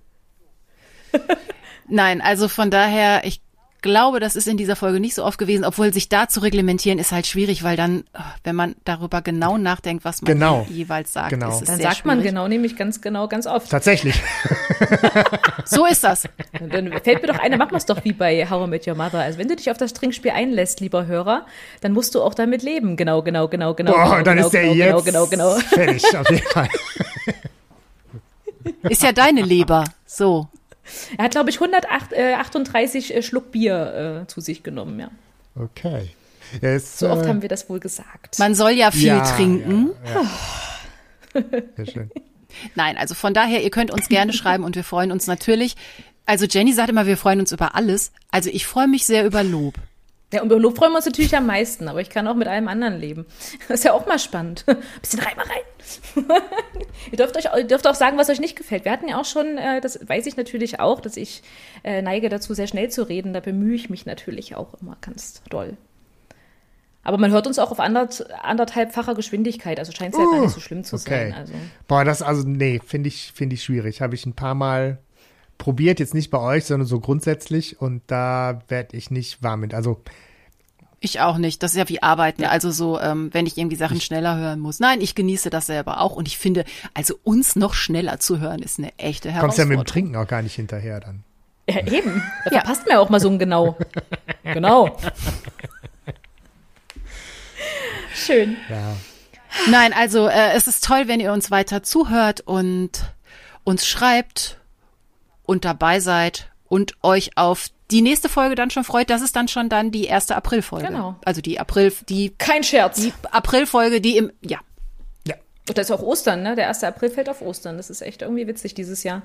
Nein, also von daher, ich glaube, das ist in dieser Folge nicht so oft gewesen, obwohl sich da zu reglementieren ist halt schwierig, weil dann, wenn man darüber genau nachdenkt, was man genau. jeweils sagt, genau. ist es Dann sehr sagt schwierig. man genau, nämlich ganz genau, ganz oft. Tatsächlich. so ist das. Dann fällt mir doch eine, machen wir es doch wie bei How I Met Your Mother. Also wenn du dich auf das Trinkspiel einlässt, lieber Hörer, dann musst du auch damit leben. Genau, genau, genau, genau. Boah, genau, dann genau, ist der genau, jetzt genau, genau, genau. fertig, auf jeden Fall. Ist ja deine Leber. So. Er hat, glaube ich, 138 äh, Schluck Bier äh, zu sich genommen, ja. Okay. Ist, so oft äh, haben wir das wohl gesagt. Man soll ja viel ja, trinken. Ja, ja. Sehr schön. Nein, also von daher, ihr könnt uns gerne schreiben und wir freuen uns natürlich. Also Jenny sagt immer, wir freuen uns über alles. Also ich freue mich sehr über Lob. Ja, und über Lob freuen wir uns natürlich am meisten, aber ich kann auch mit allem anderen leben. Das ist ja auch mal spannend. Ein bisschen Reimerei. ihr, dürft euch, ihr dürft auch sagen, was euch nicht gefällt. Wir hatten ja auch schon, äh, das weiß ich natürlich auch, dass ich äh, neige dazu, sehr schnell zu reden. Da bemühe ich mich natürlich auch immer ganz doll. Aber man hört uns auch auf andert, anderthalbfacher Geschwindigkeit, also scheint es ja gar nicht so schlimm zu okay. sein. Also. Boah, das also, nee, finde ich, finde ich schwierig. Habe ich ein paar Mal probiert, jetzt nicht bei euch, sondern so grundsätzlich und da werde ich nicht warm mit. Also Ich auch nicht. Das ist ja wie Arbeiten. Also so, ähm, wenn ich irgendwie Sachen schneller hören muss. Nein, ich genieße das selber auch. Und ich finde, also uns noch schneller zu hören, ist eine echte kommst ja Herausforderung. mit dem Trinken auch gar nicht hinterher dann. Ja, eben. Da Ja. verpasst man ja auch mal so ein Genau. genau. Schön. Ja. Nein, also äh, es ist toll, wenn ihr uns weiter zuhört und uns schreibt und dabei seid und euch auf die nächste Folge dann schon freut. Das ist dann schon dann die erste Aprilfolge. Genau. Also die April, die, Kein Scherz. die Aprilfolge, die im, ja, Ja. Und da ist auch Ostern, ne? Der 1. April fällt auf Ostern. Das ist echt irgendwie witzig dieses Jahr.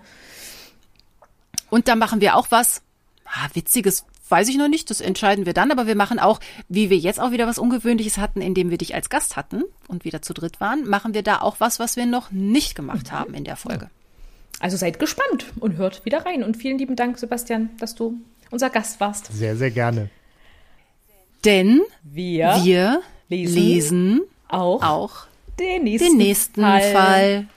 Und da machen wir auch was. Ah, witziges weiß ich noch nicht, das entscheiden wir dann, aber wir machen auch, wie wir jetzt auch wieder was Ungewöhnliches hatten, indem wir dich als Gast hatten und wieder zu dritt waren, machen wir da auch was, was wir noch nicht gemacht haben in der Folge. Also seid gespannt und hört wieder rein. Und vielen lieben Dank, Sebastian, dass du unser Gast warst. Sehr, sehr gerne. Denn Wir, wir lesen lesen auch, auch den nächsten, den nächsten Fall.